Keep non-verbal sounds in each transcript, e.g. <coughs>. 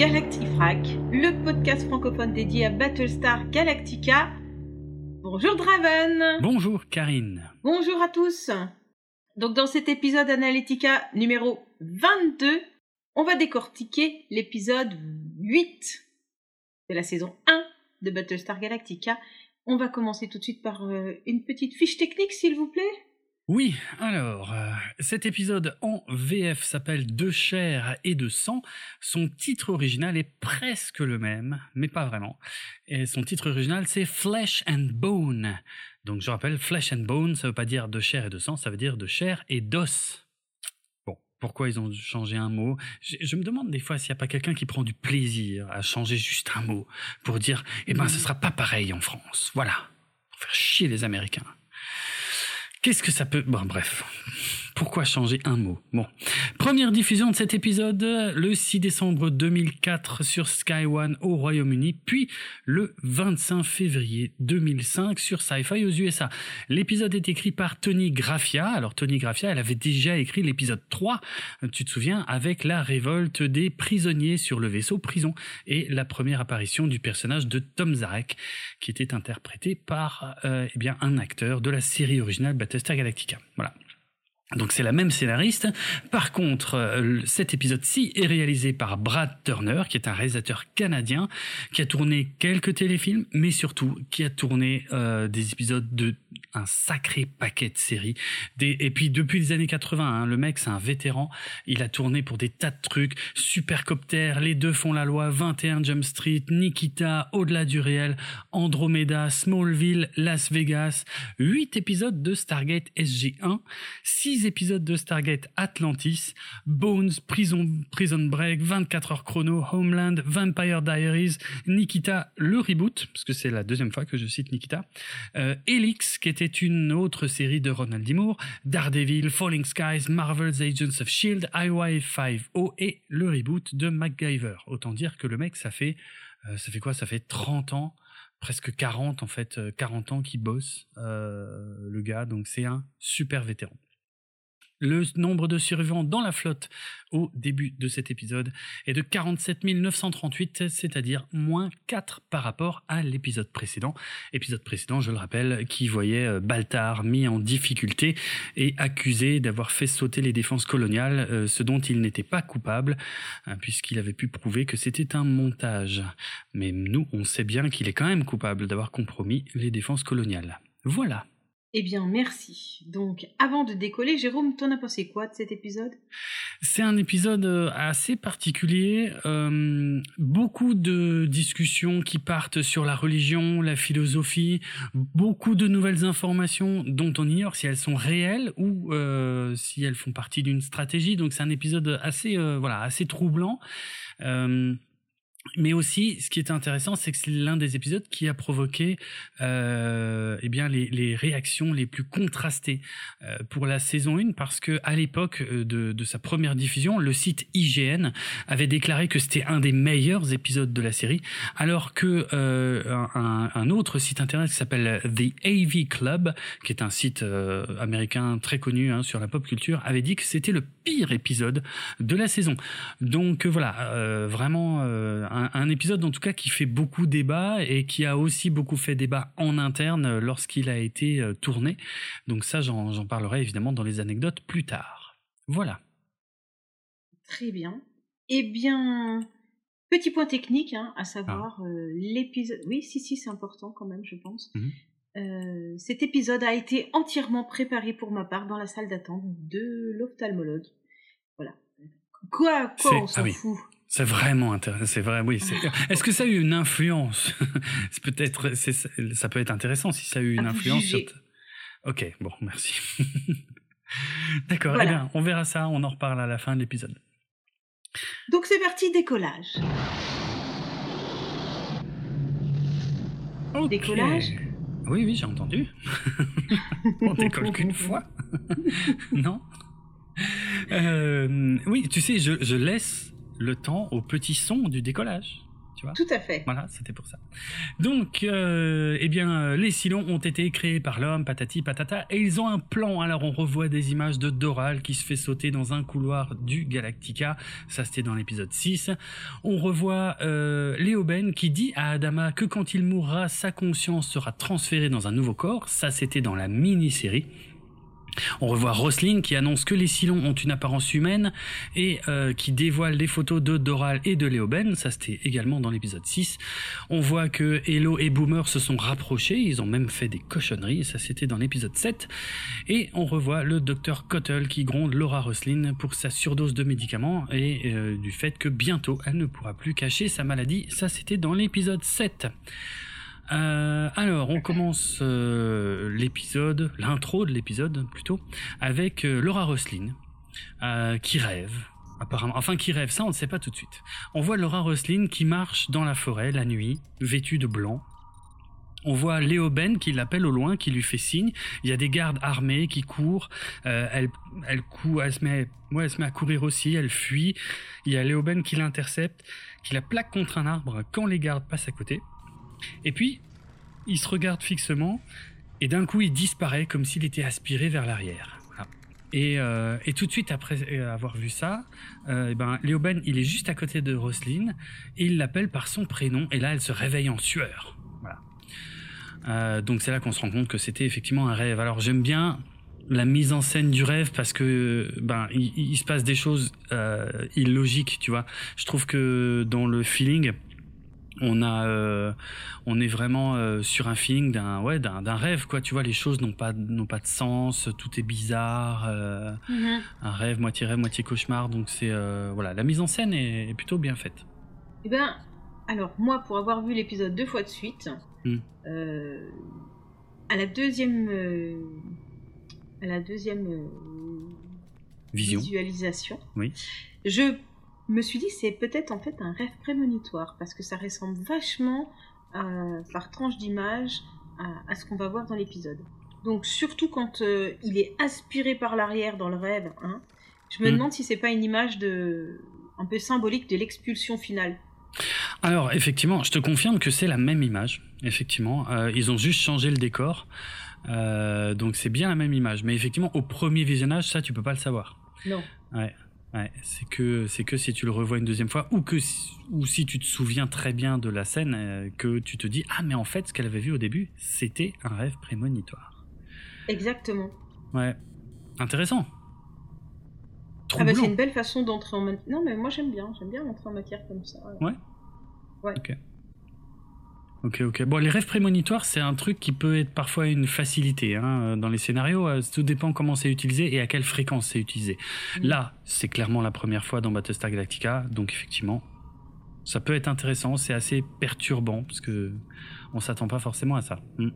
Galactifrac, le podcast francophone dédié à Battlestar Galactica. Bonjour Draven Bonjour Karine Bonjour à tous Donc dans cet épisode Analytica numéro 22, on va décortiquer l'épisode 8 de la saison 1 de Battlestar Galactica. On va commencer tout de suite par euh, une petite fiche technique s'il vous plaît oui, alors, euh, cet épisode en VF s'appelle De chair et de sang. Son titre original est presque le même, mais pas vraiment. Et son titre original, c'est Flesh and Bone. Donc je rappelle, Flesh and Bone, ça veut pas dire de chair et de sang, ça veut dire de chair et d'os. Bon, pourquoi ils ont changé un mot? Je, je, me demande des fois s'il n'y a pas quelqu'un qui prend du plaisir à changer juste un mot pour dire, eh ben, ce sera pas pareil en France. Voilà, pour faire chier les Américains. Qu'est-ce que ça peut... Bon, bref. Pourquoi changer un mot? Bon. Première diffusion de cet épisode le 6 décembre 2004 sur Sky One au Royaume-Uni, puis le 25 février 2005 sur Sci-Fi aux USA. L'épisode est écrit par Tony Graffia. Alors Tony Graffia, elle avait déjà écrit l'épisode 3, tu te souviens, avec la révolte des prisonniers sur le vaisseau prison et la première apparition du personnage de Tom Zarek, qui était interprété par euh, eh bien un acteur de la série originale Battlestar Galactica. Voilà. Donc c'est la même scénariste. Par contre, euh, cet épisode-ci est réalisé par Brad Turner, qui est un réalisateur canadien, qui a tourné quelques téléfilms, mais surtout qui a tourné euh, des épisodes de un sacré paquet de séries. Et puis depuis les années 80, hein, le mec c'est un vétéran. Il a tourné pour des tas de trucs. Supercopter, Les Deux font la loi, 21 Jump Street, Nikita, Au-delà du réel, Andromeda, Smallville, Las Vegas. 8 épisodes de Stargate SG1, 6 épisodes de Stargate Atlantis, Bones, Prison, Prison Break, 24 heures chrono, Homeland, Vampire Diaries, Nikita, le reboot, parce que c'est la deuxième fois que je cite Nikita, euh, qui était une autre série de Ronald D. Moore, Daredevil, Falling Skies, Marvel's Agents of S.H.I.E.L.D., IY5O et le reboot de MacGyver. Autant dire que le mec, ça fait, euh, ça fait quoi? Ça fait 30 ans presque 40 en fait, 40 ans qu'il bosse, euh, le gars, donc c'est un super vétéran. Le nombre de survivants dans la flotte au début de cet épisode est de 47 938, c'est-à-dire moins 4 par rapport à l'épisode précédent. Épisode précédent, je le rappelle, qui voyait Baltar mis en difficulté et accusé d'avoir fait sauter les défenses coloniales, ce dont il n'était pas coupable, puisqu'il avait pu prouver que c'était un montage. Mais nous, on sait bien qu'il est quand même coupable d'avoir compromis les défenses coloniales. Voilà. Eh bien, merci. Donc, avant de décoller, Jérôme, t'en as pensé quoi de cet épisode? C'est un épisode assez particulier. Euh, beaucoup de discussions qui partent sur la religion, la philosophie, beaucoup de nouvelles informations dont on ignore si elles sont réelles ou euh, si elles font partie d'une stratégie. Donc, c'est un épisode assez, euh, voilà, assez troublant. Euh, mais aussi, ce qui est intéressant, c'est que c'est l'un des épisodes qui a provoqué euh, eh bien les, réactions les plus contrastées euh, pour la saison 1, parce que à l'époque de, de, sa première diffusion, le site IGN avait déclaré que c'était un des meilleurs épisodes de la série, alors que euh, un, autre site internet qui s'appelle The AV Club, qui est un site euh, américain très connu hein, sur la pop culture, avait dit que c'était le pire épisode de la saison. Donc voilà, euh, vraiment un, un, épisode en tout cas qui fait beaucoup débat et qui a aussi beaucoup fait débat en interne lorsqu'il a été tourné. Donc ça, j'en parlerai évidemment dans les anecdotes plus tard. Voilà. Très bien. Eh bien, petit point technique, hein, à savoir ah. euh, l'épisode. Oui, si, si, c'est important quand même, je pense. Mmh. Euh, cet épisode a été entièrement préparé pour ma part dans la salle d'attente de l'ophtalmologue. Voilà. Quoi, quoi, on s'en ah fout. C'est vraiment intéressant. C'est vrai, oui. Est-ce que ça a eu une influence? <laughs> C'est peut-être, ça peut être intéressant si ça a eu une influence sur. Ok, bon, merci. <laughs> D'accord. Eh bien, on verra ça. On en reparle à la fin de l'épisode. Donc c'est parti, décollage. Okay. Décollage. Oui, oui, j'ai entendu. <laughs> on décolle qu'une fois, non? Euh, Oui, tu sais, je, je laisse le temps au petit son du décollage. Tout à fait. Voilà, c'était pour ça. Donc, euh, eh bien, les Silons ont été créés par l'homme, patati patata, et ils ont un plan. Alors, on revoit des images de Doral qui se fait sauter dans un couloir du Galactica. Ça, c'était dans l'épisode 6. On revoit euh, Léoben qui dit à Adama que quand il mourra, sa conscience sera transférée dans un nouveau corps. Ça, c'était dans la mini-série. On revoit Roslyn qui annonce que les Silons ont une apparence humaine et euh, qui dévoile les photos de Doral et de Léoben, ça c'était également dans l'épisode 6. On voit que Hello et Boomer se sont rapprochés, ils ont même fait des cochonneries, ça c'était dans l'épisode 7. Et on revoit le docteur Cottle qui gronde Laura Roslyn pour sa surdose de médicaments et euh, du fait que bientôt elle ne pourra plus cacher sa maladie, ça c'était dans l'épisode 7. Euh, alors, on commence euh, l'épisode, l'intro de l'épisode plutôt, avec euh, Laura Roslin qui rêve. Apparemment, enfin qui rêve, ça on ne sait pas tout de suite. On voit Laura Roslin qui marche dans la forêt la nuit, vêtue de blanc. On voit Léo Ben qui l'appelle au loin, qui lui fait signe. Il y a des gardes armés qui courent. elle, elle, elle, se met, ouais, elle se met à courir aussi. Elle fuit. Il y a Léo Ben qui l'intercepte, qui la plaque contre un arbre quand les gardes passent à côté. Et puis, il se regarde fixement, et d'un coup, il disparaît comme s'il était aspiré vers l'arrière. Euh, et, tout de suite après avoir vu ça, euh, eh ben, Léoben, il est juste à côté de Roselyne, et il l'appelle par son prénom, et là, elle se réveille en sueur. Euh, donc c'est là qu'on se rend compte que c'était effectivement un rêve. Alors j'aime bien la mise en scène du rêve parce que ben il, se passe des choses illogiques, tu vois. Je trouve que dans le feeling, on a euh, on est vraiment euh, sur un feeling d'un ouais d'un rêve quoi tu vois les choses n'ont pas n'ont pas de sens tout est bizarre euh, mm-hmm. un rêve moitié rêve moitié cauchemar donc c'est voilà la mise en scène est, plutôt bien faite eh ben alors moi pour avoir vu l'épisode deux fois de suite mm. à la deuxième à la deuxième Vision. visualisation oui je me suis dit c'est peut-être en fait un rêve prémonitoire parce que ça ressemble vachement euh, par tranche d'image à, ce qu'on va voir dans l'épisode. Donc surtout quand euh, il est aspiré par l'arrière dans le rêve, hein, je me hmm. demande si c'est pas une image de un peu symbolique de l'expulsion finale. Alors effectivement, je te confirme que c'est la même image. Effectivement, euh, ils ont juste changé le décor, donc c'est bien la même image. Mais effectivement, au premier visionnage, ça tu peux pas le savoir. Non. Ouais. Ouais, c'est que c'est que si tu le revois une deuxième fois ou que ou si tu te souviens très bien de la scène euh, que tu te dis ah mais en fait ce qu'elle avait vu au début c'était un rêve prémonitoire. Exactement. Ouais, intéressant. Ah bah c'est une belle façon d'entrer en matière. Non mais moi j'aime bien, j'aime bien entrer en matière comme ça. Ouais. Ouais. Ok. Ok, ok. Bon, les rêves prémonitoires, c'est un truc qui peut être parfois une facilité hein, dans les scénarios. Euh, tout dépend comment c'est utilisé et à quelle fréquence c'est utilisé. Mm. Là, c'est clairement la première fois dans Battlestar Galactica, donc effectivement, ça peut être intéressant. C'est assez perturbant parce que on s'attend pas forcément à ça. Mm.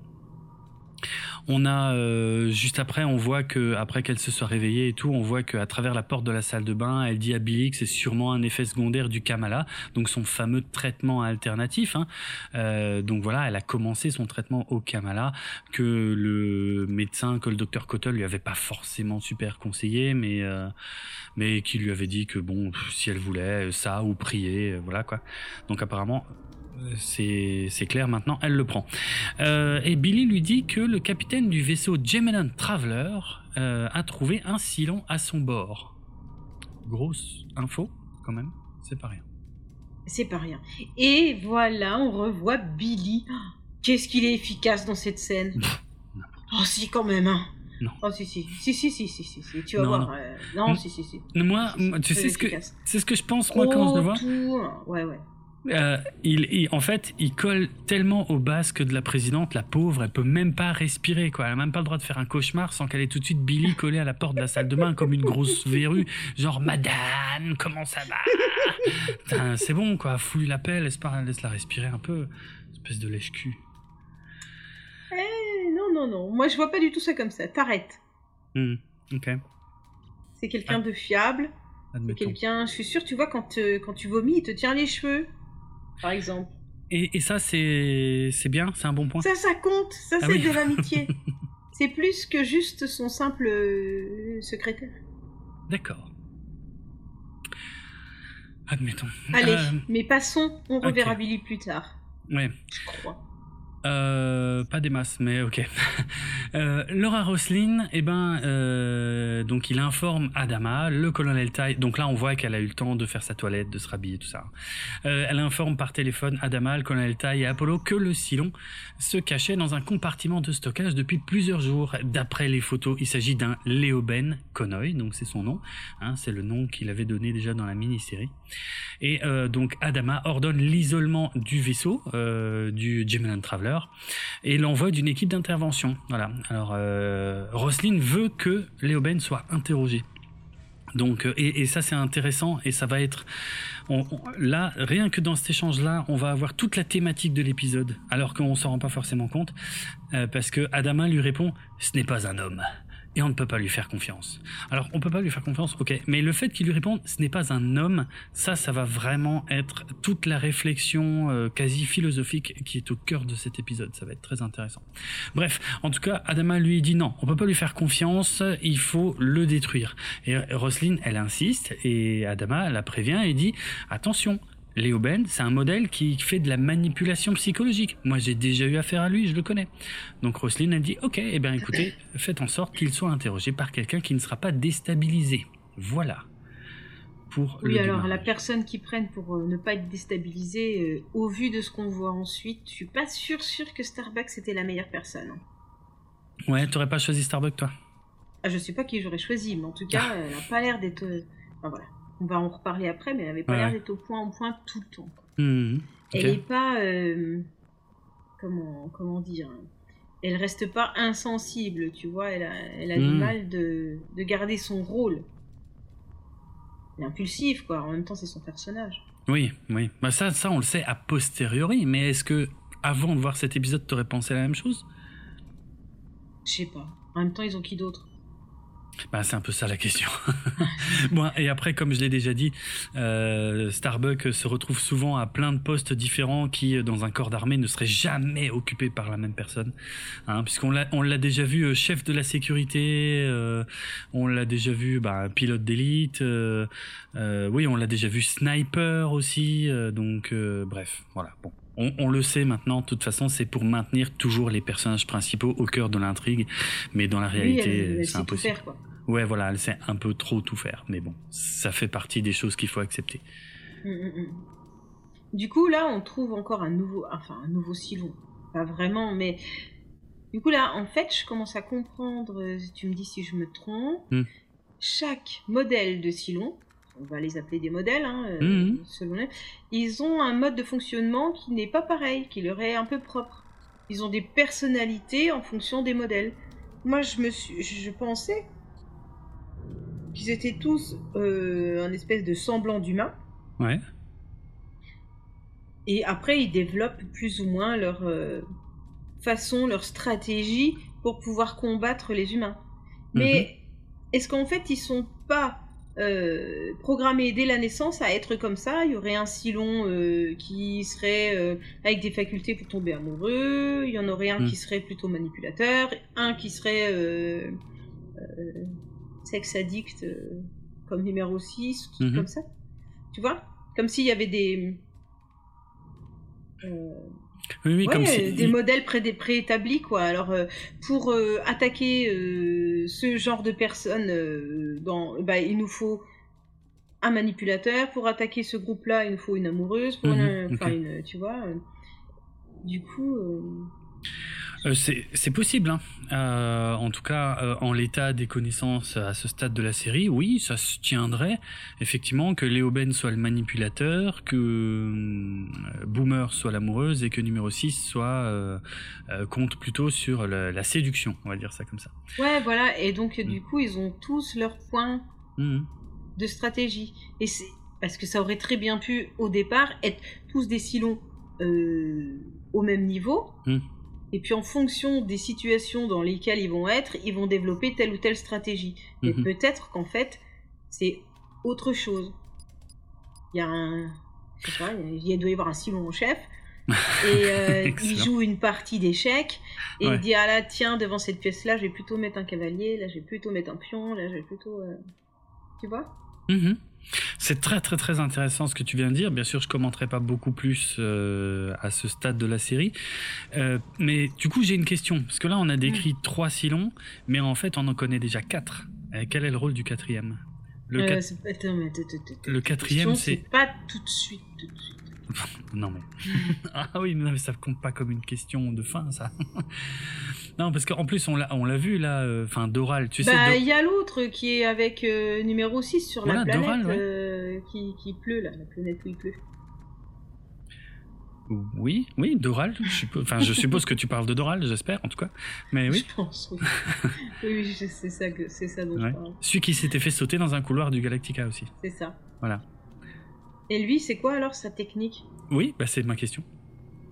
On a euh, juste après, on voit que après qu'elle se soit réveillée et tout, on voit qu'à travers la porte de la salle de bain, elle dit à Billy que c'est sûrement un effet secondaire du Kamala, donc son fameux traitement alternatif. Hein. Euh, donc voilà, elle a commencé son traitement au Kamala que le médecin, que le docteur Cottle lui avait pas forcément super conseillé, mais euh, mais qui lui avait dit que bon, si elle voulait ça ou prier, voilà quoi. Donc apparemment, c'est clair maintenant, elle le prend. Euh, et Billy lui dit que le capitaine du vaisseau Gemelan Traveler euh, a trouvé un silon à son bord. Grosse info, quand même, c'est pas rien. C'est pas rien. Et voilà, on revoit Billy. Qu'est-ce qu'il est efficace dans cette scène. oh si, quand même, hein. Non. Oh si si si si si si si, si. tu vas voir. Non, euh, si si si. Moi, tu sais ce que c'est ce que je pense moi quand je le vois. Tout. Ouais ouais. Euh, il, en fait, il colle tellement au basque de la présidente, la pauvre, elle peut même pas respirer, quoi. Elle a même pas le droit de faire un cauchemar sans qu'elle ait tout de suite Billy collé à la porte de la salle de bain comme une grosse verrue, genre Madame, comment ça va? C'est bon, quoi. Fouille la pelle, laisse-la respirer un peu, espèce de lèche-cul. Eh, non, non, non. Moi, je vois pas du tout ça comme ça. T'arrêtes. Hmm, ok. C'est quelqu'un ah. de fiable. C'est quelqu'un. Je suis sûr, tu vois, quand, euh, quand tu vomis, il te tient les cheveux par exemple. Et, ça, c'est bien, c'est un bon point. Ça, ça compte, ça, ah c'est de l'amitié. <laughs> c'est plus que juste son simple euh, secrétaire. D'accord. Admettons. Allez, mais passons, on reverra Billy plus tard. Ouais. Je crois. Euh, pas des masses, mais ok. <laughs> Euh, Laura Roslin, eh ben, euh, donc il informe Adama, le colonel Tai. Donc là, on voit qu'elle a eu le temps de faire sa toilette, de se rhabiller, tout ça. Elle informe par téléphone Adama, le colonel Tai et Apollo que le Silon se cachait dans un compartiment de stockage depuis plusieurs jours. D'après les photos, il s'agit d'un Léoben Konoy, donc c'est son nom. Hein, c'est le nom qu'il avait donné déjà dans la mini-série. Et donc Adama ordonne l'isolement du vaisseau, du Gemini Traveler, et l'envoi d'une équipe d'intervention. Voilà. Alors, euh, Roslin veut que Léoben soit interrogé. Donc, euh, et, ça c'est intéressant et ça va être là rien que dans cet échange-là, on va avoir toute la thématique de l'épisode, alors qu'on s'en rend pas forcément compte, euh, parce que Adama lui répond "Ce n'est pas un homme." Et on ne peut pas lui faire confiance. Alors, on peut pas lui faire confiance, ok, mais le fait qu'il lui réponde, ce n'est pas un homme, ça, ça va vraiment être toute la réflexion euh, quasi philosophique qui est au cœur de cet épisode. Ça va être très intéressant. Bref, en tout cas, Adama lui dit non, on peut pas lui faire confiance, il faut le détruire. Et Roslyn, elle insiste, et Adama la prévient et dit attention, Léo Ben, c'est un modèle qui fait de la manipulation psychologique. Moi, j'ai déjà eu affaire à lui, je le connais. Donc Roselyne a dit, ok, eh bien écoutez, faites en sorte qu'il soit interrogé par quelqu'un qui ne sera pas déstabilisé. Voilà. Pour oui, alors la personne qui prenne pour euh, ne pas être déstabilisé, euh, au vu de ce qu'on voit ensuite, je suis pas sûr sûr que Starbucks était la meilleure personne. Ouais, t'aurais pas choisi Starbucks toi? Ah, Je sais pas qui j'aurais choisi, mais en tout cas, ah. elle a pas l'air d'être. Enfin, voilà on va en reparler après, mais elle n'avait pas l'air d'être au point en point tout le temps. Mmh, okay. Elle n'est pas. Euh, comment, comment dire Elle reste pas insensible, tu vois. Elle a, elle a mmh. du mal de, de, garder son rôle. Elle est impulsive, quoi. En même temps, c'est son personnage. Oui, oui. Bah ça, ça, on le sait a posteriori, mais est-ce que, avant de voir cet épisode, tu aurais pensé la même chose? Je sais pas. En même temps, ils ont qui d'autre? Bah, c'est un peu ça la question. <laughs> bon, et après, comme je l'ai déjà dit, euh, Starbucks se retrouve souvent à plein de postes différents qui, dans un corps d'armée, ne seraient jamais occupés par la même personne. Hein, Puisqu'on l'a, on l'a déjà vu euh, chef de la sécurité, euh, on l'a déjà vu bah, pilote d'élite, euh, euh, oui, on l'a déjà vu sniper aussi. Euh, donc, bref, voilà. Bon. On, on, le sait maintenant, de toute façon, c'est pour maintenir toujours les personnages principaux au cœur de l'intrigue, mais dans la réalité, c'est impossible. Faire, quoi. Ouais, voilà, elle sait un peu trop tout faire, mais bon, ça fait partie des choses qu'il faut accepter. Mmh, mmh. Du coup, là, on trouve encore un nouveau, enfin, un nouveau Silon. Pas vraiment, mais du coup, là, en fait, je commence à comprendre, tu me dis si je me trompe, mmh. chaque modèle de Silon, on va les appeler des modèles, hein, euh, mmh. selon eux, ils ont un mode de fonctionnement qui n'est pas pareil, qui leur est un peu propre. Ils ont des personnalités en fonction des modèles. Moi, je me suis, je pensais qu'ils étaient tous euh, un espèce de semblant d'humain. Ouais. Et après, ils développent plus ou moins leur euh, façon, leur stratégie pour pouvoir combattre les humains. Mais mmh. est-ce qu'en fait, ils sont pas euh, programmés dès la naissance à être comme ça. Il y aurait un Silon euh, qui serait euh, avec des facultés pour tomber amoureux. Il y en aurait un Mm. qui serait plutôt manipulateur. Un qui serait euh, sexe addict comme numéro 6, Mhm. comme ça. Tu vois? Comme s'il y avait des... Oui, oui, Ouais, comme si. des modèles pré préétablis quoi. Alors euh, pour euh, attaquer euh, ce genre de personnes, dans, bah, il nous faut un manipulateur. Pour attaquer ce groupe-là, il nous faut une amoureuse. Pour Mhm, une, tu vois. du coup, euh, c'est possible, hein. Euh, en tout cas, euh, en l'état des connaissances à ce stade de la série, oui, ça se tiendrait. Effectivement, que Léo Ben soit le manipulateur, que Boomer soit l'amoureuse et que numéro 6 soit compte plutôt sur la, la séduction, on va dire ça comme ça. ouais, voilà. Et donc Mm. du coup, ils ont tous leurs points Mhm. de stratégie. Et c'est parce que ça aurait très bien pu au départ être tous des silons au même niveau. Mm. Et puis en fonction des situations dans lesquelles ils vont être, ils vont développer telle ou telle stratégie. Mais Mhm. peut-être qu'en fait, c'est autre chose. Il y a un, je sais pas, il doit y avoir un silon en chef. <laughs> Et euh, il joue une partie d'échecs et Ouais. il dit ah là tiens devant cette pièce là je vais plutôt mettre un cavalier là je vais plutôt mettre un pion là je vais plutôt euh, tu vois? Mhm. C'est très très très intéressant ce que tu viens de dire. Bien sûr, je commenterai pas beaucoup plus euh, à ce stade de la série. Euh, mais du coup, j'ai une question. Parce que là, on a décrit trois Silons, mais en fait, on en connaît déjà quatre. quel est le rôle du quatrième? Le, le quatrième, c'est... pas tout de suite, tout de suite. <laughs> non mais <laughs> ah oui mais ça compte pas comme une question de fin ça <laughs> non parce qu'en plus on l'a on l'a vu là euh, enfin Doral tu bah, sais il y a l'autre qui est avec euh, numéro 6 sur la planète euh, qui, qui, pleut là la planète où il pleut oui, oui, Doral. Je suppose, enfin, je suppose que tu parles de Doral, j'espère, en tout cas. Mais oui. Je pense. Oui, oui c'est ça que c'est ça dont je parle. Celui qui s'était fait sauter dans un couloir du Galactica aussi. C'est ça. Voilà. Et lui, c'est quoi alors sa technique? Oui, bah c'est ma question.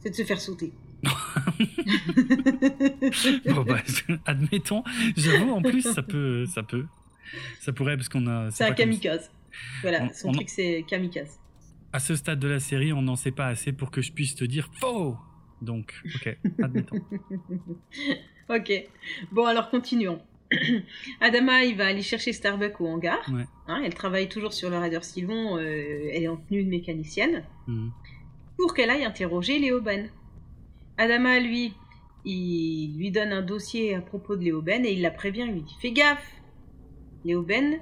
C'est de se faire sauter. <laughs> bon bah, <laughs> admettons. J'avoue, en plus, ça peut, ça peut, ça pourrait parce qu'on a. C'est un kamikaze. Voilà, son truc c'est kamikaze. À ce stade de la série, on n'en sait pas assez pour que je puisse te dire faux. Donc, ok, admettons. <laughs> ok. Bon, alors continuons. <coughs> Adama, il va aller chercher Starbuck au hangar. Hein, elle travaille toujours sur le radar Sylvon. Euh, elle est en tenue de mécanicienne. Mhm. Pour qu'elle aille interroger Léoben. Adama, lui, il lui donne un dossier à propos de Léoben et il la prévient. Il lui dit Fais gaffe Léoben,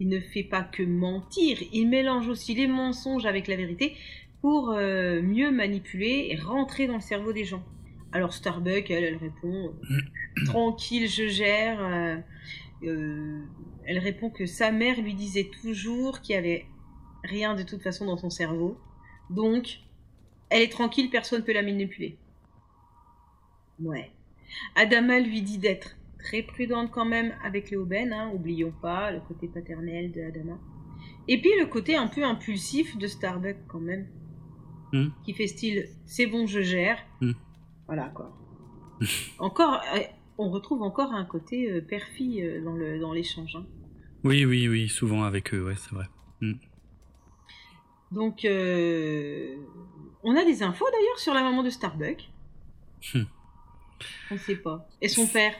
il ne fait pas que mentir, il mélange aussi les mensonges avec la vérité pour euh, mieux manipuler et rentrer dans le cerveau des gens. Alors Starbuck, elle, elle répond tranquille, je gère. Euh, euh, elle répond que sa mère lui disait toujours qu'il y avait rien de toute façon dans son cerveau. Donc, elle est tranquille, personne ne peut la manipuler. Ouais. Adama lui dit d'être très prudente quand même avec Léoben, hein, oublions pas le côté paternel de Adama. Et puis le côté un peu impulsif de Starbuck quand même, hmm. qui fait style c'est bon je gère, hmm. Voilà quoi. <laughs> encore, euh, on retrouve encore un côté euh, perfide euh, dans le dans l'échange. Hein. Oui, oui, oui, souvent avec eux, ouais, c'est vrai. Mm. Donc, on a des infos d'ailleurs sur la maman de Starbuck. Hmm. On ne sait pas. Et son père?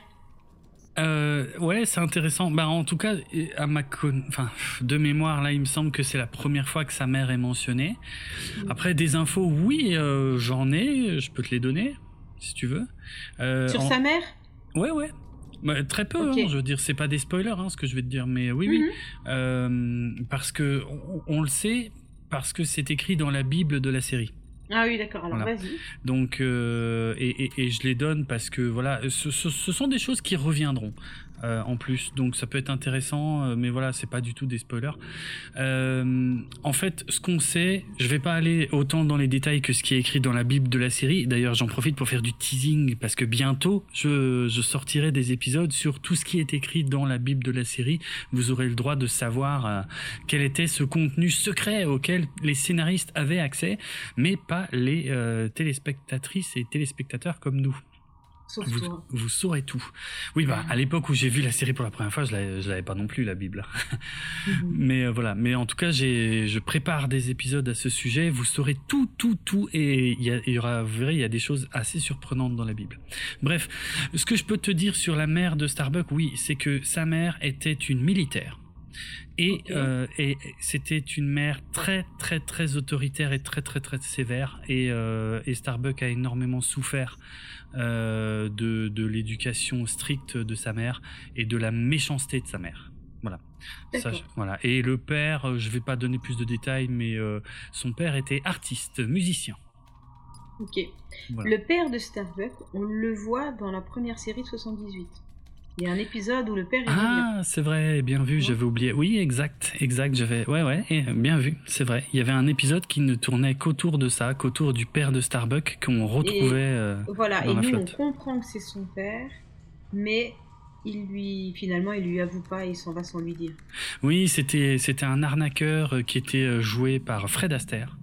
ouais, c'est intéressant. Bah, en tout cas, à ma enfin, de mémoire, là, il me semble que c'est la première fois que sa mère est mentionnée. Mm. Après, des infos, oui, j'en ai, je peux te les donner si tu veux. Euh, Sur sa mère? Ouais, ouais. Bah, très peu, hein, je veux dire, c'est pas des spoilers hein, ce que je vais te dire, mais oui, oui. Mhm. Euh, parce que on, le sait, parce que c'est écrit dans la Bible de la série. Ah oui, d'accord, alors vas-y. Donc, euh, et, et, je les donne parce que voilà, ce, ce, sont des choses qui reviendront. Euh, en plus, donc ça peut être intéressant, euh, mais voilà, c'est pas du tout des spoilers. Euh, en fait, ce qu'on sait, je vais pas aller autant dans les détails que ce qui est écrit dans la Bible de la série. D'ailleurs, j'en profite pour faire du teasing parce que bientôt, je, je sortirai des épisodes sur tout ce qui est écrit dans la Bible de la série. Vous aurez le droit de savoir quel était ce contenu secret auquel les scénaristes avaient accès, mais pas les téléspectatrices et téléspectateurs comme nous vous, vous, saurez tout. Oui, bah, à l'époque où j'ai vu la série pour la première fois, je l'avais pas non plus, la Bible. <laughs> Mhm. <laughs> Mais euh, voilà. Mais en tout cas, je prépare des épisodes à ce sujet. Vous saurez tout, tout, tout. Et il y, y, aura, vous verrez, il y a des choses assez surprenantes dans la Bible. Bref, ce que je peux te dire sur la mère de Starbuck, oui, c'est que sa mère était une militaire. Et, euh, et c'était une mère très très très autoritaire et très très très sévère et, euh, et Starbuck a énormément souffert euh, de, de l'éducation stricte de sa mère et de la méchanceté de sa mère. Voilà. Ça, voilà. Et le père, je vais pas donner plus de détails, mais son père était artiste, musicien. Ok. Le père de Starbuck, on le voit dans la première série de 78. Il y a un épisode où le père est Ah, c'est vrai, bien vu, j'avais oublié. Oui, exact, exact, j'avais. Ouais, ouais, bien vu, c'est vrai. Il y avait un épisode qui ne tournait qu'autour de ça, qu'autour du père de Starbuck qu'on retrouvait. Euh, voilà, et nous, on comprend que c'est son père, mais il lui finalement il lui avoue pas et il s'en va sans lui dire. Oui, c'était c'était un arnaqueur euh, qui était euh, joué par Fred Astaire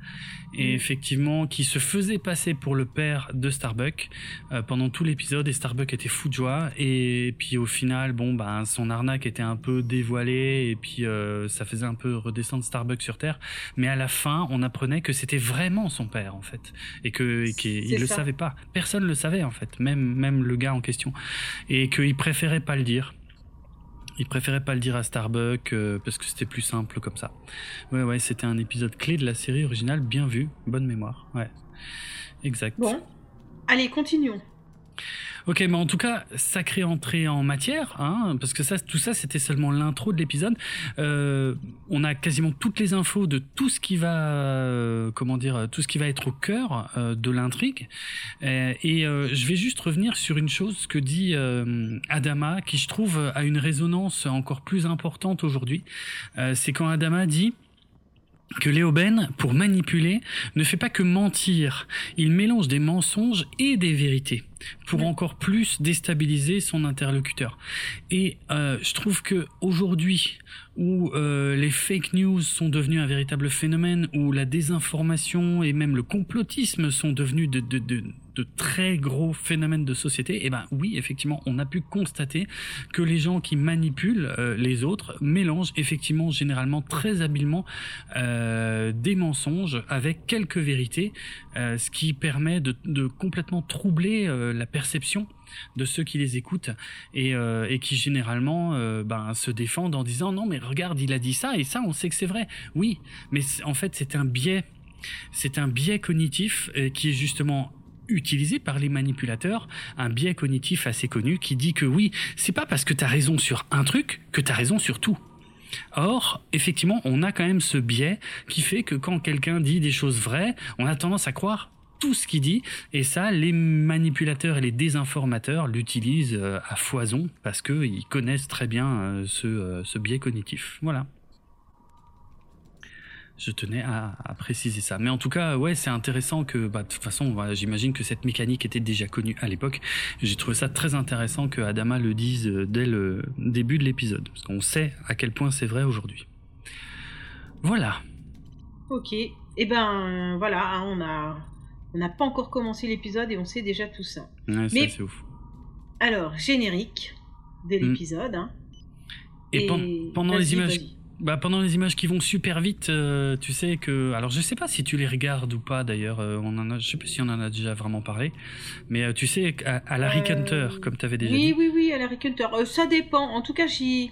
et mm. effectivement qui se faisait passer pour le père de Starbuck euh, pendant tout l'épisode et Starbuck était fou de joie. Et puis au final bon ben son arnaque était un peu dévoilée et puis euh, ça faisait un peu redescendre Starbuck sur terre. Mais à la fin on apprenait que c'était vraiment son père en fait. Et que qu'il le savait pas. Personne le savait en fait. Même même le gars en question. Et qu'il préférait pas le dire Il préférait pas le dire à Starbucks parce que c'était plus simple comme ça. Ouais, ouais, c'était un épisode clé de la série originale, bien vu, bonne mémoire. Ouais, exact. Bon, allez, continuons. Ok, mais en tout cas, sacrée entrée en matière, hein, parce que ça, tout ça, c'était seulement l'intro de l'épisode. Euh, on a quasiment toutes les infos de tout ce qui va, euh, comment dire, tout ce qui va être au cœur euh, de l'intrigue. et je vais juste revenir sur une chose que dit Adama, qui je trouve a une résonance encore plus importante aujourd'hui. C'est quand Adama dit que Léoben, pour manipuler, ne fait pas que mentir, il mélange des mensonges et des vérités pour encore plus déstabiliser son interlocuteur. Et euh, je trouve que aujourd'hui, où euh, les fake news sont devenus un véritable phénomène, où la désinformation et même le complotisme sont devenus de, de, de, de très gros phénomènes de société, et eh ben oui, effectivement, on a pu constater que les gens qui manipulent euh, les autres mélangent effectivement généralement très habilement euh, des mensonges avec quelques vérités, euh, ce qui permet de, complètement troubler la perception de ceux qui les écoutent et, et qui généralement ben, se défendent en disant non mais regarde il a dit ça et ça on sait que c'est vrai. Oui mais en fait c'est un biais c'est un biais cognitif qui est justement utilisé par les manipulateurs un biais cognitif assez connu qui dit que oui, c'est pas parce que tu as raison sur un truc que tu as raison sur tout. Or, effectivement, on a quand même ce biais qui fait que quand quelqu'un dit des choses vraies, on a tendance à croire tout ce qu'il dit, et ça, les manipulateurs et les désinformateurs l'utilisent euh, à foison parce qu'ils connaissent très bien euh, euh, ce biais cognitif. Voilà je tenais à, préciser ça. Mais en tout cas, ouais, c'est intéressant que, bah, de toute façon, j'imagine que cette mécanique était déjà connue à l'époque. J'ai trouvé ça très intéressant que Adama le dise euh, dès le début de l'épisode, parce qu'on sait à quel point c'est vrai aujourd'hui. Voilà. Ok. Et eh ben, voilà, hein, on a, on n'a pas encore commencé l'épisode et on sait déjà tout ça. Ouais, Mais c'est ouf. Alors, générique de hmm. l'épisode. Hein. Et, pendant les images bah, pendant les images qui vont super vite, euh, tu sais que. Alors, je sais pas si tu les regardes ou pas d'ailleurs. Euh, on en a, je sais pas si on en a déjà vraiment parlé. Mais euh, tu sais, à, Larry Hunter, comme tu avais déjà oui, dit. Oui, oui, oui, à Larry Hunter. ça dépend. En tout cas, j'y.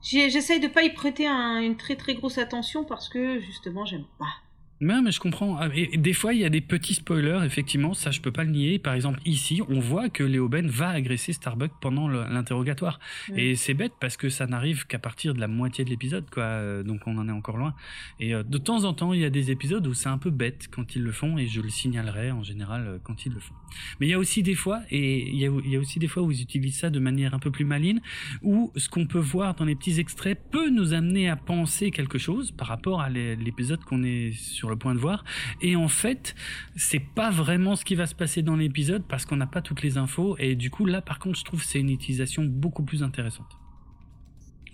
J'essaye de pas y prêter une très très grosse attention parce que justement, j'aime pas. Mais, mais je comprends. Ah, et, des fois, il y a des petits spoilers, effectivement, ça je peux pas le nier. Par exemple, ici, on voit que Léo Ben va agresser Starbuck pendant l'interrogatoire. Et c'est bête parce que ça n'arrive qu'à partir de la moitié de l'épisode, quoi. Euh, donc on en est encore loin. Et euh, de temps en temps, il y a des épisodes où c'est un peu bête quand ils le font, et je le signalerai en général euh, quand ils le font. Mais il y a aussi des fois, où ils utilisent ça de manière un peu plus maligne, où ce qu'on peut voir dans les petits extraits peut nous amener à penser quelque chose par rapport à l'épisode qu'on est sur le point de voir. Et en fait, c'est pas vraiment ce qui va se passer dans l'épisode parce qu'on n'a pas toutes les infos. Et du coup, là, par contre, je trouve c'est une utilisation beaucoup plus intéressante.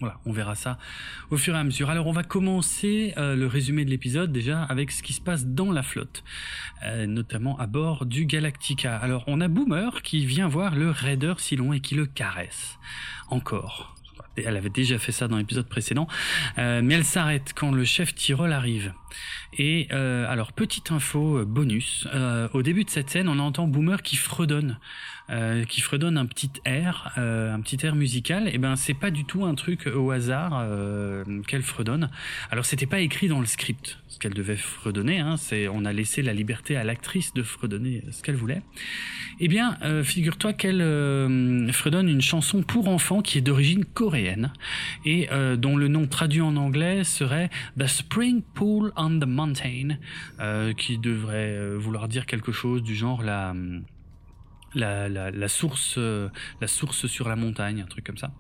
Voilà, on verra ça au fur et à mesure. Alors on va commencer euh, le résumé de l'épisode déjà avec ce qui se passe dans la flotte, euh, notamment à bord du Galactica. Alors on a Boomer qui vient voir le Raider Silon et qui le caresse. Encore. Elle avait déjà fait ça dans l'épisode précédent, euh, mais elle s'arrête quand le chef Tyrol arrive. Et euh, alors petite info euh, bonus, au début de cette scène, on entend Boomer qui fredonne, qui fredonne un petit air, un petit air musical. Et ben c'est pas du tout un truc au hasard qu'elle fredonne. Alors c'était pas écrit dans le script ce qu'elle devait fredonner. Hein, c'est on a laissé la liberté à l'actrice de fredonner ce qu'elle voulait. Eh bien figure-toi qu'elle fredonne une chanson pour enfants qui est d'origine coréenne et dont le nom traduit en anglais serait The Spring Pool on the Mountain, euh, qui devrait euh, vouloir dire quelque chose du genre la la, la, source euh, la source sur la montagne, un truc comme ça.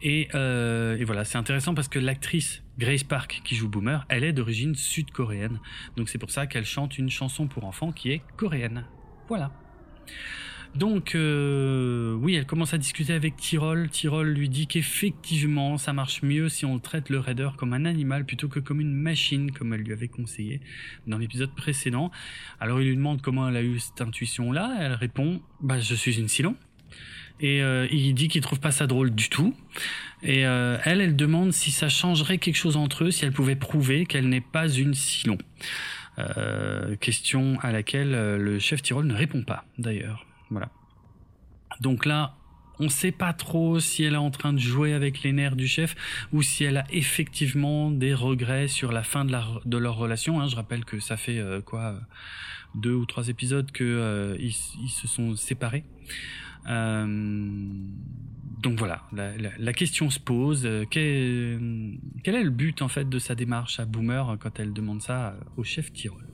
Et voilà, c'est intéressant parce que l'actrice Grace Park qui joue Boomer, elle est d'origine sud-coréenne. Donc c'est pour ça qu'elle chante une chanson pour enfants qui est coréenne. Voilà. Donc, euh, oui, elle commence à discuter avec Tyrol. Tyrol lui dit qu'effectivement, ça marche mieux si on traite le raider comme un animal plutôt que comme une machine, comme elle lui avait conseillé dans l'épisode précédent. Alors, il lui demande comment elle a eu cette intuition-là. Elle répond, bah, je suis une Silon. Et euh, il dit qu'il trouve pas ça drôle du tout. Et euh, elle, elle demande si ça changerait quelque chose entre eux, si elle pouvait prouver qu'elle n'est pas une Silon. question à laquelle le chef Tyrol ne répond pas, d'ailleurs. Donc là, on sait pas trop si elle est en train de jouer avec les nerfs du chef ou si elle a effectivement des regrets sur la fin de, leur relation. Hein. Je rappelle que ça fait euh, quoi deux ou trois épisodes que euh, se sont séparés. Euh, donc voilà, la, question se pose. Quel, est le but en fait de sa démarche à Boomer quand elle demande ça au chef tireur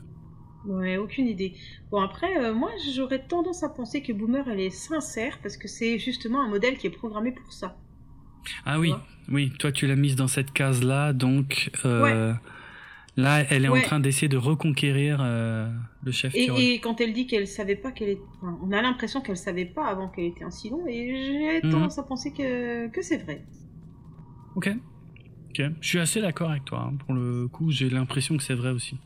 Ouais, aucune idée. Bon, après, euh, moi, j'aurais tendance à penser que Boomer, elle est sincère parce que c'est justement un modèle qui est programmé pour ça. Ah oui, oui, toi, tu l'as mise dans cette case-là, donc euh, là, elle est en train d'essayer de reconquérir euh, le chef. Et, et, quand elle dit qu'elle savait pas qu'elle est. on a l'impression qu'elle savait pas avant qu'elle était un Silon, et j'ai mhm. tendance à penser que, que c'est vrai. Ok. Ok. Je suis assez d'accord avec toi. Hein. Pour le coup, j'ai l'impression que c'est vrai aussi.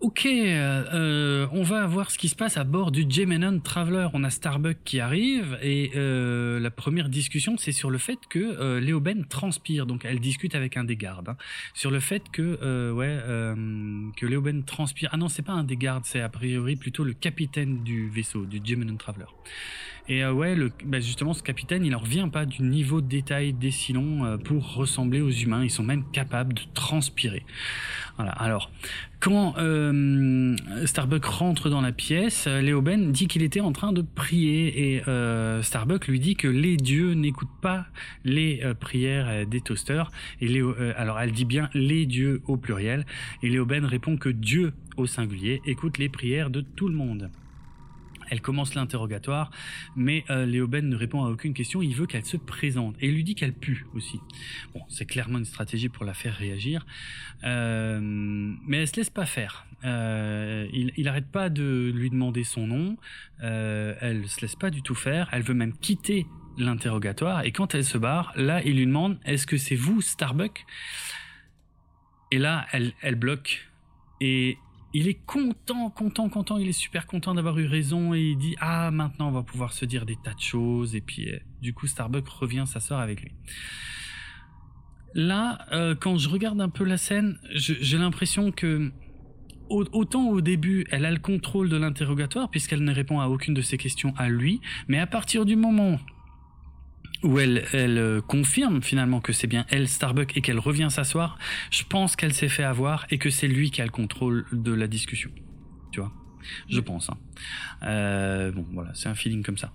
Ok, euh, euh, on va voir ce qui se passe à bord du Gemenon Traveler. On a Starbuck qui arrive et euh, la première discussion, c'est sur le fait que euh, Léoben transpire. Donc, elle discute avec un des gardes hein, sur le fait que euh, ouais que Léoben transpire. Ah non, c'est pas un des gardes, c'est a priori plutôt le capitaine du vaisseau du Gemenon Traveler. Et euh, ouais, bah justement, ce capitaine, il en revient pas du niveau de détail des Silons euh, pour ressembler aux humains. Ils sont même capables de transpirer. Voilà. Alors, quand euh, Starbuck rentre dans la pièce, Léo Ben dit qu'il était en train de prier et Starbuck lui dit que les dieux n'écoutent pas les prières des toasters. Et alors elle dit bien les dieux au pluriel. Et Léo Ben répond que Dieu au singulier écoute les prières de tout le monde. Elle commence l'interrogatoire, mais euh, Léoben ne répond à aucune question. Il veut qu'elle se présente et il lui dit qu'elle pue aussi. Bon, c'est clairement une stratégie pour la faire réagir, euh, mais elle se laisse pas faire. Euh, il, il arrête pas de lui demander son nom. Euh, elle se laisse pas du tout faire. Elle veut même quitter l'interrogatoire et quand elle se barre, là, il lui demande est-ce que c'est vous, Starbuck Et là, elle, elle bloque et il est content, content, content, il est super content d'avoir eu raison et il dit ah maintenant on va pouvoir se dire des tas de choses et puis euh, du coup Starbuck revient s'asseoir avec lui. Là, euh, quand je regarde un peu la scène, j'ai l'impression que autant au début elle a le contrôle de l'interrogatoire puisqu'elle ne répond à aucune de ses questions à lui, mais à partir du moment où elle, euh, confirme finalement que c'est bien elle Starbuck et qu'elle revient s'asseoir, je pense qu'elle s'est fait avoir et que c'est lui qui a le contrôle de la discussion. Tu vois? Je pense. Hein. Euh, bon, voilà, c'est un feeling comme ça.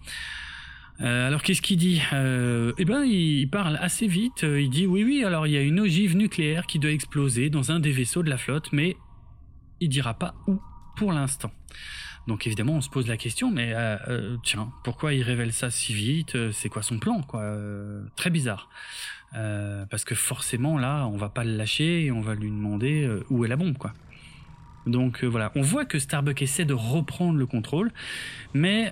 Euh, alors qu'est-ce qu'il dit? Eh ben, il parle assez vite. Il dit oui, oui. Alors il y a une ogive nucléaire qui doit exploser dans un des vaisseaux de la flotte, mais il dira pas où pour l'instant. Donc évidemment, on se pose la question, mais euh, euh, tiens, pourquoi il révèle ça si vite euh, C'est quoi son plan quoi Très bizarre. parce que forcément, là, on va pas le lâcher et on va lui demander où est la bombe, quoi. Donc voilà, on voit que Starbuck essaie de reprendre le contrôle, mais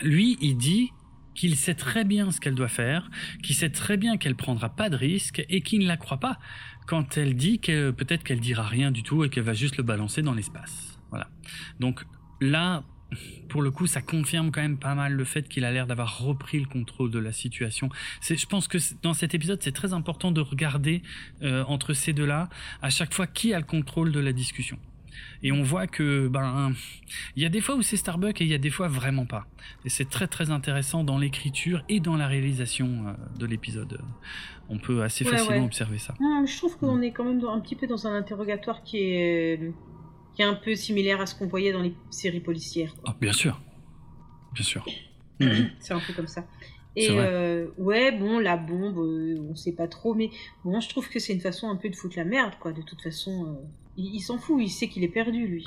lui, il dit qu'il sait très bien ce qu'elle doit faire, qu'il sait très bien qu'elle prendra pas de risque et qu'il ne la croit pas quand elle dit que peut-être qu'elle dira rien du tout et qu'elle va juste le balancer dans l'espace. Voilà. Donc là, pour le coup, ça confirme quand même pas mal le fait qu'il a l'air d'avoir repris le contrôle de la situation. je pense que dans cet épisode, c'est très important de regarder euh, entre ces deux-là à chaque fois qui a le contrôle de la discussion. Et on voit que ben il y a des fois où c'est Starbuck et il y a des fois vraiment pas. Et c'est très très intéressant dans l'écriture et dans la réalisation euh, de l'épisode. On peut assez facilement observer ça. je trouve qu'on est quand même un petit peu dans un interrogatoire qui est qui est un peu similaire à ce qu'on voyait dans les séries policières. Ah, bien sûr. Bien sûr. <clears throat> C'est un peu comme ça. Et euh, ouais, bon, la bombe, euh, on sait pas trop, mais bon, je trouve que c'est une façon un peu de foutre la merde, quoi. De toute façon, euh, il s'en fout, il sait qu'il est perdu, lui.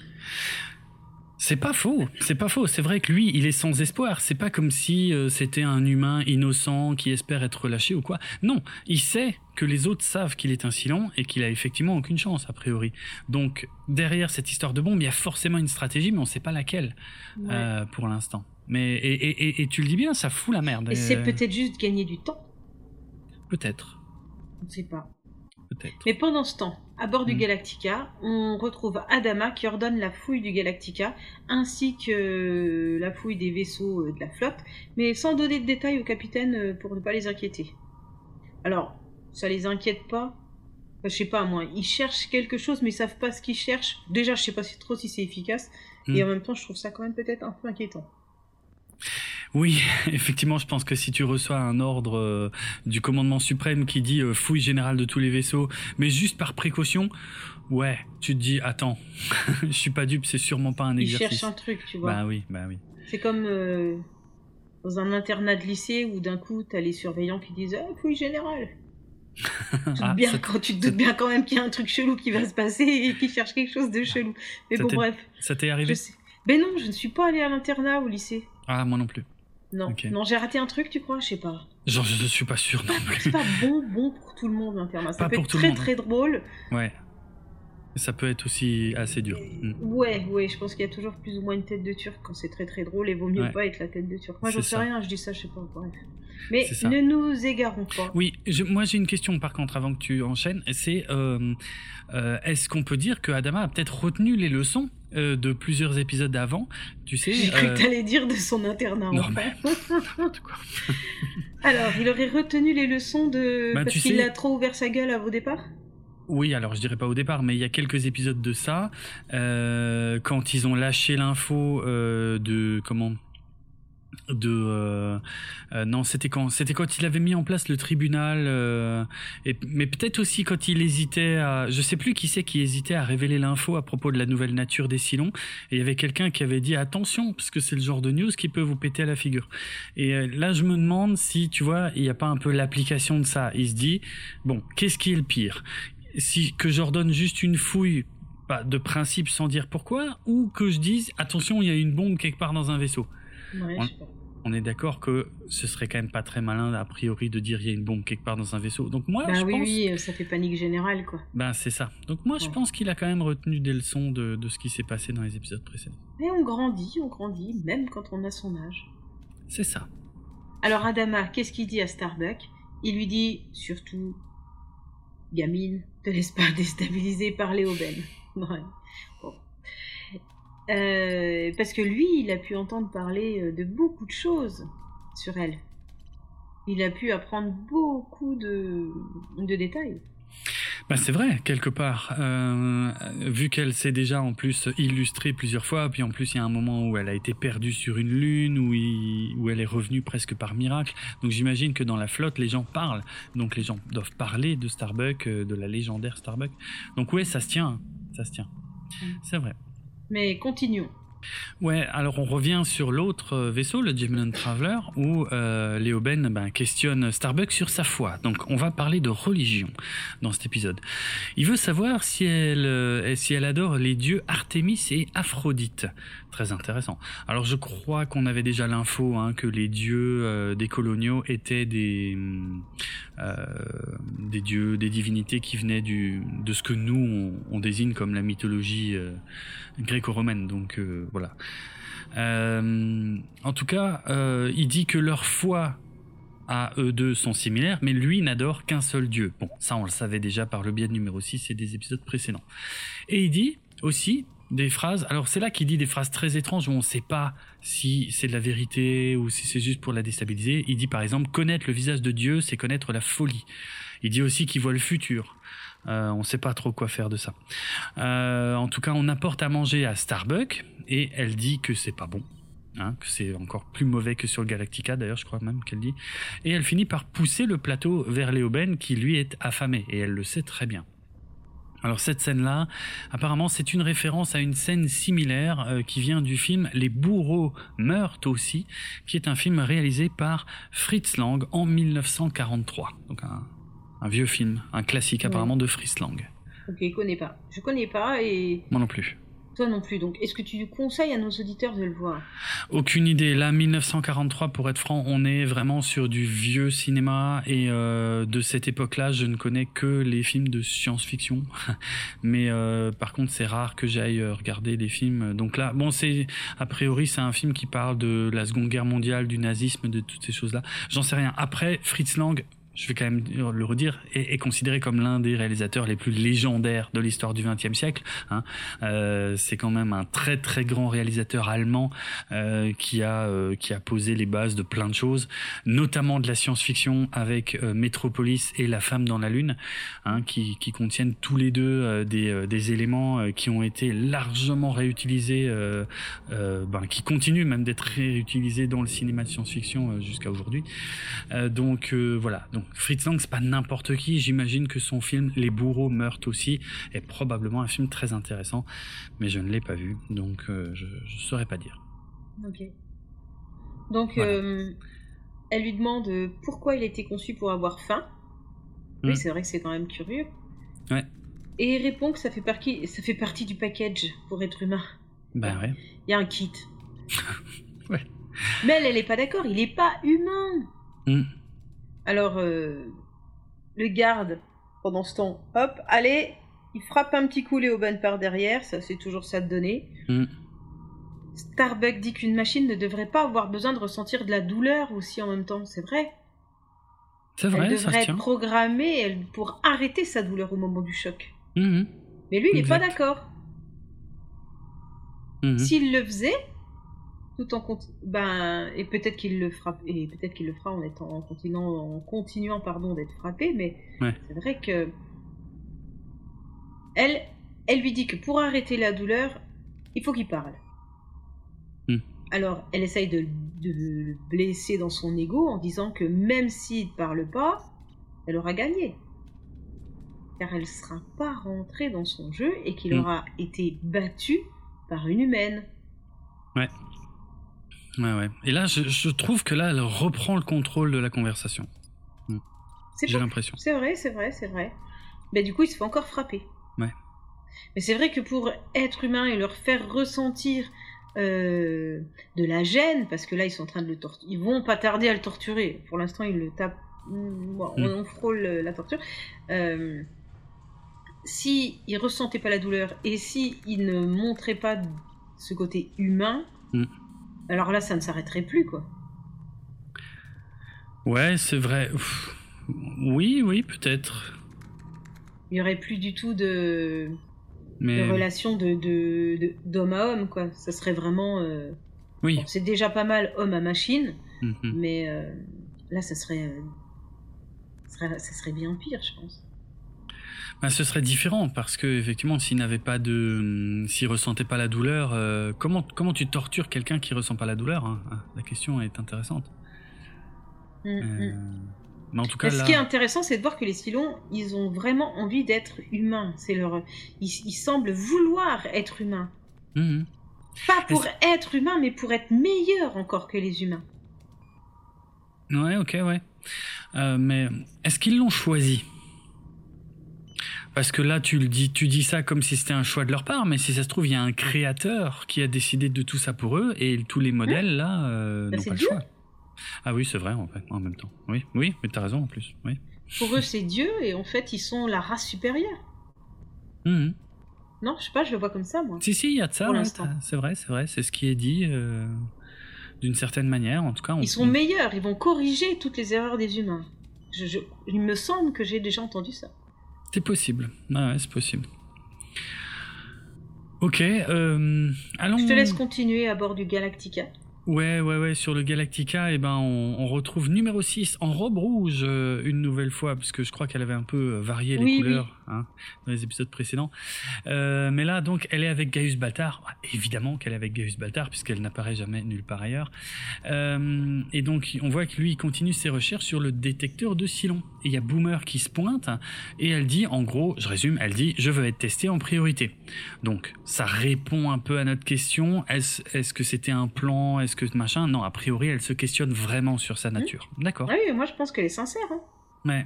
C'est pas faux, c'est pas faux. C'est vrai que lui, il est sans espoir. C'est pas comme si euh, c'était un humain innocent qui espère être relâché ou quoi. Non, il sait que les autres savent qu'il est un silent et qu'il a effectivement aucune chance a priori. Donc derrière cette histoire de bombe, il y a forcément une stratégie, mais on sait pas laquelle euh, pour l'instant. Mais et, et, tu le dis bien, ça fout la merde. Et c'est euh, peut-être juste gagner du temps. Peut-être. On ne sait pas. Mais pendant ce temps, à bord du hmm. Galactica, on retrouve Adama qui ordonne la fouille du Galactica ainsi que la fouille des vaisseaux euh, de la flotte, mais sans donner de détails au capitaine euh, pour ne pas les inquiéter. Alors, ça les inquiète pas? Je sais pas moi, ils cherchent quelque chose mais ils savent pas ce qu'ils cherchent. Déjà, je sais pas trop si c'est efficace et hmm. en même temps, je trouve ça quand même peut-être un peu inquiétant. Oui, <laughs> effectivement, je pense que si tu reçois un ordre euh, du commandement suprême qui dit euh, fouille générale de tous les vaisseaux, mais juste par précaution, ouais, tu te dis attends, <laughs> je suis pas dupe, c'est sûrement pas un exercice. Il cherche un truc, tu vois. Bah oui, bah oui. C'est comme euh, dans un internat de lycée où d'un coup t'as les surveillants qui disent ah, fouille générale. <laughs> tu, ah, bien, quand, tu te doutes bien quand même qu'il y a un truc chelou qui va se passer et qui cherche quelque chose de chelou. Mais bon, bref. Ça t'est arrivé Ben non, je ne suis pas allée à l'internat au lycée. Ah, moi non plus. Non, non j'ai raté un truc, tu crois? Je sais pas. Genre, je ne suis pas sûr non plus. C'est pas bon, bon pour tout le monde l'internat. Ça peut être très très drôle. Ouais. Ça peut être aussi assez dur. Mm. Ouais, ouais, je pense qu'il y a toujours plus ou moins une tête de turc quand c'est très très drôle et vaut mieux pas être la tête de turc. Moi, j'en sais rien, je dis ça, je sais pas. Bref. Mais ne nous égarons pas. Oui, moi j'ai une question par contre avant que tu enchaînes. C'est euh, euh, est-ce qu'on peut dire que Adama a peut-être retenu les leçons euh, de plusieurs épisodes d'avant Tu sais. J'ai cru que t'allais dire de son internat. Non, mais... <laughs> Alors, il aurait retenu les leçons de bah, parce qu'il a trop ouvert sa gueule à vos départs. Oui, alors je dirais pas au départ, mais il y a quelques épisodes de ça, quand ils ont lâché l'info de comment de euh, euh, non c'était quand c'était quand il avait mis en place le tribunal euh, et, mais peut-être aussi quand il hésitait à je sais plus qui c'est qui hésitait à révéler l'info à propos de la nouvelle nature des Silons et il y avait quelqu'un qui avait dit attention parce que c'est le genre de news qui peut vous péter à la figure. Et là je me demande si tu vois il n'y a pas un peu l'application de ça. Il se dit bon qu'est-ce qui est le pire? Si que j'ordonne juste une fouille de principe sans dire pourquoi ou que je dise attention il y a une bombe quelque part dans un vaisseau? On, est d'accord que ce serait quand même pas très malin a priori de dire il y a une bombe quelque part dans un vaisseau. Donc moi, bah je oui, pense... oui, ça fait panique générale quoi. Ben c'est ça. Donc moi, je pense qu'il a quand même retenu des leçons de, ce qui s'est passé dans les épisodes précédents. Et on grandit, on grandit, même quand on a son âge. C'est ça. Alors Adama, qu'est-ce qu'il dit à Starbuck? Il lui dit surtout, gamine, te laisse pas <laughs> déstabiliser par les aubaines. Ouais. Euh, parce que lui, il a pu entendre parler euh, de beaucoup de choses sur elle. Il a pu apprendre beaucoup de, de détails. Bah c'est vrai, quelque part. Euh, vu qu'elle s'est déjà en plus illustrée plusieurs fois, puis en plus il y a un moment où elle a été perdue sur une lune, où, où elle est revenue presque par miracle. Donc j'imagine que dans la flotte, les gens parlent. Donc les gens doivent parler de Starbuck, de la légendaire Starbuck. Donc ouais, ça se tient. Ça se tient. C'est vrai. Mais continuons. Ouais, alors on revient sur l'autre euh, vaisseau, le Gemini Traveler, où euh, Léo Ben ben, questionne Starbuck sur sa foi. Donc on va parler de religion dans cet épisode. Il veut savoir si elle, euh, si elle adore les dieux Artémis et Aphrodite. Très intéressant. Alors je crois qu'on avait déjà l'info hein, que les dieux euh, des coloniaux étaient des, des dieux, des divinités qui venaient du, de ce que nous on, désigne comme la mythologie gréco-romaine. Donc voilà. Euh, en tout cas, euh, il dit que leur foi à eux deux sont similaires, mais lui n'adore qu'un seul Dieu. Bon, ça on le savait déjà par le biais de numéro 6 et des épisodes précédents. Et il dit aussi des phrases, alors c'est là qu'il dit des phrases très étranges où on ne sait pas si c'est de la vérité ou si c'est juste pour la déstabiliser. Il dit par exemple, connaître le visage de Dieu, c'est connaître la folie. Il dit aussi qu'il voit le futur. Euh, on ne sait pas trop quoi faire de ça. Euh, en tout cas, on apporte à manger à Starbuck et elle dit que c'est pas bon. Hein, que c'est encore plus mauvais que sur le Galactica d'ailleurs je crois même qu'elle dit et elle finit par pousser le plateau vers Léoben qui lui est affamé et elle le sait très bien alors cette scène-là, apparemment, c'est une référence à une scène similaire euh, qui vient du film Les bourreaux meurent aussi, qui est un film réalisé par Fritz Lang en 1943. Donc un, un vieux film, un classique apparemment de Fritz Lang. Ok, je connais pas. Je connais pas et. Moi non plus. Toi non plus. Donc, est-ce que tu conseilles à nos auditeurs de le voir? Aucune idée. Là, 1943, pour être franc, on est vraiment sur du vieux cinéma et euh, de cette époque-là, je ne connais que les films de science-fiction. <laughs> Mais euh, par contre, c'est rare que j'aille euh, regarder des films. Donc là, bon, c'est a priori, c'est un film qui parle de la Seconde Guerre mondiale, du nazisme, de toutes ces choses-là. J'en sais rien. Après, Fritz Lang je vais quand même le redire, est, considéré comme l'un des réalisateurs les plus légendaires de l'histoire du XXe siècle. Hein. Euh, c'est quand même un très très grand réalisateur allemand euh, qui a euh, qui a posé les bases de plein de choses, notamment de la science-fiction avec Metropolis et La femme dans la lune, hein, qui, contiennent tous les deux des, des éléments qui ont été largement réutilisés, ben, qui continuent même d'être réutilisés dans le cinéma de science-fiction jusqu'à aujourd'hui. donc voilà. Fritz Lang, c'est pas n'importe qui. J'imagine que son film Les bourreaux meurent aussi est probablement un film très intéressant, mais je ne l'ai pas vu, donc euh, je ne saurais pas dire. Ok. Donc, euh, elle lui demande pourquoi il était conçu pour avoir faim. Oui, hmm. c'est vrai que c'est quand même curieux. Ouais. Et il répond que ça fait, partie, ça fait partie du package pour être humain. Ben ouais. Il y a un kit. <laughs> ouais. Mais elle, elle n'est pas d'accord. Il n'est pas humain. Hmm. Alors, euh, le garde, pendant ce temps, hop, allez, il frappe un petit coup Léoban par derrière, ça c'est toujours ça de donner. Mm. Starbuck dit qu'une machine ne devrait pas avoir besoin de ressentir de la douleur aussi en même temps, c'est vrai. C'est vrai, elle devrait être programmée pour arrêter sa douleur au moment du choc. Mm-hmm. Mais lui, il n'est pas d'accord. Mm-hmm. S'il le faisait, tout en ben et peut-être qu'il le fera et peut-être qu'il le fera en étant en continuant en continuant pardon d'être frappé mais c'est vrai que elle elle lui dit que pour arrêter la douleur il faut qu'il parle. Hmm. alors elle essaye de, le blesser dans son ego en disant que même s'il ne parle pas elle aura gagné. Car elle sera pas rentrée dans son jeu et qu'il hmm. aura été battu par une humaine. Ouais Ouais, ouais. Et là, je, trouve que là, elle reprend le contrôle de la conversation. Hmm. J'ai l'impression. C'est vrai, c'est vrai, c'est vrai. Mais du coup, il se fait encore frapper. Ouais. Mais c'est vrai que pour être humain et leur faire ressentir euh, de la gêne, parce que là, ils sont en train de le torturer. Ils vont pas tarder à le torturer. Pour l'instant, ils le tapent. Hmm. On, frôle la torture. Euh, si ils ressentaient pas la douleur et si ils ne montraient pas ce côté humain. Alors là, ça ne s'arrêterait plus, quoi. Ouais, c'est vrai. Oui, oui, peut-être. Il y aurait plus du tout de, Mais... de relation de, d'homme à homme, quoi. Ça serait vraiment. Euh, oui. c'est déjà pas mal homme à machine, mhm. mais euh, là, ça serait, euh, ça serait bien pire, je pense. Bah, ce serait différent parce que effectivement, s'il n'avait pas de, s'il ressentait pas la douleur, euh, comment comment tu tortures quelqu'un qui ressent pas la douleur hein? Ah, La question est intéressante. Mm, euh, mm. Mais en tout cas, ce qui est intéressant, c'est de voir que les Silons, ils ont vraiment envie d'être humains. C'est leur, ils, semblent vouloir être humains. Mm, pas pour être humains, mais pour être meilleurs encore que les humains. Ouais, ok, ouais. Euh, mais est-ce qu'ils l'ont choisi? Parce que là, tu le dis, tu dis ça comme si c'était un choix de leur part, mais si ça se trouve, il y a un créateur qui a décidé de tout ça pour eux, et tous les modèles là euh, bah, n'ont pas le choix. Ah oui, c'est vrai en fait, en même temps. Oui, oui, mais t'as raison en plus. Oui. Pour eux, c'est Dieu, et en fait, ils sont la race supérieure. Mmh. Non, je sais pas, je le vois comme ça, moi. Si, si, il y a de ça. c'est vrai, c'est vrai, c'est ce qui est dit. Euh, d'une certaine manière, en tout cas. Ils sont meilleurs, ils vont corriger toutes les erreurs des humains. il me semble que j'ai déjà entendu ça. C'est possible. ouais, c'est possible. Ok, euh, allons. Je te laisse continuer à bord du Galactica. Ouais, ouais, ouais, sur le Galactica, eh ben, on, retrouve numéro 6 en robe rouge euh, une nouvelle fois, parce que je crois qu'elle avait un peu euh, varié les couleurs hein, dans les épisodes précédents. Euh, mais là, donc, elle est avec Gaius Baltar. Évidemment qu'elle est avec Gaius Baltar, puisqu'elle n'apparaît jamais nulle part ailleurs. et donc, on voit que lui, il continue ses recherches sur le détecteur de Silon. Et il y a Boomer qui se pointe, et elle dit, en gros, je résume, elle dit, je veux être testé en priorité. Donc, ça répond un peu à notre question. Est-ce est -ce que c'était un plan? Que machin? Non, a priori, elle se questionne vraiment sur sa nature. D'accord. Oui, moi je pense qu'elle est sincère. Hein. Ouais.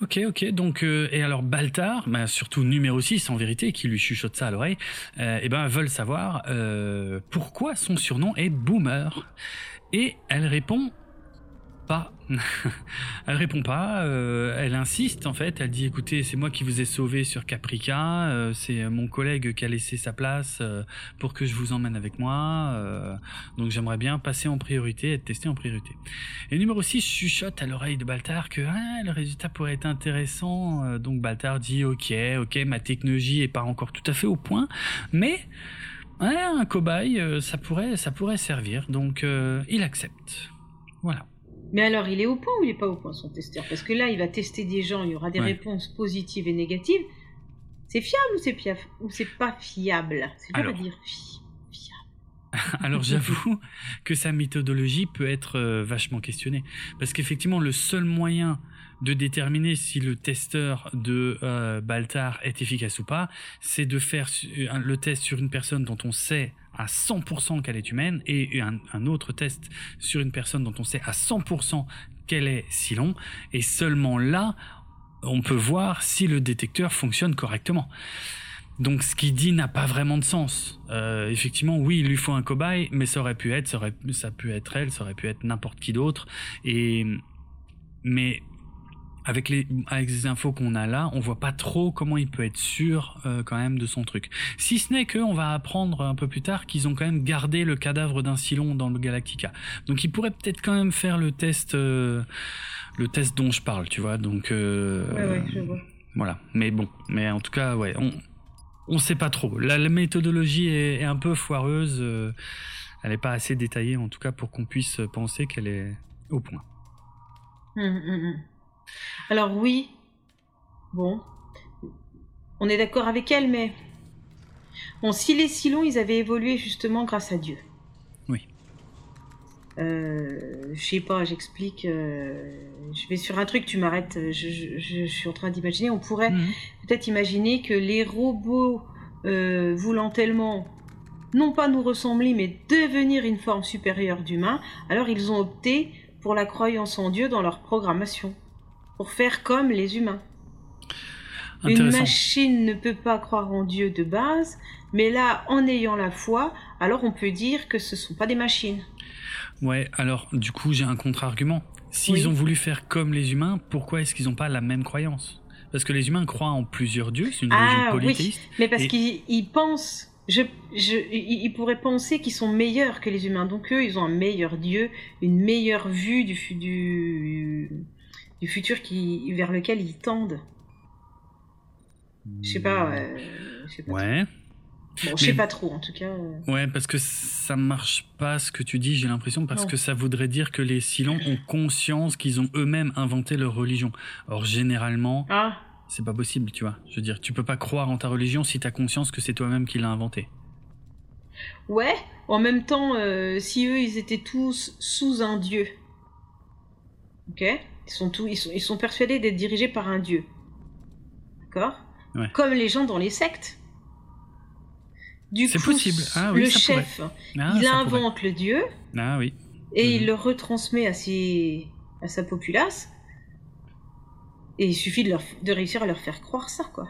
Ok, ok. Donc, euh, et alors Baltar, bah, surtout numéro 6 en vérité, qui lui chuchote ça à l'oreille, euh, eh ben, veulent savoir euh, pourquoi son surnom est Boomer. Et elle répond pas. <laughs> elle répond pas. Euh, elle insiste en fait. Elle dit écoutez, c'est moi qui vous ai sauvé sur Caprica. Euh, c'est mon collègue qui a laissé sa place euh, pour que je vous emmène avec moi. donc j'aimerais bien passer en priorité, être testé en priorité. Et numéro 6 chuchote à l'oreille de Baltar que ah, le résultat pourrait être intéressant. donc Baltar dit ok, ok, ma technologie est pas encore tout à fait au point, mais un cobaye, ça pourrait, ça pourrait servir. Donc il accepte. Voilà. Mais alors, il est au point ou il n'est pas au point son testeur? Parce que là, il va tester des gens, il y aura des réponses positives et négatives. C'est fiable ou c'est piaf ou c'est pas fiable? C'est pas dire fiable. <laughs> Alors j'avoue que sa méthodologie peut être euh, vachement questionnée. Parce qu'effectivement, le seul moyen de déterminer si le testeur de euh, Baltar est efficace ou pas, c'est de faire le test sur une personne dont on sait à 100% qu'elle est humaine et un, autre test sur une personne dont on sait à 100% qu'elle est si long et seulement là on peut voir si le détecteur fonctionne correctement. Donc ce qu'il dit n'a pas vraiment de sens. Euh, effectivement, oui, il lui faut un cobaye, mais ça aurait pu être, ça aurait, ça pu être elle, ça aurait pu être n'importe qui d'autre. Et mais avec les avec les infos qu'on a là, on voit pas trop comment il peut être sûr euh, quand même de son truc. Si ce n'est que on va apprendre un peu plus tard qu'ils ont quand même gardé le cadavre d'un Silon dans le Galactica. Donc il pourrait peut-être quand même faire le test euh, le test dont je parle, tu vois. Donc euh, ouais, ouais, je vois. voilà. Mais bon, mais en tout cas, ouais, on on sait pas trop. La, méthodologie est, un peu foireuse. elle n'est pas assez détaillée en tout cas pour qu'on puisse penser qu'elle est au point. Hum, hum, hum. Alors oui, bon, on est d'accord avec elle, mais bon, si les Silons, ils avaient évolué justement grâce à Dieu. Oui. Euh, je sais pas, j'explique. Euh, je vais sur un truc, tu m'arrêtes. Je, suis en train d'imaginer. On pourrait mhm. peut-être imaginer que les robots euh, voulant tellement non pas nous ressembler, mais devenir une forme supérieure d'humain, alors ils ont opté pour la croyance en Dieu dans leur programmation pour faire comme les humains. Une machine ne peut pas croire en Dieu de base, mais là, en ayant la foi, alors on peut dire que ce ne sont pas des machines. Ouais, alors du coup, j'ai un contre-argument. S'ils ont voulu faire comme les humains, pourquoi est-ce qu'ils n'ont pas la même croyance? Parce que les humains croient en plusieurs dieux, c'est une ah, religion Oui, mais parce qu'ils pensent je, je, ils pourraient penser qu'ils sont meilleurs que les humains. Donc eux, ils ont un meilleur dieu, une meilleure vue du, du, du futur qui, vers lequel ils tendent. Je sais pas. Euh, sais pas ouais. Bon, je sais pas trop, en tout cas. Euh. Ouais, parce que ça marche pas ce que tu dis, j'ai l'impression, parce que ça voudrait dire que les Silons ont conscience qu'ils ont eux-mêmes inventé leur religion. Or, généralement, ah. c'est pas possible, tu vois. Je veux dire, tu peux pas croire en ta religion si t'as conscience que c'est toi-même qui l'as inventé. Ouais, en même temps, euh, si eux, ils étaient tous sous un dieu. Ok ils sont, ils sont, ils sont persuadés d'être dirigés par un dieu. D'accord? Comme les gens dans les sectes. Du coup, possible. Ah, oui, le chef, ah, il invente le dieu. Ah oui. Et il mhm. le retransmet à, ses, à sa populace. Et il suffit de, leur, de réussir à leur faire croire ça, quoi.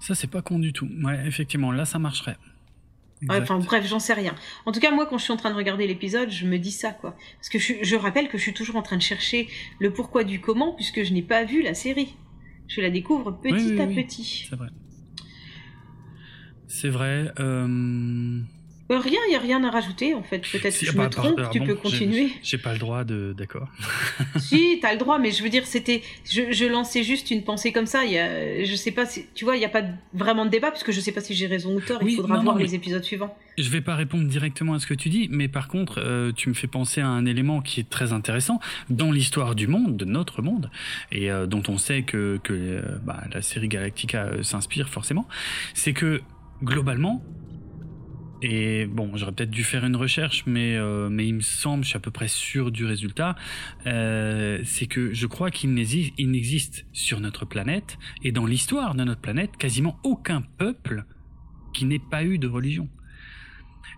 Ça, c'est pas con du tout. Ouais, effectivement, là, ça marcherait. Enfin bref, j'en sais rien. En tout cas, moi, quand je suis en train de regarder l'épisode, je me dis ça, quoi. Parce que je, rappelle que je suis toujours en train de chercher le pourquoi du comment, puisque je n'ai pas vu la série. Je la découvre petit à petit. C'est vrai. C'est vrai. Euh... Euh, rien, il n'y a rien à rajouter en fait. Peut-être que je me trompe, tu peux continuer. J'ai pas le droit de. D'accord. <laughs> si, <laughs> tu as le droit, mais je veux dire, c'était. Je, lançais juste une pensée comme ça. Il y a, je sais pas si. Tu vois, il n'y a pas vraiment de débat, puisque je sais pas si j'ai raison ou tort. il faudra voir les épisodes suivants. Je vais pas répondre directement à ce que tu dis, mais par contre, euh, tu me fais penser à un élément qui est très intéressant dans l'histoire du monde, de notre monde, et euh, dont on sait que, que bah, la série Galactica s'inspire forcément. C'est que globalement, et bon, j'aurais peut-être dû faire une recherche, mais, euh, mais il me semble, je suis à peu près sûr du résultat, euh, c'est que je crois qu'il n'existe sur notre planète, et dans l'histoire de notre planète, quasiment aucun peuple qui n'ait pas eu de religion.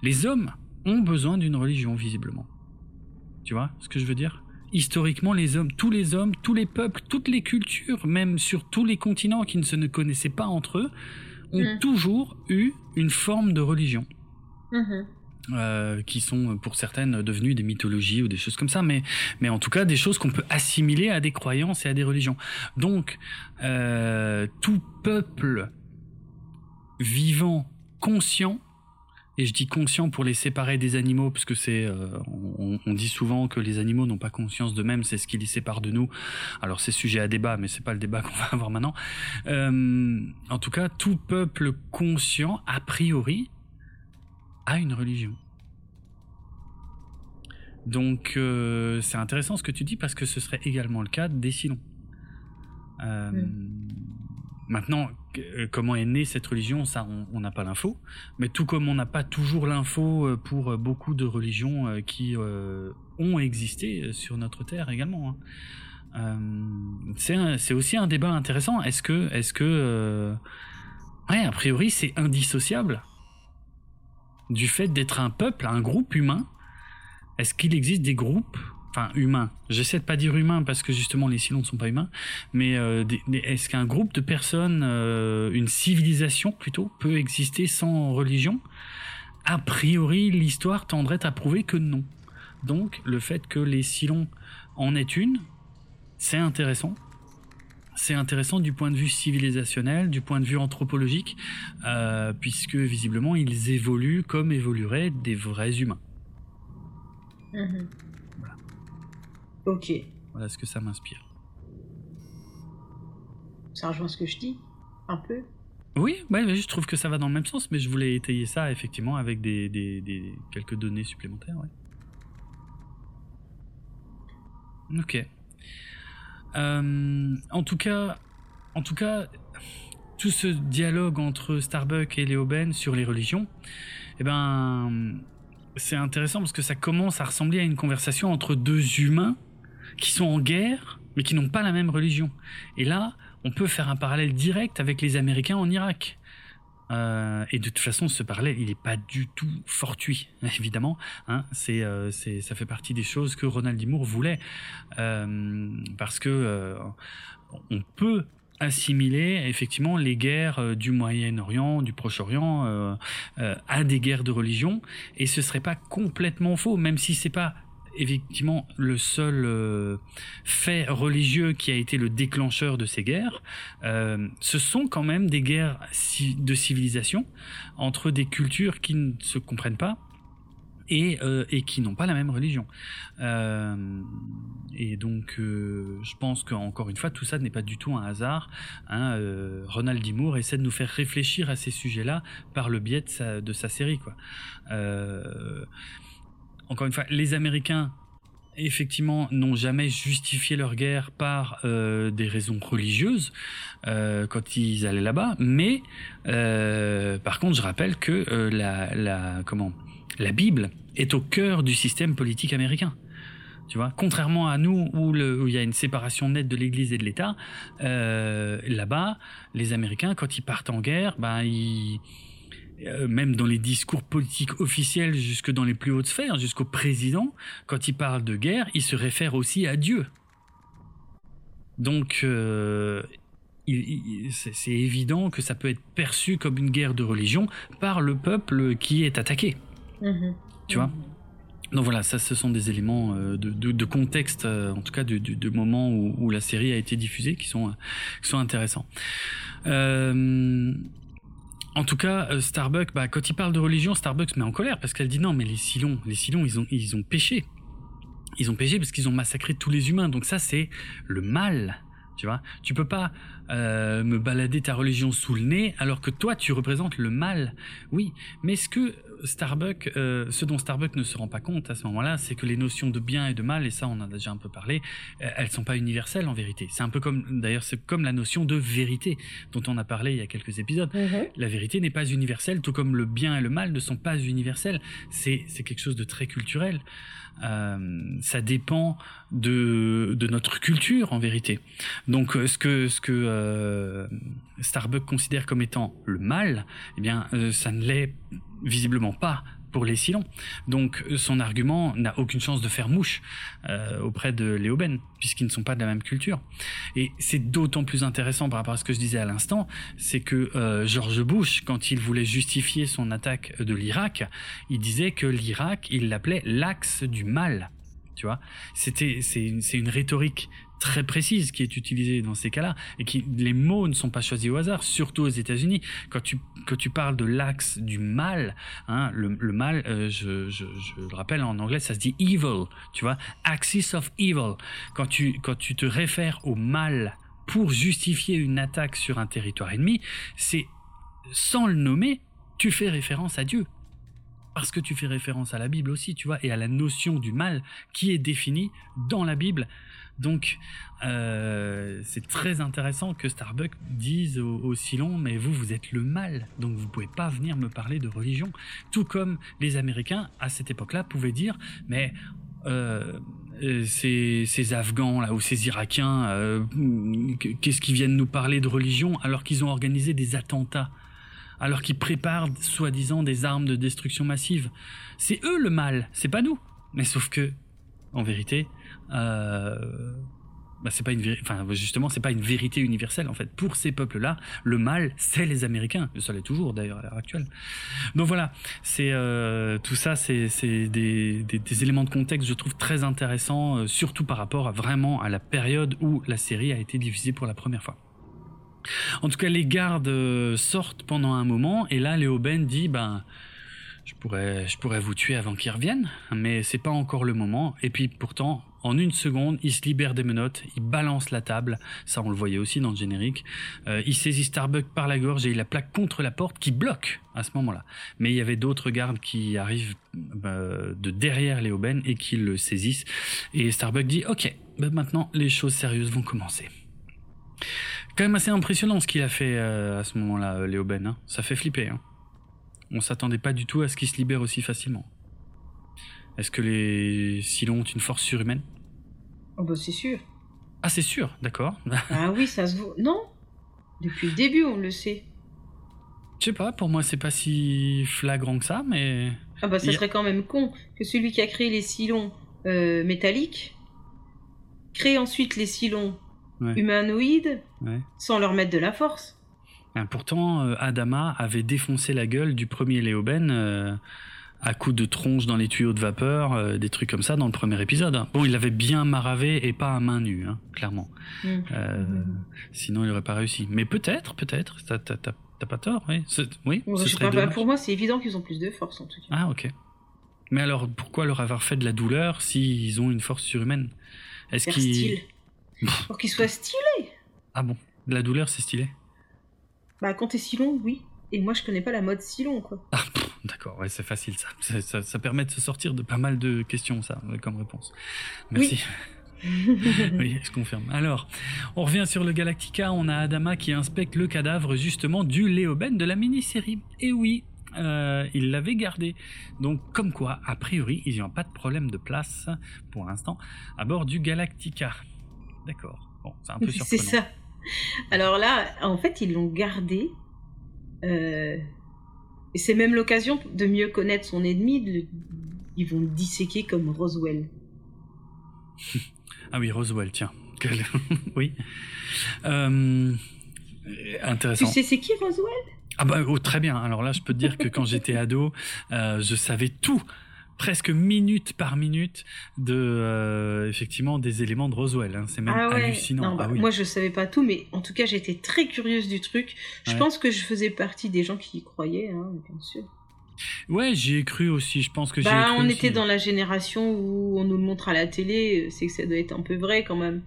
Les hommes ont besoin d'une religion, visiblement. Tu vois ce que je veux dire? Historiquement, les hommes, tous les hommes, tous les peuples, toutes les cultures, même sur tous les continents qui ne se ne connaissaient pas entre eux, ont mmh. toujours eu une forme de religion. Mhm. Euh, qui sont pour certaines devenues des mythologies ou des choses comme ça, mais, mais en tout cas des choses qu'on peut assimiler à des croyances et à des religions. Donc, euh, tout peuple vivant, conscient, et je dis conscient pour les séparer des animaux, parce que c'est, euh, on, dit souvent que les animaux n'ont pas conscience d'eux-mêmes, c'est ce qui les sépare de nous. Alors c'est sujet à débat, mais c'est pas le débat <laughs> qu'on va avoir maintenant. Euh, en tout cas, tout peuple conscient, a priori, a une religion. Donc euh, c'est intéressant ce que tu dis parce que ce serait également le cas des Silons. Euh, mm. Maintenant, euh, comment est née cette religion, ça on n'a pas l'info. Mais tout comme on n'a pas toujours l'info pour beaucoup de religions qui ont existé sur notre terre également. Hein. c'est aussi un débat intéressant. Est-ce que, est-ce que, ouais, a priori c'est indissociable du fait d'être un peuple, un groupe humain. Est-ce qu'il existe des groupes, enfin humains, j'essaie de pas dire humains parce que justement les Silons ne sont pas humains, mais euh, est-ce qu'un groupe de personnes, euh, une civilisation plutôt, peut exister sans religion? A priori, l'histoire tendrait à prouver que non. Donc le fait que les Silons en aient une, c'est intéressant c'est intéressant du point de vue civilisationnel, du point de vue anthropologique, euh, puisque visiblement ils évoluent comme évolueraient des vrais humains. Mhm. Voilà. Ok. Voilà ce que ça m'inspire. Ça rejoint ce que je dis, un peu. Oui, je trouve que ça va dans le même sens, mais je voulais étayer ça effectivement avec des, des quelques données supplémentaires. Ouais. Ok. Euh, en tout cas, en tout cas, tout ce dialogue entre Starbuck et Léoben sur les religions, eh ben, c'est intéressant parce que ça commence à ressembler à une conversation entre deux humains qui sont en guerre, mais qui n'ont pas la même religion. Et là, on peut faire un parallèle direct avec les Américains en Irak. Euh, et de toute façon, ce parallèle, il n'est pas du tout fortuit, <laughs> évidemment. Hein, c'est, euh, c'est, ça fait partie des choses que Ronald D. Moore voulait, euh, parce que on peut assimiler effectivement les guerres du Moyen-Orient, du Proche-Orient à des guerres de religion, et ce serait pas complètement faux, même si c'est pas effectivement le seul euh, fait religieux qui a été le déclencheur de ces guerres, euh, ce sont quand même des guerres de civilisation entre des cultures qui ne se comprennent pas et, euh, qui n'ont pas la même religion. et donc, je pense qu'encore une fois, tout ça n'est pas du tout un hasard. Hein, Ronald D. Moore essaie de nous faire réfléchir à ces sujets-là par le biais de sa, de sa série. Quoi encore une fois, les Américains effectivement n'ont jamais justifié leur guerre par euh, des raisons religieuses euh, quand ils allaient là-bas, mais euh, par contre je rappelle que la, comment la Bible est au cœur du système politique américain. Tu vois, contrairement à nous où, où il y a une séparation nette de l'Église et de l'État, là-bas, les Américains quand ils partent en guerre, ben ils euh, même dans les discours politiques officiels, jusque dans les plus hautes sphères, jusqu'au président, quand il parle de guerre, il se réfère aussi à Dieu. Donc, euh, c'est évident que ça peut être perçu comme une guerre de religion par le peuple qui est attaqué. Mm-hmm. Tu vois? Donc voilà, ça, ce sont des éléments euh, de, contexte, en tout cas du, moment où, la série a été diffusée, qui sont, qui sont intéressants. Euh, en tout cas, euh, Starbucks, bah, quand il parle de religion, Starbucks met en colère parce qu'elle dit non, mais les Silons, les Silons, ils ont, ils ont péché. Ils ont péché parce qu'ils ont massacré tous les humains. Donc ça, c'est le mal. Tu vois, tu peux pas euh, me balader ta religion sous le nez alors que toi, tu représentes le mal. Oui, mais est-ce que Starbucks, euh, ce dont Starbucks ne se rend pas compte à ce moment-là, c'est que les notions de bien et de mal, et ça on en a déjà un peu parlé, euh, elles sont pas universelles en vérité. C'est un peu comme, d'ailleurs, c'est comme la notion de vérité dont on a parlé il y a quelques épisodes. Mhm. La vérité n'est pas universelle, tout comme le bien et le mal ne sont pas universels. C'est c'est quelque chose de très culturel. Euh, ça dépend de, de notre culture en vérité. Donc ce que ce que euh, Starbucks considère comme étant le mal, eh bien ça ne l'est visiblement pas pour les Silons. Donc son argument n'a aucune chance de faire mouche euh, auprès de Léoben, puisqu'ils ne sont pas de la même culture. Et c'est d'autant plus intéressant par rapport à ce que je disais à l'instant, c'est que euh, George Bush, quand il voulait justifier son attaque de l'Irak, il disait que l'Irak, il l'appelait l'axe du mal. Tu vois, c'était c'est une rhétorique très précise qui est utilisée dans ces cas-là et qui les mots ne sont pas choisis au hasard surtout aux États-Unis. Quand tu tu parles de l'axe du mal hein, le, le mal euh, je, je, je, le rappelle en anglais ça se dit evil tu vois axis of evil. Quand tu quand tu te réfères au mal pour justifier une attaque sur un territoire ennemi c'est sans le nommer tu fais référence à Dieu. Parce que tu fais référence à la Bible aussi, tu vois, et à la notion du mal qui est définie dans la Bible donc, euh, c'est très intéressant que Starbucks dise au, Silon, mais vous, vous êtes le mal, donc vous pouvez pas venir me parler de religion. Tout comme les Américains, à cette époque-là, pouvaient dire, mais euh, euh, ces, Afghans là ou ces Irakiens, qu'est-ce qu'ils viennent nous parler de religion alors qu'ils ont organisé des attentats, alors qu'ils préparent soi-disant des armes de destruction massive C'est eux le mal, c'est pas nous. Mais sauf que, en vérité, euh, bah c'est pas une enfin justement c'est pas une vérité universelle en fait. Pour ces peuples là le mal c'est les américains. Ça l'est toujours d'ailleurs à l'heure actuelle. Donc voilà. C'est euh, tout ça c'est des, des, des, éléments de contexte je trouve très intéressants euh, surtout par rapport à vraiment à la période où la série a été diffusée pour la première fois. En tout cas les gardes euh, sortent pendant un moment et là Léo Ben dit ben je pourrais, je pourrais vous tuer avant qu'ils reviennent, mais c'est pas encore le moment. Et puis pourtant, en une seconde, il se libère des menottes, il balance la table, ça on le voyait aussi dans le générique. Euh, il saisit Starbuck par la gorge et il la plaque contre la porte qui bloque à ce moment-là. Mais il y avait d'autres gardes qui arrivent euh, de derrière Léo Ben et qui le saisissent. Et Starbuck dit Ok, ben maintenant les choses sérieuses vont commencer. Quand même assez impressionnant ce qu'il a fait euh, à ce moment-là, Léo Ben. Hein. Ça fait flipper. Hein. On s'attendait pas du tout à ce qu'ils se libèrent aussi facilement. Est-ce que les Silons ont une force surhumaine? Oh bah c'est sûr. Ah c'est sûr, d'accord. <laughs> ah oui, ça se voit. Non Depuis le début, on le sait. Je sais pas, pour moi c'est pas si flagrant que ça, mais... Ah bah ça serait quand même con que celui qui a créé les Silons euh, métalliques crée ensuite les Silons humanoïdes sans leur mettre de la force. Ben, pourtant, euh, Adama avait défoncé la gueule du premier Léoben euh, à coups de tronche dans les tuyaux de vapeur, euh, des trucs comme ça dans le premier épisode. Bon, il avait bien maravé et pas à main nue, hein, clairement. Mm. Sinon, il n'aurait pas réussi. Mais peut-être, peut-être. T'as pas tort, oui. Oui. pour moi, c'est évident qu'ils ont plus de force en tout cas. Ah, ok. Mais alors, pourquoi leur avoir fait de la douleur s'ils ont une force surhumaine? Est-ce qu'ils <laughs> pour qu'ils soient stylés. Ah bon, de la douleur, c'est stylé? Bah, quand t'es si long, oui. Et moi, je connais pas la mode si long, quoi. Ah, d'accord, ouais, c'est facile, ça. Ça, ça. permet de se sortir de pas mal de questions, ça, comme réponse. Merci. <laughs> Oui. je confirme. Alors, on revient sur le Galactica. On a Adama qui inspecte le cadavre, justement, du Léoben de la mini-série. Et oui, euh, il l'avait gardé. Donc, comme quoi, a priori, ils n'ont pas de problème de place, pour l'instant, à bord du Galactica. D'accord. Bon, c'est un peu <laughs> surprenant. C'est ça. Alors là, en fait, ils l'ont gardé. Euh, et c'est même l'occasion de mieux connaître son ennemi. Ils vont le disséquer comme Roswell. <laughs> ah oui, Roswell, tiens. <laughs> <laughs> oui. Euh, intéressant. Tu sais, c'est qui Roswell? Ah bah oh, très bien. Alors là, je peux te dire que quand j'étais ado, euh, je savais tout presque minute par minute de euh, effectivement des éléments de Roswell. Hein. C'est même ah hallucinant. Bah, ah moi, je savais pas tout, mais en tout cas, j'étais très curieuse du truc. Je pense que je faisais partie des gens qui y croyaient, hein, bien sûr. Ouais, j'y ai cru aussi. Je pense que bah, j'y ai cru on était dans la génération où on nous le montre à la télé. C'est que ça doit être un peu vrai quand même.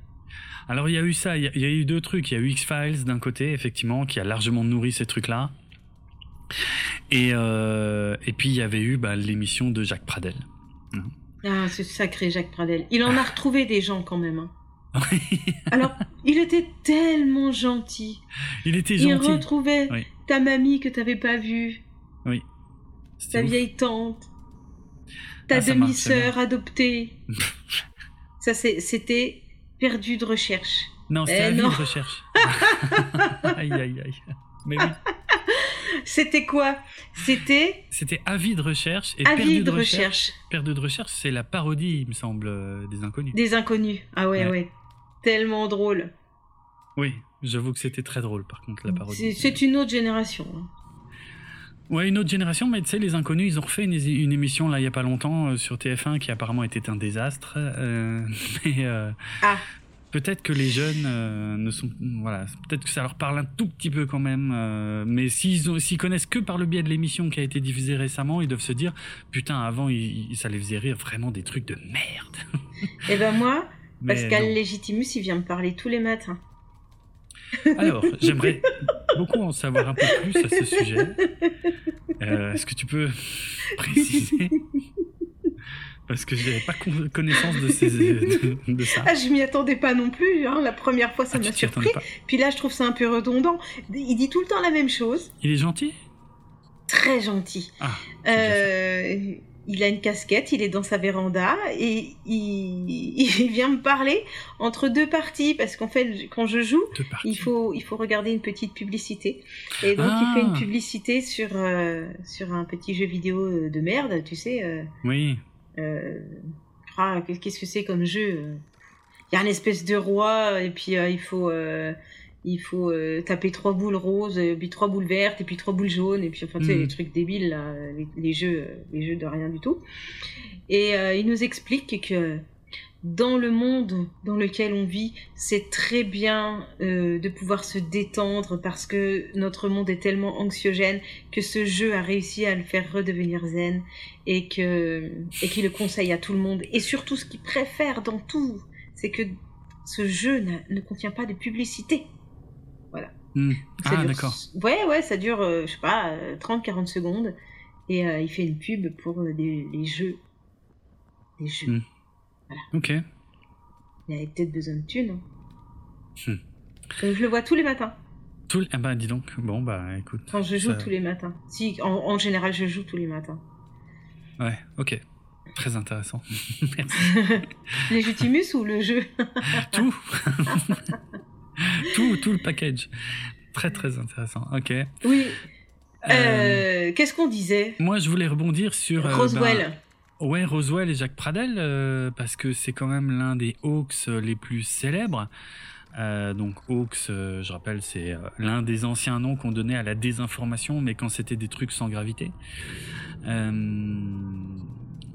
Alors il y a eu ça, il y, a eu deux trucs. Il y a eu X-Files d'un côté, effectivement, qui a largement nourri ces trucs-là. Et, euh, et puis il y avait eu bah, l'émission de Jacques Pradel. Ah, ce sacré Jacques Pradel. Il en a retrouvé des gens quand même. Hein. Alors, il était tellement gentil. Il était gentil. Il retrouvait ta mamie que tu n'avais pas vue. Oui. Ta vieille tante. Ta ah, demi-sœur adoptée. <laughs> ça, c'était perdu de recherche. Non, c'était eh, de recherche. <laughs> aïe, aïe, aïe. Mais oui. <laughs> C'était quoi? C'était. C'était Avis de recherche et Avis de, recherche. Perdu de recherche, c'est la parodie, il me semble, euh, des inconnus. Des inconnus. Ah ouais, ouais. Tellement drôle. Oui, j'avoue que c'était très drôle, par contre, la parodie. C'est une autre génération. Hein. Ouais, une autre génération, mais tu sais, les inconnus, ils ont refait une, émission là il y a pas longtemps euh, sur TF1 qui apparemment était un désastre. Euh, <laughs> mais euh, ah. Peut-être que les jeunes ne sont, voilà, peut-être que ça leur parle un tout petit peu quand même. mais s'ils s'ils connaissent que par le biais de l'émission qui a été diffusée récemment, ils doivent se dire, putain, avant, ça les faisait rire vraiment des trucs de merde. Eh ben moi, <laughs> Pascal Légitimus, il vient me parler tous les matins. Alors, <laughs> j'aimerais beaucoup en savoir un peu plus à ce sujet. Euh, est-ce que tu peux <laughs> préciser Parce que je n'avais pas connaissance de, ces, <laughs> de, ça. Ah, je m'y attendais pas non plus. Hein. La première fois, ça ah, m'a surpris. Puis là, je trouve ça un peu redondant. Il dit tout le temps la même chose. Il est gentil? Très gentil. Ah, euh, il a une casquette, il est dans sa véranda et il, <laughs> vient me parler entre deux parties parce qu'en fait quand je joue, il faut il faut regarder une petite publicité et donc il fait une ah. publicité sur euh, sur un petit jeu vidéo de merde, tu sais. Euh, oui. Qu'est-ce que c'est comme jeu Il y a une espèce de roi et puis il faut il faut euh, taper trois boules roses, euh, puis trois boules vertes, et puis trois boules jaunes, et puis enfin, tu sais, mm. les trucs débiles, là, les, jeux, euh, les jeux de rien du tout. Et il nous explique que dans le monde dans lequel on vit, c'est très bien de pouvoir se détendre parce que notre monde est tellement anxiogène que ce jeu a réussi à le faire redevenir zen et que et qu'il le conseille à tout le monde. Et surtout, ce qu'il préfère dans tout, c'est que ce jeu ne contient pas de publicité. Voilà. Hmm. Ah, d'accord. Ouais, ouais, ça dure, euh, je sais pas, 30-40 euh, secondes. Et euh, il fait une pub pour des, les jeux. Les jeux. Hmm. Voilà. Ok. Il avait peut-être besoin de thunes. Hmm. je le vois tous les matins. Tout... Ah bah dis donc, bon bah écoute. Quand je joue tous les matins. Si, en, général, je joue tous les matins. Ouais, ok. Très intéressant. <laughs> Merci. <laughs> Légitimus ou le jeu? <laughs> Tout. tout, tout le package. Très, très intéressant. Ok. Oui. Euh, euh, qu'est-ce qu'on disait? Moi, je voulais rebondir sur. Euh, Roswell. Ben, ouais, Roswell et Jacques Pradel, parce que c'est quand même l'un des Hawks les plus célèbres. donc Hawks, je rappelle, c'est l'un des anciens noms qu'on donnait à la désinformation, mais quand c'était des trucs sans gravité.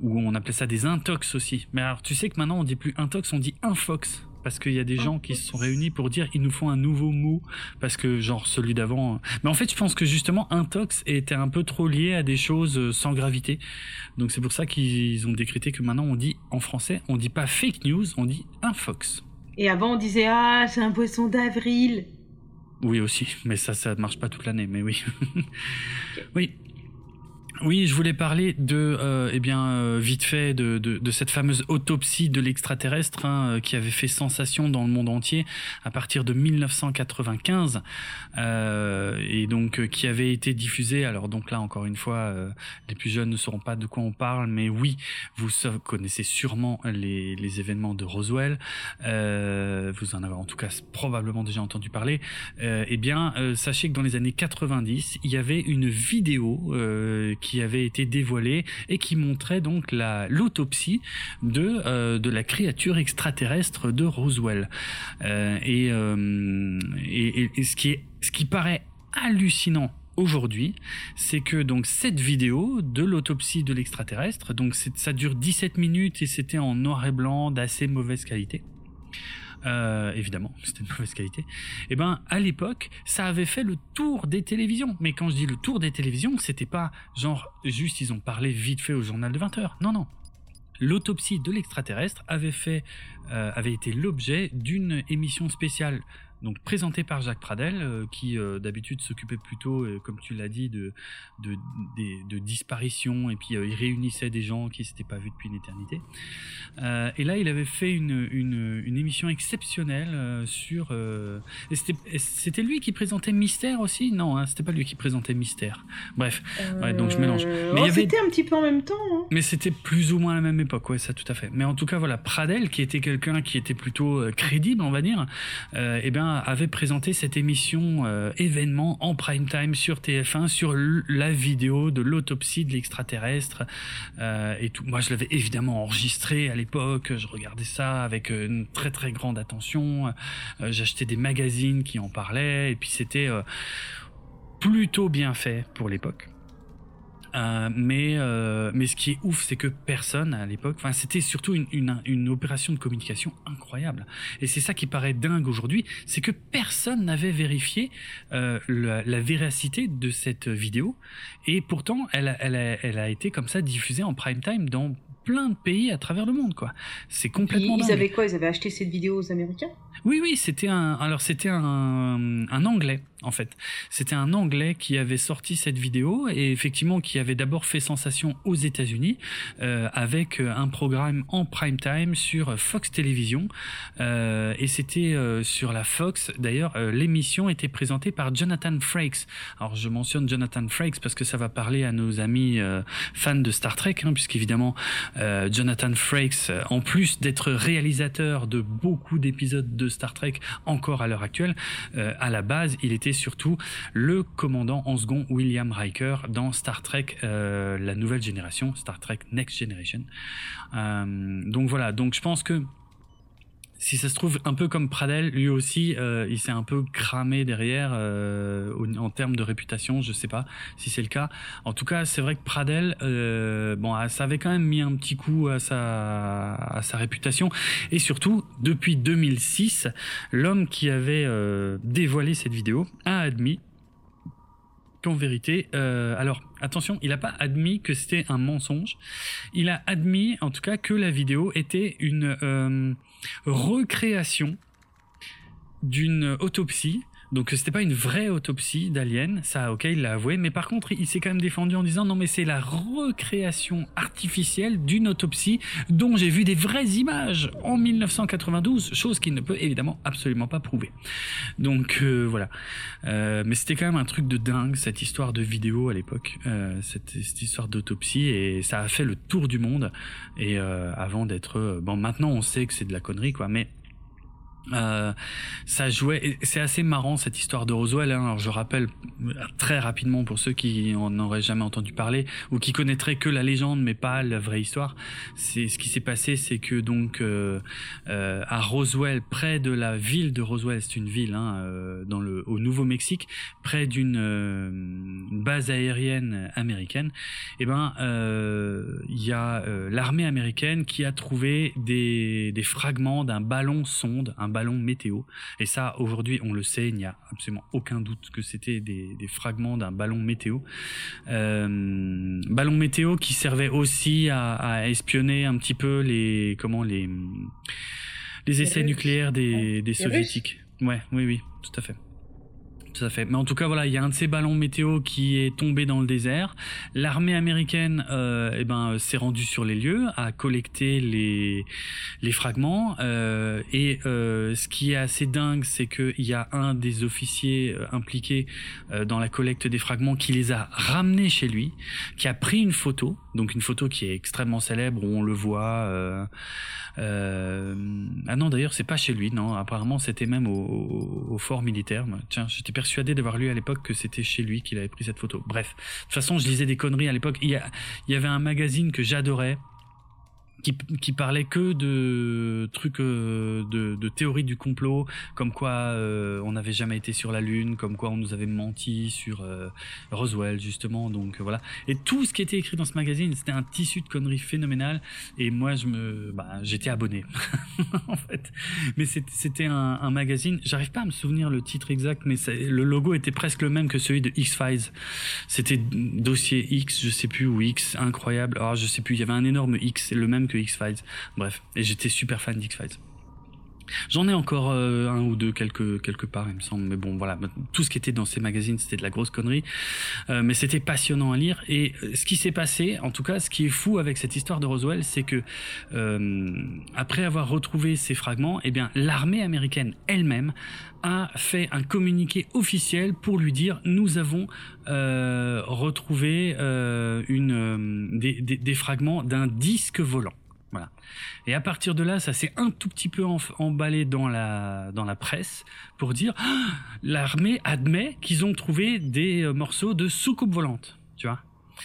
ou on appelait ça des intox aussi. Mais alors tu sais que maintenant on dit plus intox, on dit infox parce qu'il y a des gens qui se sont réunis pour dire il nous faut un nouveau mot parce que genre celui d'avant. Mais en fait, je pense que justement intox était un peu trop lié à des choses euh, sans gravité. Donc c'est pour ça qu'ils ont décrété que maintenant on dit en français, on dit pas fake news, on dit infox. Et avant on disait ah c'est un poisson d'avril. Oui aussi, mais ça ça marche pas toute l'année, mais oui. <laughs> oui. Oui, je voulais parler de, euh, eh bien, euh, vite fait, de, de, de, cette fameuse autopsie de l'extraterrestre hein, euh, qui avait fait sensation dans le monde entier à partir de 1995 euh, et donc euh, qui avait été diffusée. Alors donc là, encore une fois, les plus jeunes ne sauront pas de quoi on parle, mais oui, vous connaissez sûrement les, les événements de Roswell. vous en avez en tout cas probablement déjà entendu parler. eh bien, sachez que dans les années 90, il y avait une vidéo qui avait été dévoilé et qui montrait donc la l'autopsie de euh, la créature extraterrestre de Roswell. Euh, et, euh, et, et, ce qui est ce qui paraît hallucinant aujourd'hui, c'est que donc cette vidéo de l'autopsie de l'extraterrestre, donc ça dure 17 minutes et c'était en noir et blanc d'assez mauvaise qualité. Euh, évidemment, <laughs> c'était de mauvaise qualité. Et eh ben, à l'époque, ça avait fait le tour des télévisions. Mais quand je dis le tour des télévisions, c'était pas genre juste ils ont parlé vite fait au journal de 20 heures. Non, non. L'autopsie de l'extraterrestre avait euh, avait été l'objet d'une émission spéciale donc présenté par Jacques Pradel, euh, qui euh, d'habitude s'occupait plutôt, euh, comme tu l'as dit, de, de, de, disparition, et puis il réunissait des gens qui s'étaient pas vus depuis une éternité. et là, il avait fait une, une, une émission exceptionnelle sur... c'était lui qui présentait Mystère aussi? Non, hein, c'était pas lui qui présentait Mystère. Bref, donc je mélange. Mais oh, c'était un petit peu en même temps. Hein. Mais c'était plus ou moins à la même époque, ouais, ça tout à fait. Mais en tout cas, voilà, Pradel, qui était quelqu'un qui était plutôt crédible, on va dire, eh bien avait présenté cette émission événement en prime time sur TF1 sur la vidéo de l'autopsie de l'extraterrestre et tout. Moi, je l'avais évidemment enregistré à l'époque. Je regardais ça avec une très très grande attention. J'achetais des magazines qui en parlaient et puis c'était plutôt bien fait pour l'époque. Euh, mais euh, mais ce qui est ouf, c'est que personne à l'époque, enfin c'était surtout une, une, une, opération de communication incroyable. Et c'est ça qui paraît dingue aujourd'hui, c'est que personne n'avait vérifié euh, la, la, véracité de cette vidéo. Et pourtant, elle, elle, a, elle a été comme ça diffusée en prime time dans plein de pays à travers le monde, quoi. C'est complètement. Ils, ils avaient quoi? Ils avaient acheté cette vidéo aux Américains? Oui, oui, c'était un. Alors c'était un, un anglais en fait. C'était un Anglais qui avait sorti cette vidéo et effectivement qui avait d'abord fait sensation aux États-Unis euh, avec euh, un programme en prime time sur Fox Télévision euh, et c'était sur la Fox. D'ailleurs, l'émission était présentée par Jonathan Frakes. Alors je mentionne Jonathan Frakes parce que ça va parler à nos amis fans de Star Trek, hein, puisqu'évidemment Jonathan Frakes, en plus d'être réalisateur de beaucoup d'épisodes de Star Trek encore à l'heure actuelle, à la base il était surtout le commandant en second William Riker dans Star Trek euh, la nouvelle génération, Star Trek Next Generation. Euh, donc voilà, donc je pense que si ça se trouve, un peu comme Pradel, lui aussi, euh, il s'est un peu cramé derrière euh, en termes de réputation. Je sais pas si c'est le cas. En tout cas, c'est vrai que Pradel, euh, bon, ah, ça avait quand même mis un petit coup à sa à sa réputation. Et surtout, depuis 2006, l'homme qui avait euh, dévoilé cette vidéo a admis qu'en vérité, euh, alors attention, il n'a pas admis que c'était un mensonge. Il a admis, en tout cas, que la vidéo était une euh, recréation d'une autopsie donc c'était pas une vraie autopsie d'alien, ça ok il l'a avoué, mais par contre il s'est quand même défendu en disant non mais c'est la recréation artificielle d'une autopsie dont j'ai vu des vraies images en 1992, chose qu'il ne peut évidemment absolument pas prouver. Donc euh, voilà, euh, mais c'était quand même un truc de dingue cette histoire de vidéo à l'époque, euh, cette, cette, histoire d'autopsie et ça a fait le tour du monde et euh, avant d'être bon maintenant on sait que c'est de la connerie quoi, mais euh, ça jouait, c'est assez marrant cette histoire de Roswell. Hein. Alors je rappelle très rapidement pour ceux qui en auraient jamais entendu parler ou qui connaîtraient que la légende mais pas la vraie histoire. C'est ce qui s'est passé, c'est que donc euh, euh, à Roswell, près de la ville de Roswell, c'est une ville hein, euh, dans le au Nouveau-Mexique, près d'une euh, base aérienne américaine. Et eh ben il y a l'armée américaine qui a trouvé des, des fragments d'un ballon sonde, ballon météo. Et ça, aujourd'hui, on le sait, il n'y a absolument aucun doute que c'était des, des, fragments d'un ballon météo. Euh, ballon météo qui servait aussi à, à, espionner un petit peu les comment les les essais nucléaires des, des soviétiques. Ouais, oui, oui, tout à fait. Mais en tout cas, voilà, il y a un de ces ballons météo qui est tombé dans le désert. L'armée américaine, euh, eh ben, s'est rendue sur les lieux, a collecté les les fragments. Euh, et euh, ce qui est assez dingue, c'est qu'il y a un des officiers impliqués dans la collecte des fragments qui les a ramenés chez lui, qui a pris une photo, donc une photo qui est extrêmement célèbre où on le voit. Euh, ah non, d'ailleurs, c'est pas chez lui, non. Apparemment, c'était même au fort militaire. Tiens, j'étais persuadé d'avoir lu à l'époque que c'était chez lui qu'il avait pris cette photo. Bref, de toute façon, je lisais des conneries à l'époque. Il, il y avait un magazine que j'adorais qui, qui parlait que de trucs euh, de, de théories du complot, comme quoi euh, on n'avait jamais été sur la Lune, comme quoi on nous avait menti sur euh, Roswell justement. Donc voilà. Et tout ce qui était écrit dans ce magazine, c'était un tissu de conneries phénoménal. Et moi, je me, bah, j'étais abonné <laughs> en fait. Mais c'était un, un magazine. J'arrive pas à me souvenir le titre exact, mais le logo était presque le même que celui de X Files. C'était dossier X, je sais plus ou X, incroyable. Alors je sais plus. Il y avait un énorme X, le même que X-Files. Bref, et j'étais super fan d'X-Files. J'en ai encore euh, un ou deux quelque quelque part, il me semble. Mais bon, voilà, tout ce qui était dans ces magazines, c'était de la grosse connerie. Euh, mais c'était passionnant à lire. Et euh, ce qui s'est passé, en tout cas, ce qui est fou avec cette histoire de Roswell, c'est que après avoir retrouvé ces fragments, eh bien, l'armée américaine elle-même a fait un communiqué officiel pour lui dire nous avons retrouvé une des fragments d'un disque volant. Voilà. Et à partir de là, ça s'est un tout petit peu emballé dans la, dans la presse pour dire ah, l'armée admet qu'ils ont trouvé des euh, morceaux de soucoupe volante. Tu vois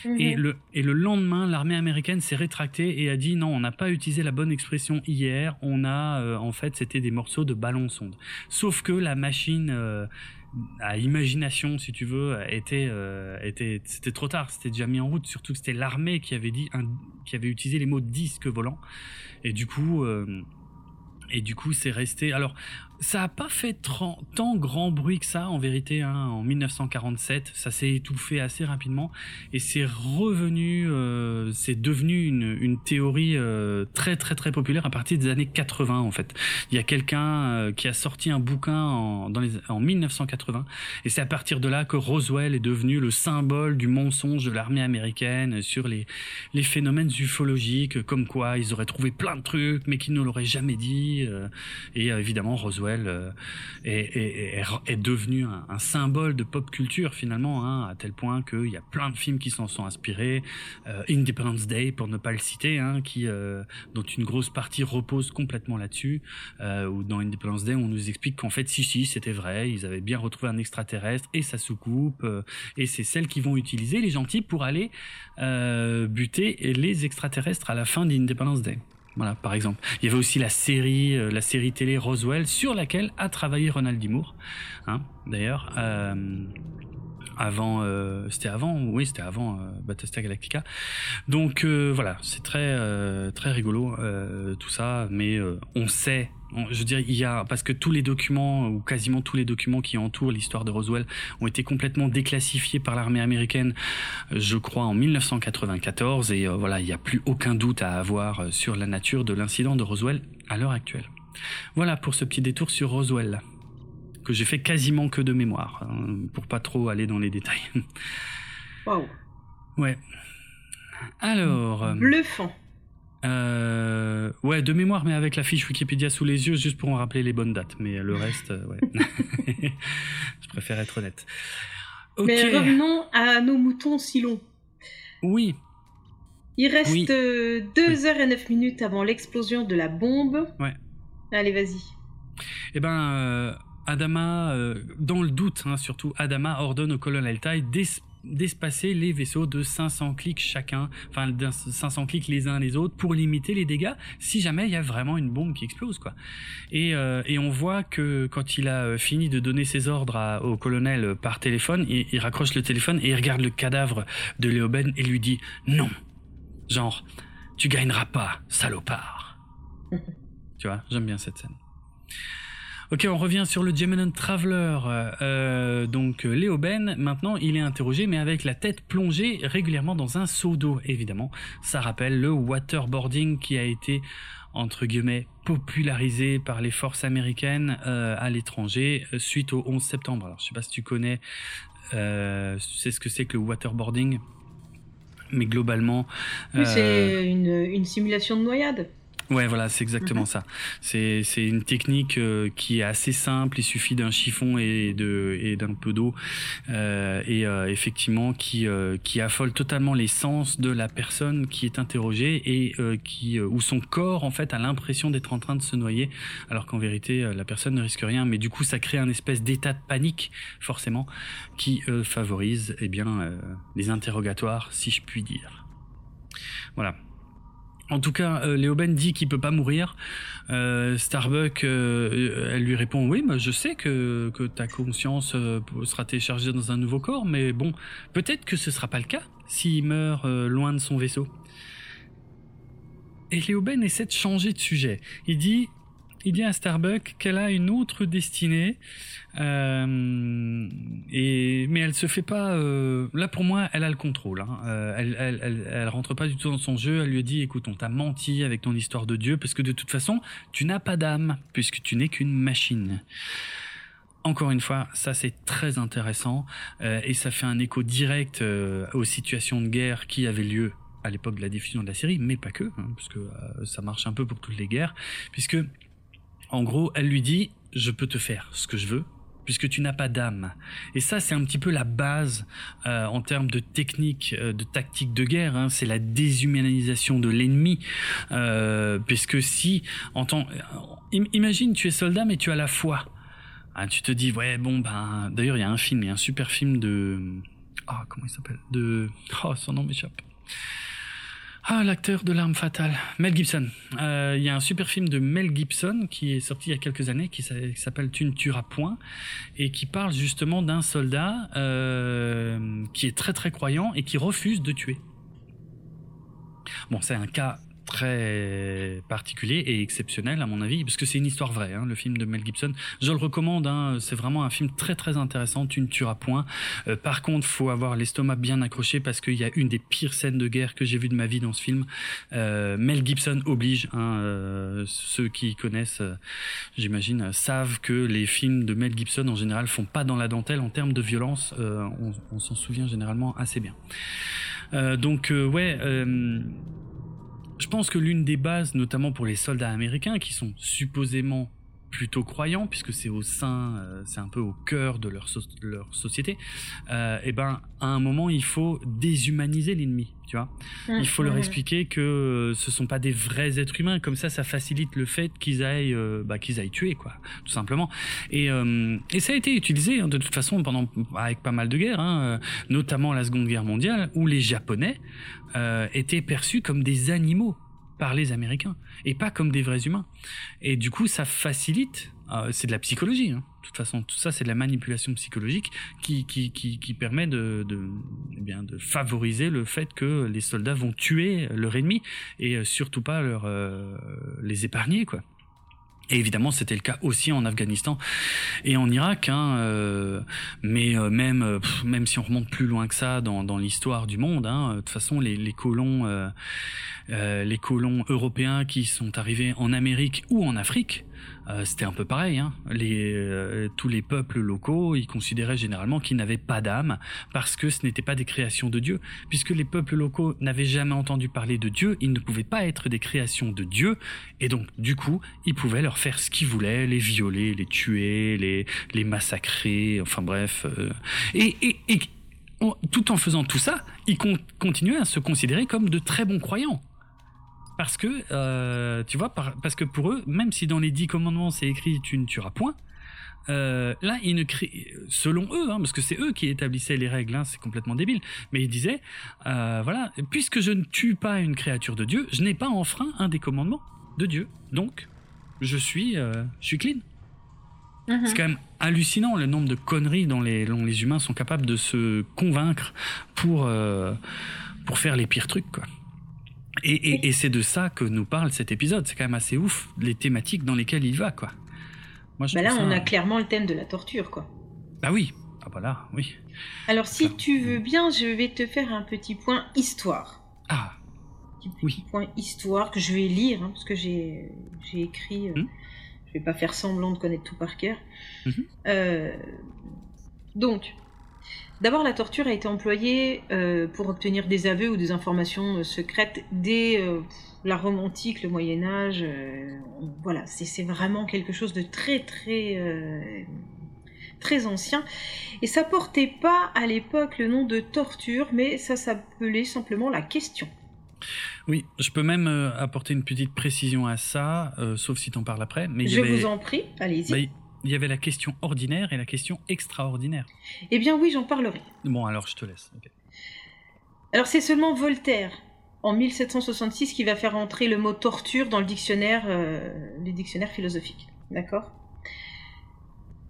et, mhm. le, et le lendemain, l'armée américaine s'est rétractée et a dit non, on n'a pas utilisé la bonne expression hier, on a, euh, en fait, c'était des morceaux de ballon sonde. Sauf que la machine euh, à imagination, si tu veux, était, euh, était, c'était trop tard, c'était déjà mis en route, surtout que c'était l'armée qui avait dit, un, qui avait utilisé les mots disque volant. Et du coup, et du coup, c'est resté. Alors, ça a pas fait tant grand bruit que ça, en vérité. Hein, en 1947, ça s'est étouffé assez rapidement et c'est revenu. Euh, c'est devenu une, une théorie euh, très très très populaire à partir des années 80 en fait. Il y a quelqu'un euh, qui a sorti un bouquin en, dans les, en 1980 et c'est à partir de là que Roswell est devenu le symbole du mensonge de l'armée américaine sur les les phénomènes ufologiques, comme quoi ils auraient trouvé plein de trucs mais qu'ils ne l'auraient jamais dit. et évidemment Roswell euh, est, devenu un, symbole de pop culture finalement, hein, à tel point qu'il y a plein de films qui s'en sont inspirés. Euh, Independence Day, pour ne pas le citer, hein, qui euh, dont une grosse partie repose complètement là-dessus. ou dans Independence Day, on nous explique qu'en fait, si si, c'était vrai, ils avaient bien retrouvé un extraterrestre et sa soucoupe, et c'est celle qu'ils vont utiliser les gentils pour aller buter les extraterrestres à la fin d'Independence Day. Voilà, par exemple. Il y avait aussi la série, euh, télé Roswell, sur laquelle a travaillé Ronald D. hein, d'ailleurs. Euh, avant, euh, c'était avant, oui, c'était avant euh, Battlestar Galactica. Donc euh, voilà, c'est très très rigolo tout ça, mais on sait je dire, il y a parce que tous les documents ou quasiment tous les documents qui entourent l'histoire de Roswell ont été complètement déclassifiés par l'armée américaine, je crois en 1994 et voilà, il n'y a plus aucun doute à avoir sur la nature de l'incident de Roswell à l'heure actuelle. Voilà pour ce petit détour sur Roswell que j'ai fait quasiment que de mémoire, hein, pour pas trop aller dans les détails. Waouh. Ouais. Alors. Euh, Bluffant. Euh, ouais, de mémoire, mais avec la fiche Wikipédia sous les yeux, juste pour en rappeler les bonnes dates. Mais le reste, euh, ouais. <laughs> Je préfère être honnête. Mais revenons à nos moutons si longs. Oui. Il reste 2 h et 9 minutes avant l'explosion de la bombe. Ouais. Allez, vas-y. Eh ben, Adama, euh, dans le doute hein, surtout, Adama ordonne au colonel Tai d'espacer les vaisseaux de 500 clics chacun, enfin 500 clics les uns les autres pour limiter les dégâts si jamais il y a vraiment une bombe qui explose quoi. Et, euh, on voit que quand il a euh, fini de donner ses ordres au colonel par téléphone, il, il, raccroche le téléphone et il regarde le cadavre de Léoben et lui dit non, genre tu gagneras pas salopard. <laughs> tu vois, j'aime bien cette scène. Ok, on revient sur le Gemini Traveler. Euh, donc euh, Léo Ben, maintenant, il est interrogé, mais avec la tête plongée régulièrement dans un seau d'eau, évidemment. Ça rappelle le waterboarding qui a été entre guillemets popularisé par les forces américaines euh, à l'étranger suite au 11 septembre. Alors je sais pas si tu connais, euh, tu sais ce que c'est que le waterboarding, mais globalement, c'est une, une simulation de noyade. Ouais, voilà, c'est exactement mhm. ça. C'est c'est une technique euh, qui est assez simple. Il suffit d'un chiffon et de et d'un peu d'eau euh, et euh, effectivement qui euh, qui affole totalement les sens de la personne qui est interrogée et qui où son corps en fait a l'impression d'être en train de se noyer, alors qu'en vérité la personne ne risque rien. Mais du coup, ça crée un espèce d'état de panique forcément qui favorise eh bien les interrogatoires, si je puis dire. Voilà. En tout cas, euh, Léoben dit qu'il peut pas mourir. Euh, Starbuck, euh, elle lui répond oui, mais je sais que, ta conscience euh, sera téléchargée dans un nouveau corps, mais bon, peut-être que ce sera pas le cas s'il meurt loin de son vaisseau. Et Léoben essaie de changer de sujet. Il dit il dit à Starbuck qu'elle a une autre destinée, euh, mais elle se fait pas. Euh, là pour moi, elle a le contrôle. Hein. Euh, elle, elle, rentre pas du tout dans son jeu. Elle lui dit "Écoute, on t'a menti avec ton histoire de Dieu, parce que de toute façon, tu n'as pas d'âme, puisque tu n'es qu'une machine." Encore une fois, ça c'est très intéressant euh, et ça fait un écho direct euh, aux situations de guerre qui avaient lieu à l'époque de la diffusion de la série, mais pas que, hein, parce que ça marche un peu pour toutes les guerres, puisque en gros, elle lui dit, je peux te faire ce que je veux, puisque tu n'as pas d'âme. Et ça, c'est un petit peu la base euh, en termes de technique, euh, de tactique de guerre. Hein. c'est la déshumanisation de l'ennemi, euh, puisque si, en tant, imagine, tu es soldat, mais tu as la foi. Ah, tu te dis, ouais, bon, ben, d'ailleurs, il y a un film, il y a un super film de, ah, comment il s'appelle, de, oh, son nom m'échappe. Ah, l'acteur de l'arme fatale, Mel Gibson. Euh, il y a un super film de Mel Gibson qui est sorti il y a quelques années, qui s'appelle Tu ne tueras point, et qui parle justement d'un soldat euh, qui est très très croyant et qui refuse de tuer. Bon, c'est un cas très particulier et exceptionnel à mon avis parce que c'est une histoire vraie hein, le film de Mel Gibson. Je le recommande hein, c'est vraiment un film très très intéressant tu ne tueras point. Euh, par contre faut avoir l'estomac bien accroché parce qu'il y a une des pires scènes de guerre que j'ai vues de ma vie dans ce film. Euh, Mel Gibson oblige hein, euh, ceux qui connaissent j'imagine savent que les films de Mel Gibson en général font pas dans la dentelle en termes de violence. On, on s'en souvient généralement assez bien. Donc ouais je pense que l'une des bases, notamment pour les soldats américains, qui sont supposément plutôt croyants, puisque c'est au sein, euh, c'est un peu au cœur de leur, leur société, euh, et eh ben à un moment il faut déshumaniser l'ennemi, tu vois. il faut leur expliquer que ce sont pas des vrais êtres humains, comme ça ça facilite le fait qu'ils aillent, euh, bah, qu'ils aillent tuer quoi, tout simplement. Et, euh, et ça a été utilisé hein, de toute façon pendant avec pas mal de guerres, hein, notamment la Seconde Guerre mondiale, où les Japonais étaient perçus comme des animaux par les Américains et pas comme des vrais humains. Et du coup, ça facilite. Euh, c'est de la psychologie. Hein. De toute façon, tout ça, c'est de la manipulation psychologique qui qui, qui, permet de de, eh bien, de favoriser le fait que les soldats vont tuer leur ennemi et euh, surtout pas leur euh, les épargner quoi. Et évidemment, c'était le cas aussi en Afghanistan et en Irak. Hein, euh, mais euh, même euh, même si on remonte plus loin que ça dans, dans l'histoire du monde, hein, de toute façon, les, les colons euh, les colons européens qui sont arrivés en Amérique ou en Afrique euh, c'était un peu pareil. Hein. Euh, tous les peuples locaux, ils considéraient généralement qu'ils n'avaient pas d'âme parce que ce n'était pas des créations de Dieu. Puisque les peuples locaux n'avaient jamais entendu parler de Dieu, ils ne pouvaient pas être des créations de Dieu. Et donc, du coup, ils pouvaient leur faire ce qu'ils voulaient, les violer, les tuer, les, les massacrer, enfin bref. Euh. et, et tout en faisant tout ça, ils continuaient à se considérer comme de très bons croyants. Parce que, euh, tu vois, parce que pour eux, même si dans les dix commandements c'est écrit tu ne tueras point, euh, là, ils ne créent, selon eux, hein, parce que c'est eux qui établissaient les règles, hein, c'est complètement débile, mais ils disaient, euh, voilà, puisque je ne tue pas une créature de Dieu, je n'ai pas enfreint un des commandements de Dieu, donc je suis, je suis clean. Mm-hmm. C'est quand même hallucinant le nombre de conneries dont les, dont les humains sont capables de se convaincre pour, pour faire les pires trucs, quoi. Et, c'est de ça que nous parle cet épisode. C'est quand même assez ouf, les thématiques dans lesquelles il va, quoi. Moi, bah là, on a clairement le thème de la torture, quoi. Bah oui. Ah bah là, oui. Alors, si tu veux bien, je vais te faire un petit point histoire. Ah. Un petit oui. point histoire que je vais lire, hein, parce que j'ai écrit. Euh, hmm. Je vais pas faire semblant de connaître tout par cœur. Mhm. Euh, donc, D'abord, la torture a été employée euh, pour obtenir des aveux ou des informations euh, secrètes dès euh, la Rome antique, le Moyen Âge. voilà, c'est vraiment quelque chose de très très très ancien. Et ça portait pas à l'époque le nom de torture, mais ça s'appelait simplement la question. Oui, je peux même apporter une petite précision à ça, sauf si tu en parles après. Mais je vous en prie, allez-y. Bah, il y avait la question ordinaire et la question extraordinaire. Eh bien oui, j'en parlerai. Bon, alors je te laisse. Alors c'est seulement Voltaire, en 1766, qui va faire entrer le mot torture dans le dictionnaire, euh, le dictionnaire philosophique. D'accord?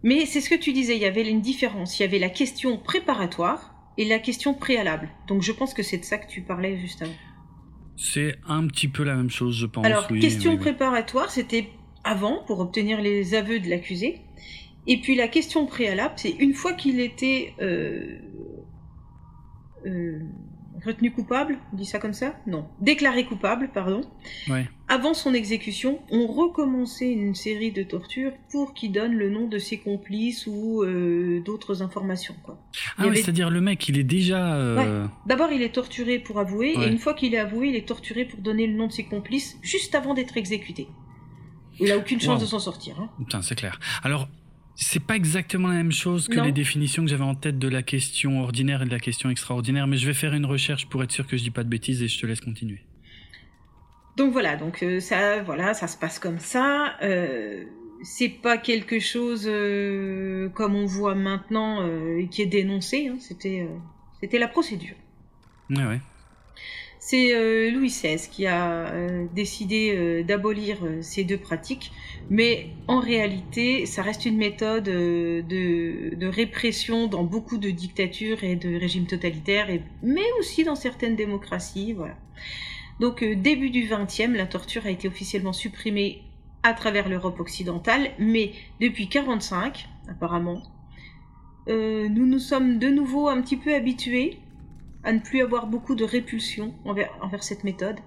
Mais c'est ce que tu disais, il y avait une différence. Il y avait la question préparatoire et la question préalable. Donc je pense que c'est de ça que tu parlais juste avant. C'est un petit peu la même chose, je pense. Alors, question préparatoire, c'était avant pour obtenir les aveux de l'accusé. Et puis la question préalable, c'est une fois qu'il était euh, euh, retenu coupable, on dit ça comme ça? Non, déclaré coupable, pardon. Avant son exécution, on recommençait une série de tortures pour qu'il donne le nom de ses complices ou euh, d'autres informations. Quoi. Ah oui, c'est-à-dire le mec, il est déjà... D'abord, il est torturé pour avouer, et une fois qu'il est avoué, il est torturé pour donner le nom de ses complices juste avant d'être exécuté. Il a aucune chance de s'en sortir. Hein. Putain, c'est clair. Alors, C'est pas exactement la même chose que les définitions que j'avais en tête de la question ordinaire et de la question extraordinaire, mais je vais faire une recherche pour être sûr que je dis pas de bêtises et je te laisse continuer. Donc voilà, donc euh, ça, voilà, ça se passe comme ça. Euh, c'est pas quelque chose euh, comme on voit maintenant euh, qui est dénoncé. Hein. c'était, c'était la procédure. Ouais, ouais. C'est euh, Louis XVI qui a euh, décidé euh, d'abolir ces deux pratiques, mais en réalité, ça reste une méthode de, répression dans beaucoup de dictatures et de régimes totalitaires, mais aussi dans certaines démocraties. Donc, début du XXe, la torture a été officiellement supprimée à travers l'Europe occidentale, mais depuis 1945, apparemment, nous nous sommes de nouveau un petit peu habitués à ne plus avoir beaucoup de répulsion envers, cette méthode.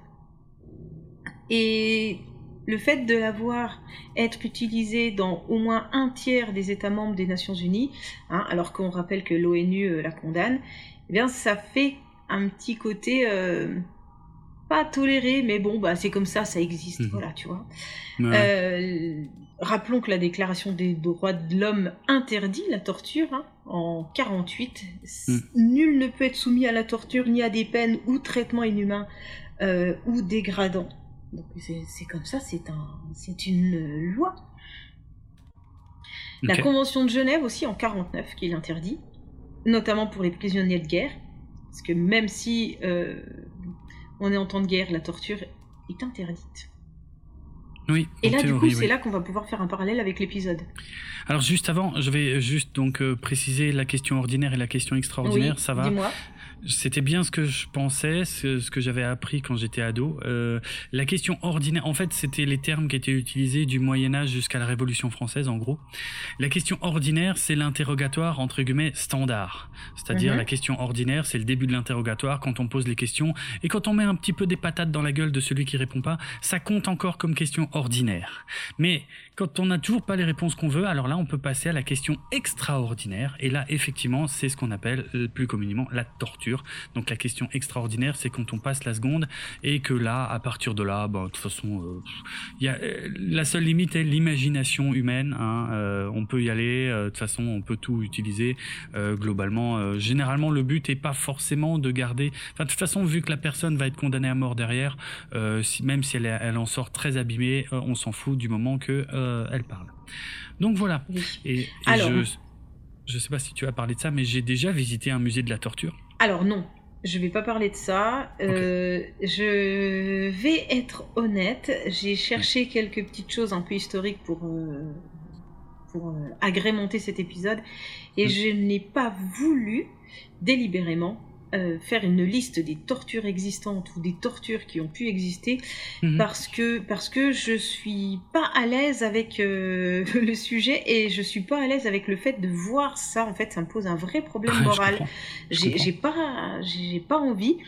Et le fait de la voir être utilisée dans au moins un tiers des États membres des Nations Unies, hein, alors qu'on rappelle que l'ONU euh, la condamne, eh bien ça fait un petit côté euh, pas toléré, mais bon, bah c'est comme ça, ça existe, mhm. voilà, tu vois. Euh, rappelons que la Déclaration des droits de l'homme interdit la torture hein, en 48. Mm. Nul ne peut être soumis à la torture ni à des peines ou traitements inhumains euh, ou dégradants. c'est comme ça, c'est un, c'est une loi. La Convention de Genève aussi en 49 qui l'interdit, notamment pour les prisonniers de guerre, parce que même si euh, on est en temps de guerre, la torture est interdite. Oui, et là, du coup, c'est là qu'on va pouvoir faire un parallèle avec l'épisode. Alors, juste avant, je vais juste donc euh, préciser la question ordinaire et la question extraordinaire. ça va c'était bien ce que je pensais, ce, que j'avais appris quand j'étais ado. Euh, la question ordinaire, en fait, c'était les termes qui étaient utilisés du Moyen Âge jusqu'à la Révolution française, en gros. La question ordinaire, c'est l'interrogatoire entre guillemets standard, c'est-à-dire mhm. la question ordinaire, c'est le début de l'interrogatoire quand on pose les questions et quand on met un petit peu des patates dans la gueule de celui qui répond pas, ça compte encore comme question ordinaire. Mais quand on n'a toujours pas les réponses qu'on veut, alors là, on peut passer à la question extraordinaire. Et là, effectivement, c'est ce qu'on appelle euh, plus communément la torture. Donc la question extraordinaire, c'est quand on passe la seconde et que là, à partir de là, bah, de toute façon, euh, euh, la seule limite est l'imagination humaine. Hein, on peut y aller. de toute façon, on peut tout utiliser globalement. généralement, le but est pas forcément de garder. Enfin, de toute façon, vu que la personne va être condamnée à mort derrière, même si elle en sort très abîmée, on s'en fout du moment que elle parle. Donc voilà. Et, je, ne sais pas si tu as parlé de ça, mais j'ai déjà visité un musée de la torture. Alors non, je vais pas parler de ça. Euh, je vais être honnête. J'ai cherché quelques petites choses un peu historiques pour, euh, pour euh, agrémenter cet épisode et mm. je n'ai pas voulu délibérément euh, faire une liste des tortures existantes ou des tortures qui ont pu exister mhm. parce que parce que je suis pas à l'aise avec euh, <laughs> le sujet et je suis pas à l'aise avec le fait de voir ça. En fait ça me pose un vrai problème moral. j'ai pas j'ai pas envie.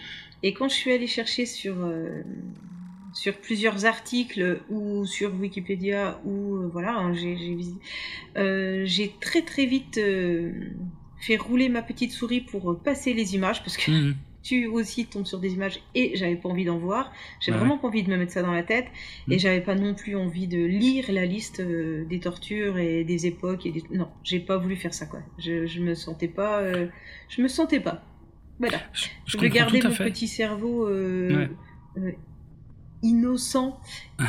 Et quand je suis allée chercher sur euh, sur plusieurs articles ou sur Wikipédia ou voilà hein, j'ai j'ai très très vite fait rouler ma petite souris pour passer les images parce que mhm. <laughs> tu aussi tombes sur des images et j'avais pas envie d'en voir. J'ai vraiment pas envie de me mettre ça dans la tête et mhm. j'avais pas non plus envie de lire la liste euh, des tortures et des époques et non, j'ai pas voulu faire ça quoi. Je, je me sentais pas, euh, je me sentais pas. Voilà. Je, veux garder mon petit cerveau. Euh, innocent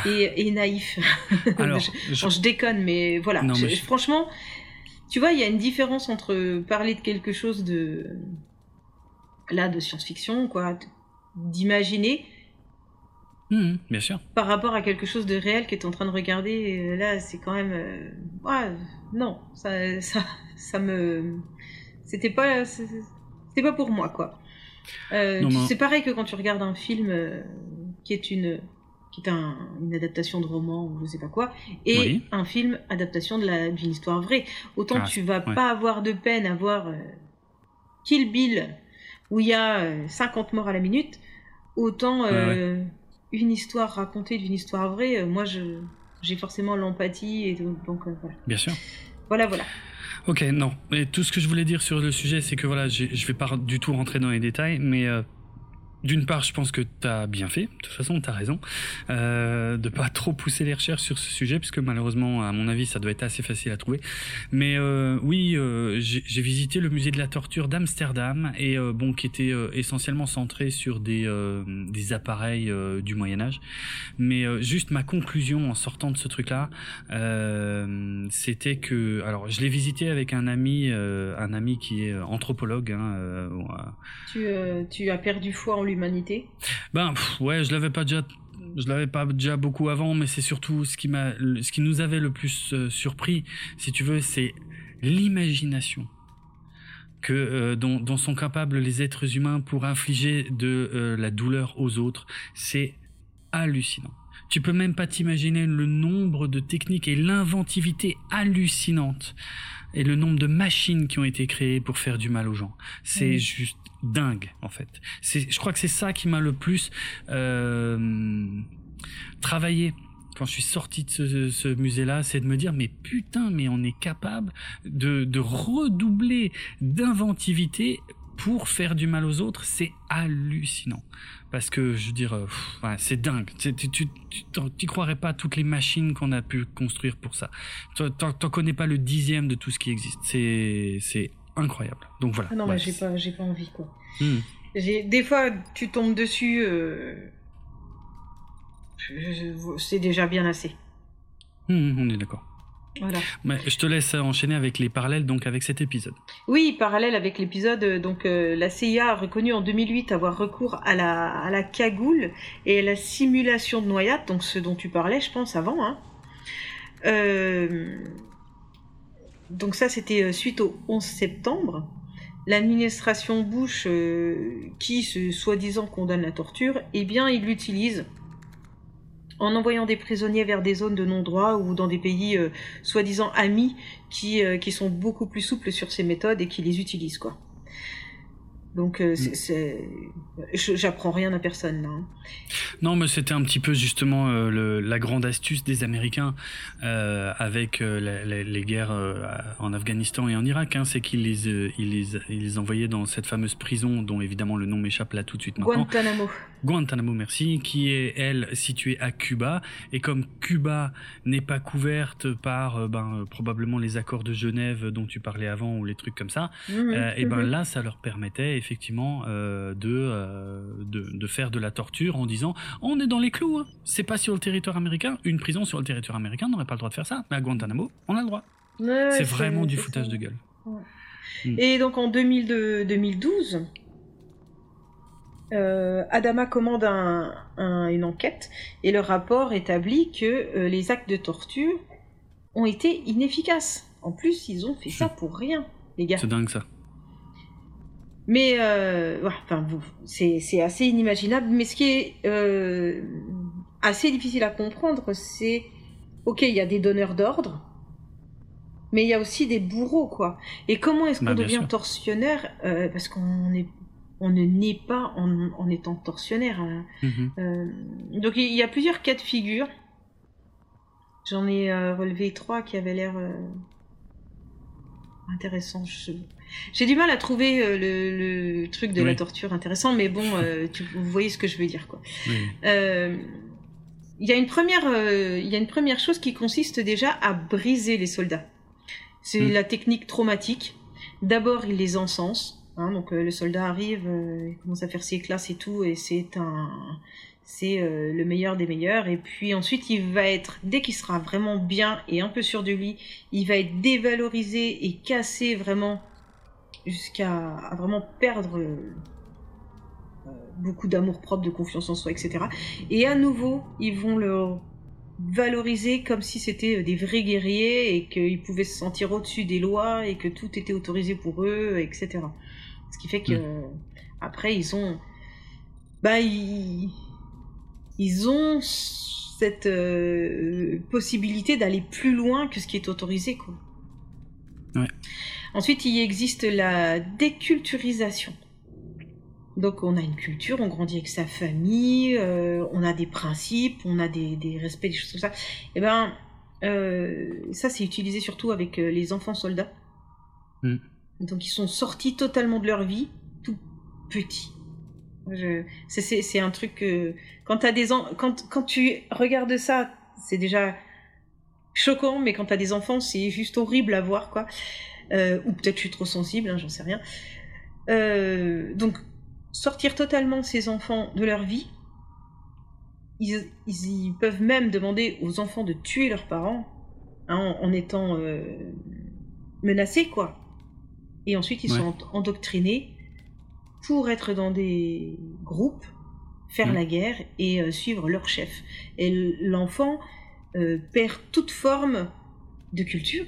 et, naïf. <laughs> Alors, je, déconne, mais voilà. franchement, tu vois, il y a une différence entre parler de quelque chose de là de science-fiction, quoi, d'imaginer. Mmh, bien sûr. Par rapport à quelque chose de réel que tu es en train de regarder, euh, là, c'est quand même. Euh, ouais, non, ça, ça, ça me. C'était pas. C'était pas pour moi, quoi. Euh, c'est pareil que quand tu regardes un film qui est une qui est une adaptation de roman ou je sais pas quoi, et un film adaptation d'une histoire vraie. Autant ah, tu vas pas avoir de peine à voir euh, Kill Bill où il y a 50 euh, morts à la minute, autant euh, une histoire racontée d'une histoire vraie, moi je j'ai forcément l'empathie et donc voilà. Bien sûr. Voilà voilà. Ok, non. Mais tout ce que je voulais dire sur le sujet, c'est que voilà, je vais pas du tout rentrer dans les détails, mais d'une part, je pense que tu as bien fait. De toute façon, tu as raison euh, de pas trop pousser les recherches sur ce sujet, puisque malheureusement, à mon avis, ça doit être assez facile à trouver. Mais euh, oui, euh, j'ai visité le musée de la torture d'Amsterdam et euh, bon, qui était essentiellement centré sur des des appareils du Moyen Âge. Mais juste ma conclusion en sortant de ce truc-là, c'était que, alors, je l'ai visité avec un ami, un ami qui est anthropologue. Hein, tu, tu as perdu foi en lui humanité Ben ouais, je l'avais pas déjà je l'avais pas déjà beaucoup avant, mais c'est surtout ce qui m'a, ce qui nous avait le plus euh, surpris, si tu veux, c'est l'imagination que euh, dont, dont, sont capables les êtres humains pour infliger de euh, la douleur aux autres. C'est hallucinant. Tu peux même pas t'imaginer le nombre de techniques et l'inventivité hallucinante et le nombre de machines qui ont été créées pour faire du mal aux gens. C'est juste dingue en fait. C'est, je crois que c'est ça qui m'a le plus euh, travaillé quand je suis sorti de ce, musée-là, c'est de me dire mais putain, mais on est capable de, redoubler d'inventivité pour faire du mal aux autres, c'est hallucinant. Parce que, je veux dire, euh, c'est dingue. Tu, tu, croirais pas toutes les machines qu'on a pu construire pour ça. T'en connais pas le dixième de tout ce qui existe. C'est, c'est incroyable. Donc voilà. Ah non, j'ai pas, j'ai pas envie, quoi. Hmm. Des fois, tu tombes dessus, euh, c'est déjà bien assez. Hmm, on est d'accord. Voilà. Mais je te laisse enchaîner avec les parallèles donc avec cet épisode. Oui, parallèle avec l'épisode. Donc euh, la CIA a reconnu en 2008 avoir recours à la, à la cagoule et à la simulation de noyade, donc ce dont tu parlais, je pense avant. Hein. Euh, donc ça, c'était suite au 11 septembre l'administration Bush, euh, qui soi-disant condamne la torture, eh bien, il l'utilise en envoyant des prisonniers vers des zones de non-droit ou dans des pays euh, soi-disant amis qui, euh, qui sont beaucoup plus souples sur ces méthodes et qui les utilisent, quoi. Donc, euh, mm. c'est, j'apprends rien à personne là. Hein. Non, mais c'était un petit peu justement euh, le, la grande astuce des Américains euh, avec euh, les, guerres en Afghanistan et en Irak, hein, c'est qu'ils les, ils les, ils les envoyaient dans cette fameuse prison dont évidemment le nom m'échappe là tout de suite maintenant. Guantanamo. Guantanamo, merci, qui est elle située à Cuba et comme Cuba n'est pas couverte par ben probablement les accords de Genève dont tu parlais avant ou les trucs comme ça, mmh, et ben mmh. là ça leur permettait effectivement euh, euh, de, de, faire de la torture en disant on est dans les clous, hein. c'est pas sur le territoire américain, une prison sur le territoire américain n'aurait pas le droit de faire ça, mais à Guantanamo, on a le droit. c'est vraiment du foutage de gueule. Mm. Et donc en 2012, euh, Adama commande une enquête et le rapport établit que les actes de torture ont été inefficaces. En plus, ils ont fait ça pour rien, les gars. C'est dingue ça. Mais euh, enfin, c'est assez inimaginable. Mais ce qui est euh, assez difficile à comprendre, c'est ok, il y a des donneurs d'ordre, mais il y a aussi des bourreaux, quoi. Et comment est-ce qu'on bah, devient tortionnaire euh, Parce qu'on est on ne naît pas en, en étant tortionnaire. Hein. Mhm. Euh, donc il y a plusieurs cas de figure. J'en ai euh, relevé trois qui avaient l'air euh, intéressants. Je... J'ai du mal à trouver euh, le, truc de la torture intéressant, mais bon, <laughs> euh, vous voyez ce que je veux dire, quoi. Euh, il y a une première, il y a une première chose qui consiste déjà à briser les soldats. C'est mm. la technique traumatique. D'abord, il les encense. Hein, donc le soldat arrive, il commence à faire ses classes et tout, et c'est un, c'est le meilleur des meilleurs. Et puis ensuite, il va être, dès qu'il sera vraiment bien et un peu sûr de lui, il va être dévalorisé et cassé vraiment jusqu'à vraiment perdre euh, beaucoup d'amour propre, de confiance en soi, etc. Et à nouveau, ils vont le valoriser comme si c'était euh, des vrais guerriers et qu'ils pouvaient se sentir au-dessus des lois et que tout était autorisé pour eux, etc. Ce qui fait que mm. après ils ont, bah ils, ils ont cette euh, possibilité d'aller plus loin que ce qui est autorisé, quoi. Ouais. Ensuite, il existe la déculturisation. Donc on a une culture, on grandit avec sa famille, euh, on a des principes, on a des, respects, des choses comme ça. Et eh ben euh, ça c'est utilisé surtout avec euh, les enfants soldats. Mm. Donc ils sont sortis totalement de leur vie, tout petits. C'est un truc que quand as des quand quand tu regardes ça, c'est déjà choquant, mais quand t'as des enfants, c'est juste horrible à voir, quoi. Euh, ou peut-être je suis trop sensible, hein, j'en sais rien. Euh, donc, sortir totalement ces enfants de leur vie, ils, ils, peuvent même demander aux enfants de tuer leurs parents hein, en, étant euh, menacés, quoi. Et ensuite, ils sont endoctrinés pour être dans des groupes, faire mmh. la guerre et suivre leur chef. Et l'enfant, euh, perd toute forme de culture.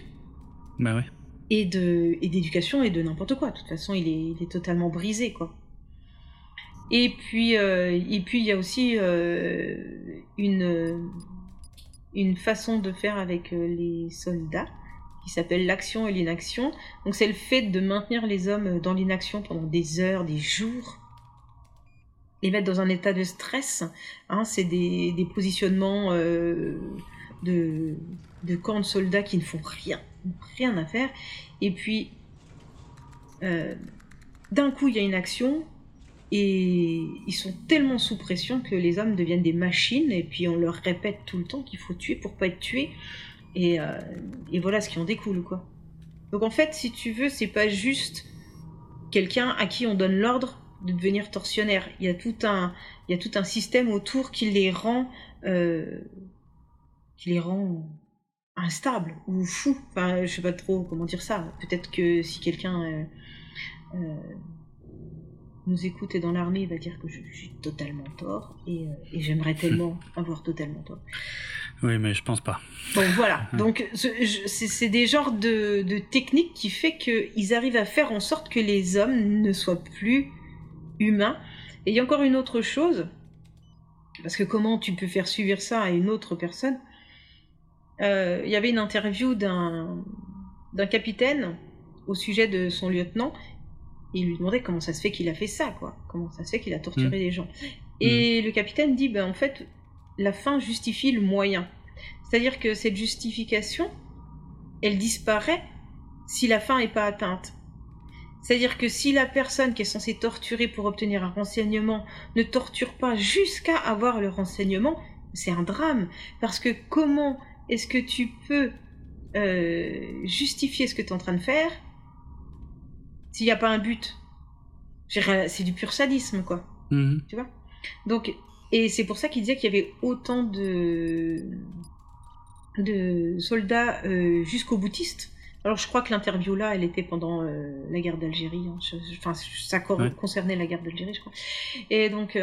Bah ouais. Et de et d'éducation et de n'importe quoi. De toute façon, il est, il est totalement brisé, quoi. Et puis, euh, et puis il y a aussi euh, une, une façon de faire avec les soldats qui s'appelle l'action et l'inaction. Donc c'est le fait de maintenir les hommes dans l'inaction pendant des heures, des jours, les mettre dans un état de stress. Hein, c'est des, des positionnements de, de camps de soldats qui ne font rien, rien à faire. Et puis, euh, d'un coup, il y a une action et ils sont tellement sous pression que les hommes deviennent des machines et puis on leur répète tout le temps qu'il faut tuer pour pas être tué. Et, euh, et voilà ce qui en découle, quoi. Donc en fait, si tu veux, c'est pas juste quelqu'un à qui on donne l'ordre de devenir tortionnaire. Il y a tout un, il y a tout un système autour qui les rend euh, qui les rend instables ou fous. Enfin, je sais pas trop comment dire ça. Peut-être que si quelqu'un euh, euh, nous écoute et dans l'armée, il va dire que je, suis totalement tort et, euh, j'aimerais <laughs> tellement avoir totalement tort. Oui, mais je pense pas. Bon, voilà. <laughs> Donc, c'est des genres de, de techniques qui fait qu'ils arrivent à faire en sorte que les hommes ne soient plus humains. Et il y a encore une autre chose, parce que comment tu peux faire suivre ça à une autre personne euh, il y avait une interview d'un capitaine au sujet de son lieutenant. il lui demandait comment ça se fait qu'il a fait ça, quoi. Comment ça se fait qu'il a torturé mmh. des gens. Et mmh. le capitaine dit, ben en fait, la fin justifie le moyen. C'est-à-dire que cette justification, elle disparaît si la fin n'est pas atteinte. C'est-à-dire que si la personne qui est censée torturer pour obtenir un renseignement ne torture pas jusqu'à avoir le renseignement, c'est un drame. Parce que comment est-ce que tu peux euh, justifier ce que tu es en train de faire s'il n'y a pas un but? C'est du pur sadisme, quoi. Mhm. Tu vois? Donc, et c'est pour ça qu'il disait qu'il y avait autant de, de soldats euh, jusqu'au boutiste. Alors, je crois que l'interview là, elle était pendant euh, la guerre d'Algérie. Hein. Enfin, ça concernait la guerre d'Algérie, je crois. Et donc,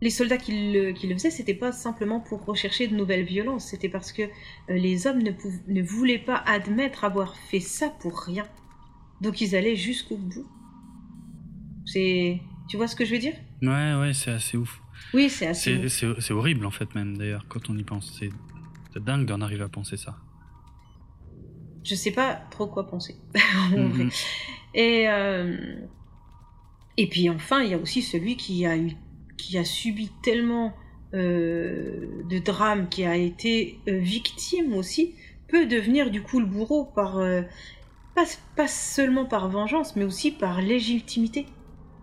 les soldats qui le, qui le faisaient, c'était pas simplement pour rechercher de nouvelles violences, c'était parce que euh, les hommes ne, ne voulaient pas admettre avoir fait ça pour rien. Donc ils allaient jusqu'au bout. C'est, tu vois ce que je veux dire? Ouais, ouais, c'est assez ouf. Oui, c'est assez. C'est horrible en fait même d'ailleurs quand on y pense. C'est dingue d'en arriver à penser ça. Je sais pas trop quoi penser. <laughs> Mhm. Et euh, et puis enfin, il y a aussi celui qui a eu qui a subi tellement euh, de drames, qui a été euh, victime aussi, peut devenir du coup le bourreau par euh, pas, seulement par vengeance, mais aussi par légitimité.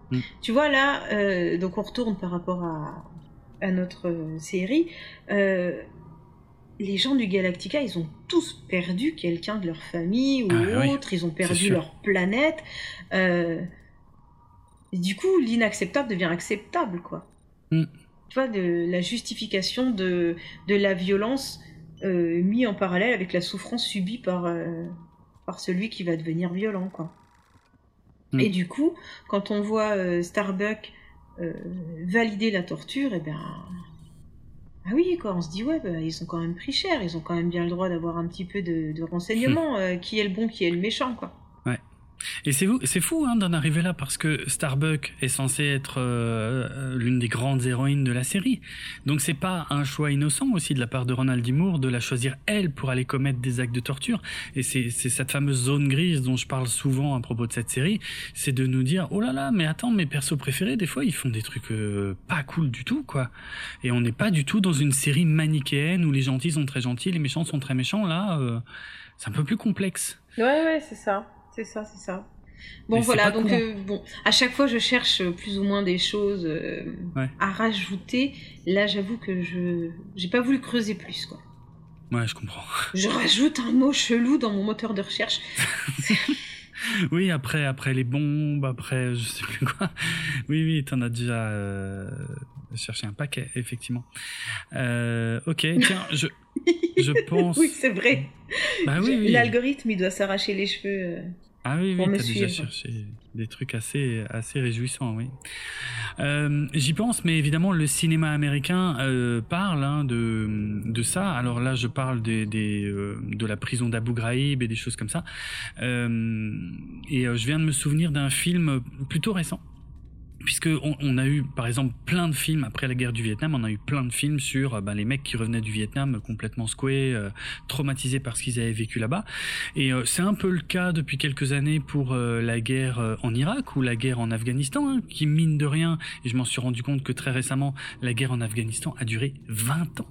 Mm. Tu vois là, donc on retourne par rapport à, à notre série. les gens du Galactica, ils ont tous perdu quelqu'un de leur famille ou ah autre, ils ont perdu leur planète du coup, l'inacceptable devient acceptable, quoi. Mm. Tu vois, de, la justification de, de la violence euh, mis en parallèle avec la souffrance subie par, euh, par celui qui va devenir violent, quoi. Mm. Et du coup, quand on voit euh, Starbuck euh, valider la torture, et eh ben. Ah oui, quoi, on se dit, ouais, bah, ils ont quand même pris cher, ils ont quand même bien le droit d'avoir un petit peu de, de renseignements, <laughs> qui est le bon, qui est le méchant, quoi. Et c'est c'est fou hein, d'en arriver là parce que Starbuck est censé être euh, euh, l'une des grandes héroïnes de la série. Donc c'est pas un choix innocent aussi de la part de Ronald D. Moore de la choisir elle pour aller commettre des actes de torture. Et c'est cette fameuse zone grise dont je parle souvent à propos de cette série, c'est de nous dire oh là là mais attends mes persos préférés des fois ils font des trucs euh, pas cool du tout quoi. Et on n'est pas du tout dans une série manichéenne où les gentils sont très gentils, les méchants sont très méchants. Là c'est un peu plus complexe. Ouais ouais c'est ça. C'est ça, c'est ça. Bon voilà, donc hein. bon, à chaque fois je cherche plus ou moins des choses à rajouter. Là, j'avoue que je j'ai pas voulu creuser plus quoi. Ouais, je comprends. <laughs> Je rajoute un mot chelou dans mon moteur de recherche. <laughs> oui, après, après les bombes, après je sais plus quoi. <laughs> Oui, oui, t'en as déjà euh, cherché un paquet, effectivement. Euh, ok, tiens, je, je pense. oui, c'est vrai. Bah, oui, L'algorithme, il doit s'arracher les cheveux. Ah oui, oui, t'as déjà cherché des trucs assez, assez réjouissants, oui. Euh, j'y pense, mais évidemment, le cinéma américain euh, parle hein, de, de ça. Alors là, je parle des, des euh, de la prison d'Abu Ghraib et des choses comme ça. et je viens de me souvenir d'un film plutôt récent puisque on, a eu par exemple plein de films après la guerre du Vietnam, on a eu plein de films sur euh, ben, les mecs qui revenaient du Vietnam complètement secoués, euh, traumatisés par ce qu'ils avaient vécu là-bas. Et euh, c'est un peu le cas depuis quelques années pour la guerre en Irak ou la guerre en Afghanistan, hein, qui mine de rien, et je m'en suis rendu compte que très récemment, la guerre en Afghanistan a duré 20 ans.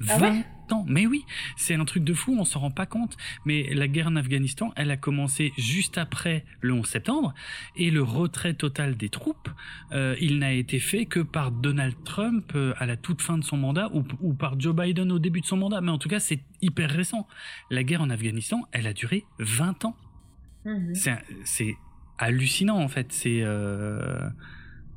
20 ah mais oui, c'est un truc de fou, on s'en rend pas compte. Mais la guerre en Afghanistan, elle a commencé juste après le 11 septembre, et le retrait total des troupes, euh, il n'a été fait que par Donald Trump euh, à la toute fin de son mandat, ou, par Joe Biden au début de son mandat. Mais en tout cas, c'est hyper récent. La guerre en Afghanistan, elle a duré 20 ans. Mhm. C'est hallucinant en fait. C'est euh,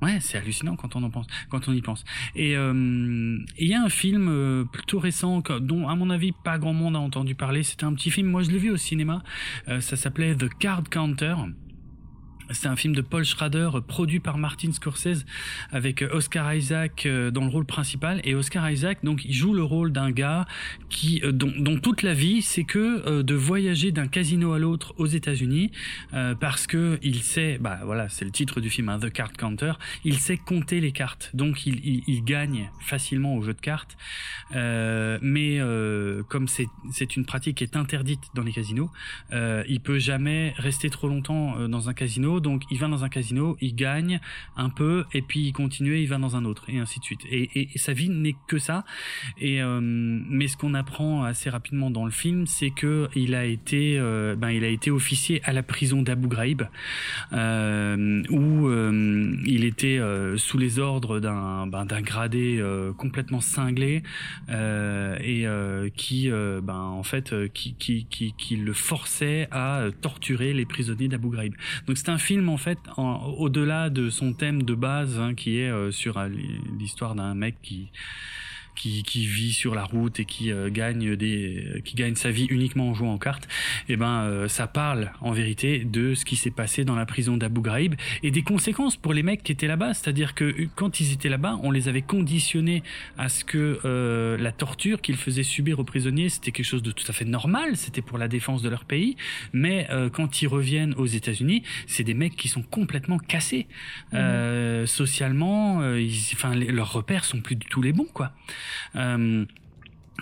Ouais, c'est hallucinant quand on en pense, quand on y pense. Et euh, il y a un film euh, plutôt récent dont, à mon avis, pas grand monde a entendu parler. C'était un petit film. Moi, je l'ai vu au cinéma. Euh, ça s'appelait The Card Counter. C'est un film de Paul Schrader produit par Martin Scorsese avec euh, Oscar Isaac euh, dans le rôle principal. Et Oscar Isaac donc il joue le rôle d'un gars qui euh, dont, toute la vie c'est que de voyager d'un casino à l'autre aux États-Unis parce que il sait bah voilà c'est le titre du film hein, The Card Counter il sait compter les cartes. Donc il gagne facilement au jeu de cartes. Mais comme c'est c'est une pratique qui est interdite dans les casinos il peut jamais rester trop longtemps dans un casino donc il va dans un casino, il gagne un peu, et puis il continue, il va dans un autre, et ainsi de suite. Et, sa vie n'est que ça. Et euh, mais ce qu'on apprend assez rapidement dans le film, c'est que il a été, euh, ben il a été officier à la prison d'Abu Ghraib, euh, où il était sous les ordres d'un ben, d'un gradé complètement cinglé et qui, ben en fait, qui, qui, qui, qui le forçait à torturer les prisonniers d'Abu Ghraib. Donc c'est un film en fait au-delà de son thème de base hein, qui est euh, sur euh, l'histoire d'un mec qui qui, qui, vit sur la route et qui euh, gagne des qui gagne sa vie uniquement en jouant aux cartes et eh ben euh, ça parle en vérité de ce qui s'est passé dans la prison d'Abu Ghraib et des conséquences pour les mecs qui étaient là-bas. C'est-à-dire que euh, quand ils étaient là-bas on les avait conditionnés à ce que la torture qu'ils faisaient subir aux prisonniers c'était quelque chose de tout à fait normal c'était pour la défense de leur pays. Mais quand ils reviennent aux États-Unis c'est des mecs qui sont complètement cassés. Mmh. socialement enfin leurs repères sont plus du tout les bons quoi euh,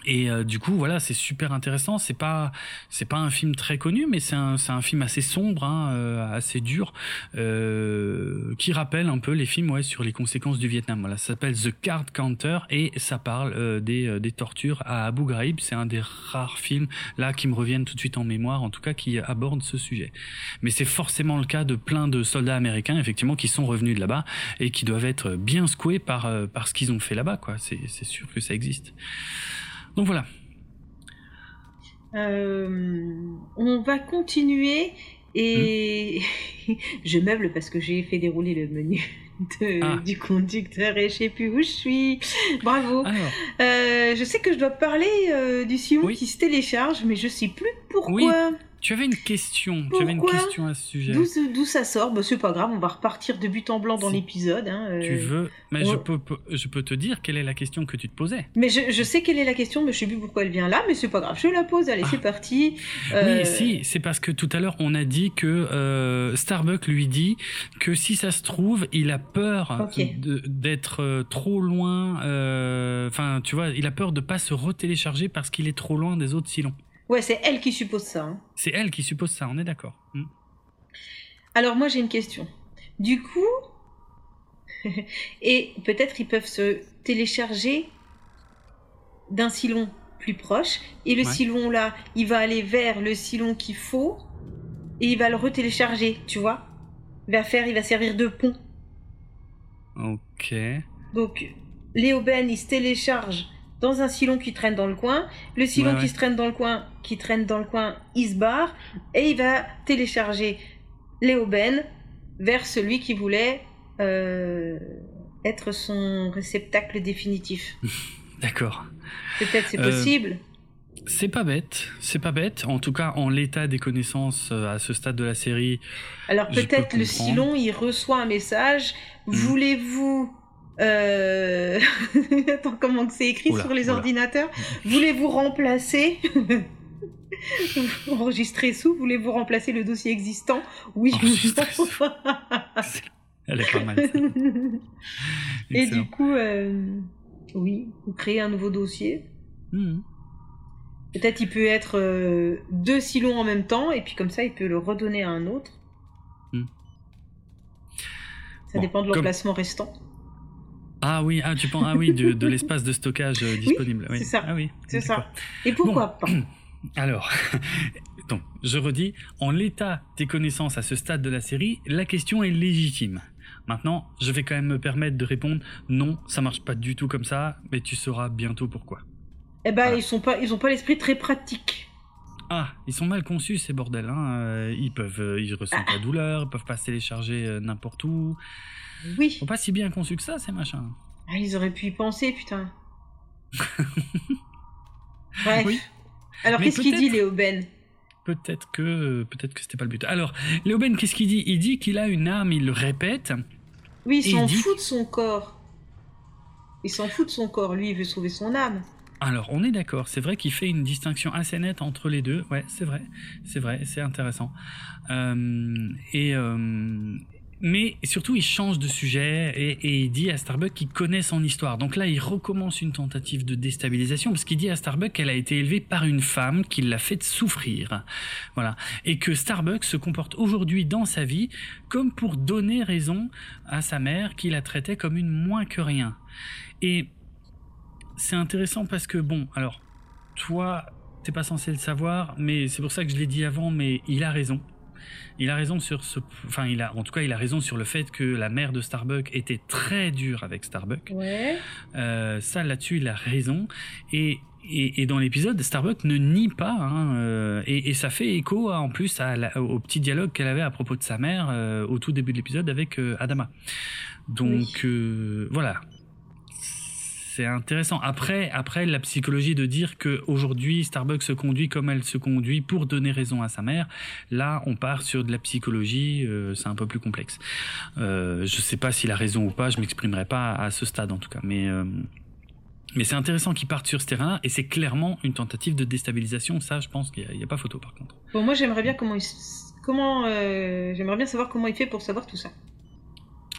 et euh, du coup, voilà, c'est super intéressant. C'est pas, c'est pas un film très connu, mais c'est un, c'est un film assez sombre, hein, euh, assez dur, euh, qui rappelle un peu les films, ouais, sur les conséquences du Vietnam. Voilà, ça s'appelle The Card Counter et ça parle euh, des, des tortures à Abu Ghraib. C'est un des rares films là qui me reviennent tout de suite en mémoire, en tout cas qui aborde ce sujet. Mais c'est forcément le cas de plein de soldats américains, effectivement, qui sont revenus de là-bas et qui doivent être bien secoués par par ce qu'ils ont fait là-bas, quoi. C'est, c'est sûr que ça existe. Donc voilà. Euh, on va continuer et <laughs> je meuble parce que j'ai fait dérouler le menu ah. du conducteur et je sais plus où je suis. Bravo. Euh, je sais que je dois parler euh, du Simon qui se télécharge, mais je sais plus pourquoi. Tu avais une question. tu avais une question à ce sujet. D'où ça sort bah, C'est pas grave, on va repartir de but en blanc dans l'épisode. Hein, euh. Tu veux Mais je, peux, je peux te dire quelle est la question que tu te posais. Mais je, je sais quelle est la question, mais je sais plus pourquoi elle vient là, mais c'est pas grave, je la pose. Allez, c'est ah. parti. Oui, euh, si, c'est parce que tout à l'heure on a dit que euh, Starbucks lui dit que si ça se trouve, il a peur d'être trop loin. Enfin, tu vois, il a peur de pas se retélécharger parce qu'il est trop loin des autres silons. Ouais, c'est elle qui suppose ça. Hein. C'est elle qui suppose ça, on est d'accord. Hmm. Alors moi j'ai une question. Du coup, <laughs> et peut-être ils peuvent se télécharger d'un silon plus proche, et le silon là, il va aller vers le silon qu'il faut et il va le retélécharger, tu vois. Il va faire, il va servir de pont. Ok. Donc, Léo Ben, il se télécharge dans un silon qui traîne dans le coin. Le silon qui se traîne dans le coin, qui traîne dans le coin, il se barre et il va télécharger Léo Ben vers celui qui voulait euh, être son réceptacle définitif. <laughs> D'accord. Peut-être c'est euh, possible. C'est pas bête, c'est pas bête. En tout cas, en l'état des connaissances euh, à ce stade de la série. Alors peut-être le Silon, il reçoit un message. Hmm. Voulez-vous euh... <laughs> Attends, comment c'est écrit sur les ordinateurs? Voulez-vous remplacer? Enregistrer sous, voulez-vous remplacer le dossier existant? Oui. <laughs> Elle est pas mal. Et du coup, euh... oui, vous créez un nouveau dossier. Hmm. Peut-être il peut être euh, deux silons en même temps, et puis comme ça, il peut le redonner à un autre. Hmm. Ça dépend de l'emplacement restant. Ah oui, ah, tu penses, ah oui, de, l'espace de stockage euh, disponible. Oui, c'est ça. Ah oui, c'est ça. Et pourquoi pas <clears throat> Alors, <laughs> donc, je redis, en l'état des connaissances à ce stade de la série, la question est légitime. Maintenant, je vais quand même me permettre de répondre non, ça marche pas du tout comme ça, mais tu sauras bientôt pourquoi. Eh ben, ils sont pas, ils ont pas l'esprit très pratique. Ah, ils sont mal conçus ces bordels. Hein. Euh, ils peuvent, euh, ils ressentent la douleur, ils peuvent pas se télécharger n'importe où. Oui. Ils sont pas si bien conçus que ça ces machins. Ah, ils auraient pu y penser, putain. <laughs> Bref. Oui. Alors qu'est-ce qu'il dit Léo Ben? Peut-être que, peut-être que c'était pas le but. Alors, Léo Ben, qu'est-ce qu'il dit? Il dit qu'il a une âme. Il le répète. Oui, il s'en fout de son corps. Il s'en fout de son corps. Lui, il veut sauver son âme. Alors, on est d'accord, c'est vrai qu'il fait une distinction assez nette entre les deux. Ouais, c'est vrai, c'est vrai, c'est intéressant. Euh, et euh, mais surtout, il change de sujet et, il dit à Starbuck qu'il connaît son histoire. Donc là, il recommence une tentative de déstabilisation parce qu'il dit à Starbuck qu'elle a été élevée par une femme qui l'a fait souffrir. Voilà. Et que Starbuck se comporte aujourd'hui dans sa vie comme pour donner raison à sa mère qui la traitait comme une moins que rien. Et c'est intéressant parce que, bon, alors, toi, t'es pas censé le savoir, mais c'est pour ça que je l'ai dit avant, mais il a raison. Il a raison sur ce, enfin, il a, en tout cas, il a raison sur le fait que la mère de Starbuck était très dure avec Starbuck. Ouais. Euh, ça, là-dessus, il a raison. Et, et, dans l'épisode, Starbuck ne nie pas, hein, euh, et, ça fait écho en plus à au petit dialogue qu'elle avait à propos de sa mère euh, au tout début de l'épisode avec Adama. Donc voilà, c'est intéressant. Après, après la psychologie de dire que aujourd'hui Starbucks se conduit comme elle se conduit pour donner raison à sa mère, là on part sur de la psychologie, euh, c'est un peu plus complexe. Euh, je sais pas s'il a raison ou pas, je m'exprimerai pas à ce stade en tout cas, mais euh, mais c'est intéressant qu'il parte sur ce terrain et c'est clairement une tentative de déstabilisation. Ça, je pense qu'il n'y a, pas photo par contre. Bon, moi j'aimerais bien comment comment euh, j'aimerais bien savoir comment il fait pour savoir tout ça.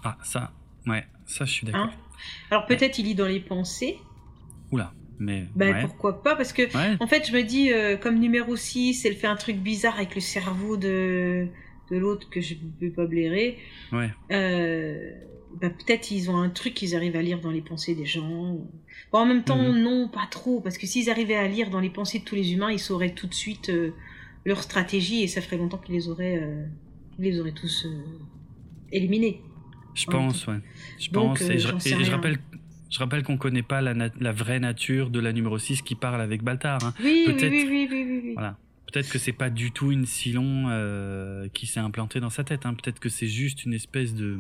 Ah ça, ouais, ça je suis d'accord. Hein? Alors peut-être il lit dans les pensées. Oula, mais. Ben pourquoi pas Parce que, en fait, je me dis, euh, comme numéro 6, elle fait un truc bizarre avec le cerveau de, de l'autre que je ne peux pas blairer. Ouais. Euh, ben, peut-être ils ont un truc qu'ils arrivent à lire dans les pensées des gens. Bon, en même temps, mhm. non, pas trop. Parce que s'ils arrivaient à lire dans les pensées de tous les humains, ils sauraient tout de suite euh, leur stratégie et ça ferait longtemps qu'ils les auraient, les auraient tous éliminés. Je pense, ouais. Je pense. et, je, je, rappelle. Je rappelle qu'on ne connaît pas la, la, vraie nature de la numéro 6 qui parle avec Baltar. Hein. Oui, oui, oui, oui, oui, oui, Voilà. Peut-être que c'est pas du tout une Silon euh, qui s'est implantée dans sa tête. Hein. Peut-être que c'est juste une espèce de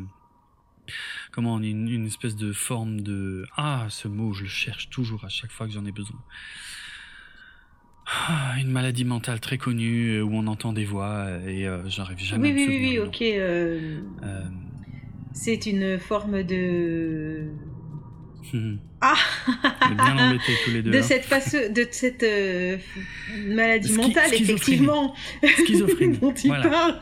comment une, une espèce de forme de ah ce mot je le cherche toujours à chaque fois que j'en ai besoin. Ah, une maladie mentale très connue euh, où on entend des voix et euh, j'arrive jamais oui, à me Oui, oui, oui, ok. Euh... C'est une forme de. Ah bien embêtés tous les deux. De hein. cette, face... de cette euh, maladie mentale, effectivement. Schizophrénie. <laughs> dont il parle.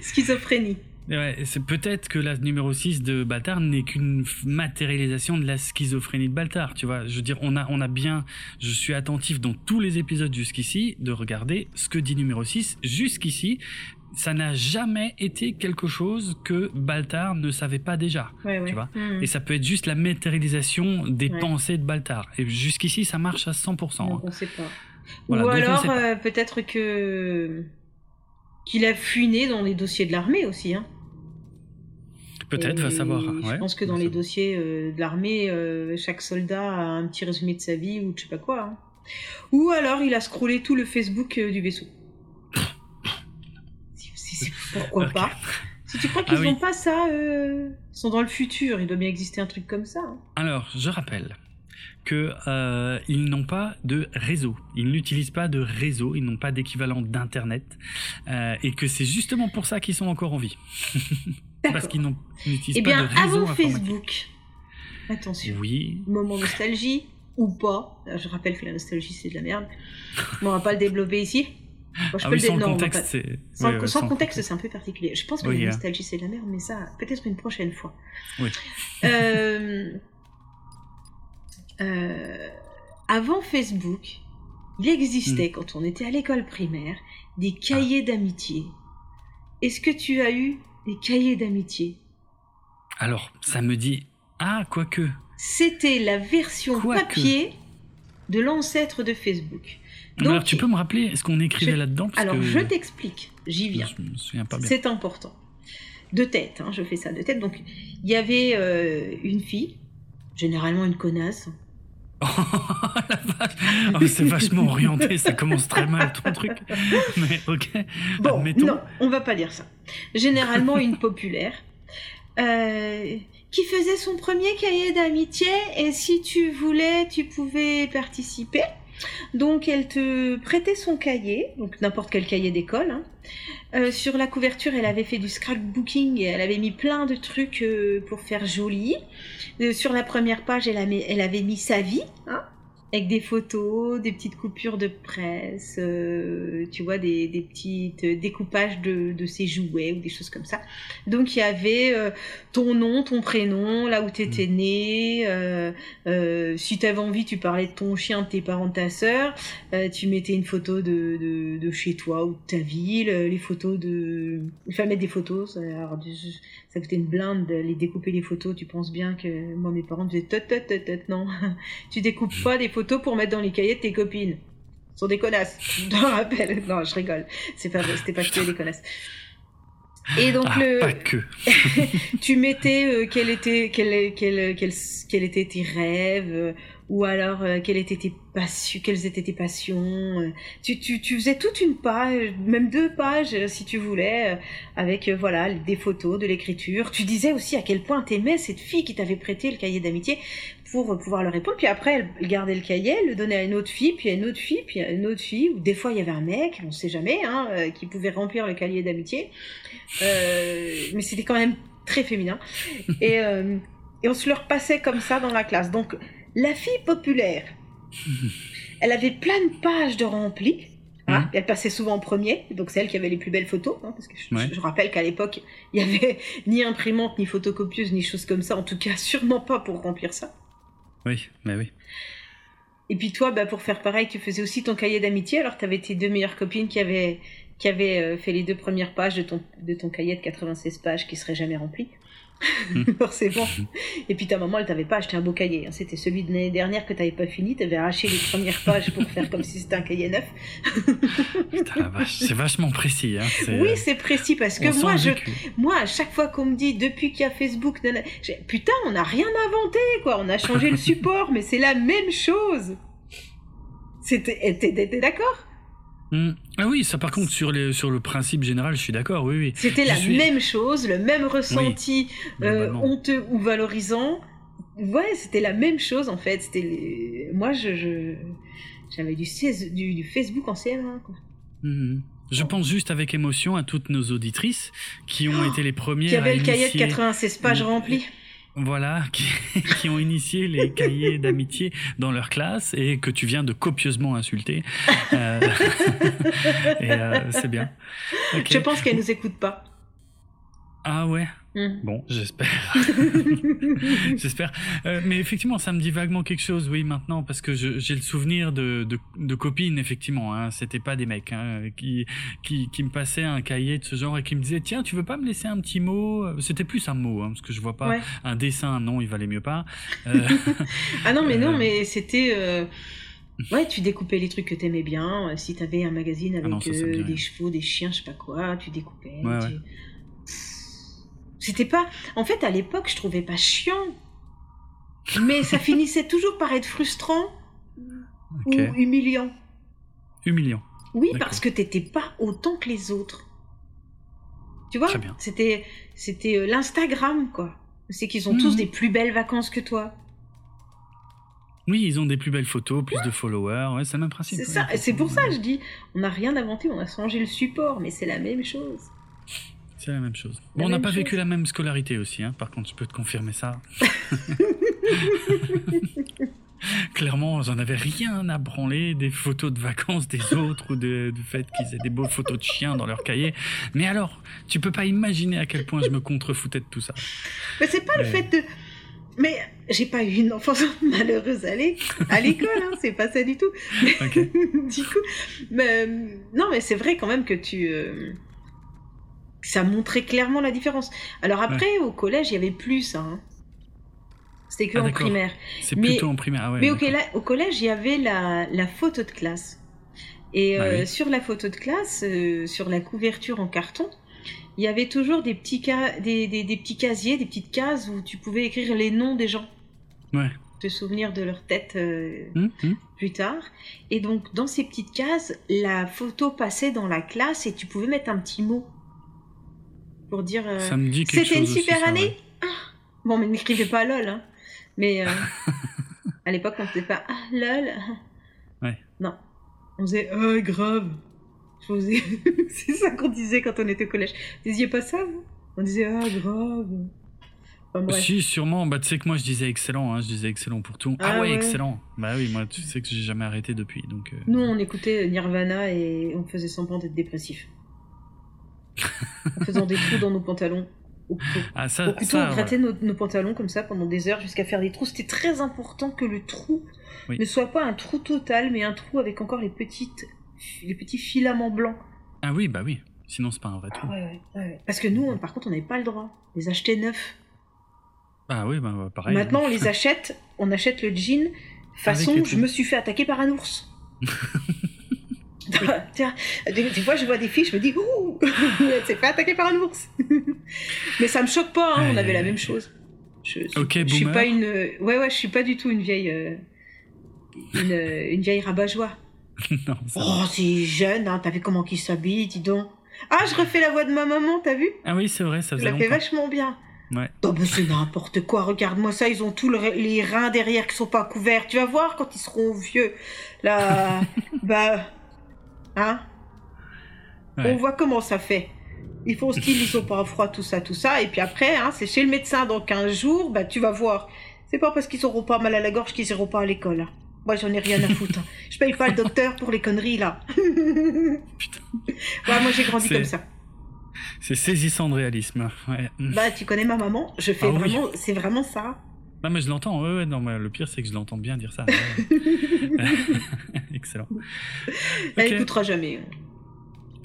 Schizophrénie. Ouais, c'est peut-être que la numéro 6 de Baltar n'est qu'une matérialisation de la schizophrénie de Baltar, tu vois. Je veux dire, on a, on a bien, je suis attentif dans tous les épisodes jusqu'ici de regarder ce que dit numéro 6 jusqu'ici ça n'a jamais été quelque chose que Baltar ne savait pas déjà. Tu vois hmm. Et ça peut être juste la matérialisation des pensées de Baltar. Et jusqu'ici, ça marche à 100%. Donc on sait pas. Ou alors, euh, peut-être que qu'il a fuiné dans les dossiers de l'armée aussi. Hein. Peut-être, va savoir. je pense que dans les dossiers euh, de l'armée, euh, chaque soldat a un petit résumé de sa vie ou je sais pas quoi. Hein. Ou alors il a scrollé tout le Facebook du vaisseau. Pourquoi <laughs> pas Si tu crois qu'ils n'ont ah pas ça, ils sont dans le futur, il doit bien exister un truc comme ça. Hein. Alors, je rappelle qu'ils euh, n'ont pas de réseau. Ils n'utilisent pas de réseau, ils n'ont pas d'équivalent d'Internet, euh, et que c'est justement pour ça qu'ils sont encore en vie. <laughs> Parce qu'ils n'utilisent eh pas de réseau. avant Facebook, attention, oui. moment nostalgie, ou pas, je rappelle que la nostalgie c'est de la merde, on va pas le développer ici. Ah oui, sans contexte, c'est... Sans, contexte, c'est un peu particulier. Je pense que la nostalgie, c'est la merde, mais ça, peut-être une prochaine fois. Oui. euh, <laughs> euh, avant Facebook, il existait, hmm. quand on était à l'école primaire, des cahiers d'amitié. Est-ce que tu as eu des cahiers d'amitié? Alors, ça me dit ah, quoique. C'était la version papier de l'ancêtre de Facebook. Donc, alors, tu peux me rappeler ce qu'on écrivait là-dedans? Alors, je t'explique, j'y viens. Je me souviens pas bien. C'est important. De tête, hein, je fais ça de tête. Donc, il y avait euh, une fille, généralement une connasse, Oh <laughs> la vache oh, C'est vachement orienté, ça commence très mal ton truc. Mais ok. Bon, non, on va pas dire ça. Généralement une populaire. Euh, qui faisait son premier cahier d'amitié et si tu voulais, tu pouvais participer. Donc elle te prêtait son cahier, donc n'importe quel cahier d'école. Hein. Euh, sur la couverture, elle avait fait du scrapbooking et elle avait mis plein de trucs euh, pour faire joli. Euh, sur la première page, elle, avait mis sa vie. Hein avec des photos, des petites coupures de presse, euh, tu vois, des, des petites découpages de, de ses jouets ou des choses comme ça. Donc il y avait euh, ton nom, ton prénom, là où tu étais mm. né. Euh, euh, si tu avais envie, tu parlais de ton chien, de tes parents, de ta sœur. Euh, tu mettais une photo de, de, de, chez toi ou de ta ville. Les photos de... Il fallait mettre des photos. Ça, alors, ça coûtait une blinde de les découper les photos. Tu penses bien que moi, mes parents disaient, tot, tot, tot, non. <laughs> tu découpes pas des photos pour mettre dans les cahiers de tes copines. Ce sont des connasses. <laughs> Je te rappelle. Non, je rigole. C'est pas vrai, c'était pas que des connasses. Et donc ah, le, pas que. <laughs> tu mettais euh, quel était quel, quel, quel, quel étaient tes rêves euh, ou alors euh, quelles étaient tes passions, quelles étaient tes passions. tu, tu, tu faisais toute une page, même deux pages si tu voulais, avec voilà des photos, de l'écriture. Tu disais aussi à quel point t'aimais cette fille qui t'avait prêté le cahier d'amitié pour pouvoir leur répondre. Puis après, elle gardait le cahier, le donnait à une autre fille, puis à une autre fille, puis à une autre fille. Ou des fois, il y avait un mec, on ne sait jamais, hein, euh, qui pouvait remplir le cahier d'amitié. Euh, mais c'était quand même très féminin. Et, euh, et on se le repassait comme ça dans la classe. Donc, la fille populaire, <laughs> elle avait plein de pages de remplis. Hein, mmh. Elle passait souvent en premier, donc c'est elle qui avait les plus belles photos, hein, parce que je, je rappelle qu'à l'époque, il n'y avait <laughs> ni imprimante, ni photocopieuse, ni choses comme ça, en tout cas <laughs> sûrement pas pour remplir ça. Oui, mais oui. Et puis toi, bah, pour faire pareil, tu faisais aussi ton cahier d'amitié. Alors, tu avais tes deux meilleures copines qui avaient, qui avaient euh, fait les deux premières pages de ton, de ton cahier de 96 pages qui serait jamais rempli. <laughs> forcément. Et puis ta maman, elle t'avait pas acheté un beau cahier. Hein. C'était celui de l'année dernière que t'avais pas fini. T'avais arraché les premières pages pour faire comme si c'était un cahier neuf. <laughs> c'est vachement précis. Hein. Oui, c'est précis parce que moi, je, moi, à chaque fois qu'on me dit depuis qu'il y a Facebook, putain, on n'a rien inventé, quoi. On a changé le <laughs> support, mais c'est la même chose. C'était, t'es d'accord? Hmm. Ah oui, ça par contre sur, les, sur le principe général, je suis d'accord, oui, oui. C'était la même chose, le même ressenti euh, honteux ou valorisant. Ouais, c'était la même chose en fait. C'était moi, je, j'avais du, du, Facebook en CM1. Quoi. Hmm. Je pense juste avec émotion à toutes nos auditrices qui ont oh été les premières. Qui avaient le cahier de 96 pages rempli voilà, <laughs> qui, ont initié les cahiers d'amitié dans leur classe et que tu viens de copieusement insulter. Euh, <laughs> et euh, c'est bien. Je pense qu'elles nous écoutent pas. Ah ouais Mm. Bon, j'espère. <laughs> <laughs> j'espère. Euh, mais effectivement, ça me dit vaguement quelque chose, oui, maintenant, parce que j'ai le souvenir de, de, copines, effectivement. Hein, C'était pas des mecs hein, qui, qui, qui me passaient un cahier de ce genre et qui me disaient Tiens, tu veux pas me laisser un petit mot? C'était plus un mot, hein, parce que je vois pas un dessin, non, il valait mieux pas. Euh, <laughs> ah non, mais non, euh, mais c'était Ouais, tu découpais les trucs que t'aimais bien. Si t'avais un magazine Ah avec non, ça, ça me euh, dit des chevaux, des chiens, je sais pas quoi, tu découpais. Ouais, tu- ouais. C'était pas. En fait, à l'époque, je trouvais pas chiant. Mais ça finissait toujours par être frustrant ou humiliant. Humiliant. Oui, parce que t'étais pas autant que les autres. Tu vois. C'était c'était euh, l'Instagram, quoi. C'est qu'ils ont Mhm. tous des plus belles vacances que toi. Oui, ils ont des plus belles photos, plus de followers. Ouais, c'est le même principe. C'est ouais, ça. C'est pour ça, je dis, on n'a rien inventé, on a changé le support, mais c'est la même chose. C'est la même chose. La Bon, on n'a pas chose. vécu la même scolarité aussi, hein. par contre, je peux te confirmer ça. <laughs> Clairement, j'en avais rien à branler des photos de vacances des autres ou de- du fait qu'ils aient des beaux photos de chiens dans leur cahier. Mais alors, tu peux pas imaginer à quel point je me contrefoutais de tout ça. Mais c'est pas le fait de. Mais j'ai pas eu une enfance <laughs> malheureuse à l'é- à l'école, hein, c'est pas ça du tout. <laughs> Du coup, mais, euh, non, mais c'est vrai quand même que tu. euh, Ça montrait clairement la différence. Alors après, au collège, il y avait plus ça. hein. C'était que Ah, en primaire. C'est plutôt en primaire. Ah ouais, mais ok, là, au collège, il y avait la, la photo de classe. Et Ah euh, oui. sur la photo de classe, euh, sur la couverture en carton, il y avait toujours des petits, ca- des, des, des petits casiers, des petites cases où tu pouvais écrire les noms des gens, Ouais. te souvenir de leur tête euh, Hum, hum. plus tard. Et donc, dans ces petites cases, la photo passait dans la classe et tu pouvais mettre un petit mot pour dire euh, c'était une aussi, super ça, année. ouais. Ah bon, mais n'écrivez pas lol. hein. Mais euh, <laughs> à l'époque, on faisait pas ah lol. Ouais. Non, on faisait ah grave. Faisais- <laughs> C'est ça qu'on disait quand on était au collège. Vous disiez pas ça, vous? On disait ah grave. Enfin, bref. Si, sûrement. Bah, tu sais que moi, je disais excellent. Hein. Je disais excellent pour tout. Ah, Ah ouais, ouais. excellent. Bah oui, moi, tu sais que j'ai jamais arrêté depuis. Donc, euh, Nous, on écoutait Nirvana et on faisait semblant d'être dépressif. En faisant des trous dans nos pantalons. Au couteau. Ah, ça, Au couteau, ça, on grattait nos, nos pantalons comme ça pendant des heures jusqu'à faire des trous. C'était très important que le trou Oui. ne soit pas un trou total, mais un trou avec encore les petites, les petits filaments blancs. Ah oui, bah oui. Sinon, c'est pas un vrai trou. Ouais, ouais, ouais. Parce que nous, on- par contre, on n'avait pas le droit. Les acheter neufs. Ah oui, bah pareil. Maintenant, on <laughs> les achète. On achète le jean façon je me suis fait attaquer par un ours. <laughs> <laughs> Tiens, des, des fois je vois des filles, je me dis ouh, <laughs> elle s'est fait attaquer par un ours. <laughs> Mais ça me choque pas, hein, on avait la même chose. Je, je- Ok, je suis pas une, ouais ouais, je suis pas du tout une vieille, euh, une, euh, une vieille rabat-joie. Oh c'est jeune, hein, t'as vu comment qu'il s'habille, dis donc. Ah, je refais la voix de ma maman, t'as vu? Ah oui, c'est vrai, ça Je faisait la fais vachement bien. Ouais. Mais c'est n'importe quoi. Regarde-moi ça. Ils ont tous le- les reins derrière qui sont pas couverts. Tu vas voir quand ils seront vieux. Là, bah, hein? Ouais. On voit comment ça fait. Ils font style, ils sont pas froid, tout ça, tout ça. Et puis après, hein, c'est chez le médecin dans 15 jours. Bah, tu vas voir. C'est pas parce qu'ils auront pas mal à la gorge qu'ils iront pas à l'école. hein. Moi, j'en ai rien à foutre. hein. <laughs> Je paye pas le docteur pour les conneries, là. Putain. <laughs> Ouais, moi, j'ai grandi comme ça. C'est saisissant de réalisme. Ouais. Bah, tu connais ma maman. Je fais Ah oui. vraiment, c'est vraiment ça. Non, mais je l'entends. Ouais, ouais, non, mais le pire, c'est que je l'entends bien dire ça. <laughs> Ouais. <laughs> Excellent. Elle Ok. écoutera jamais.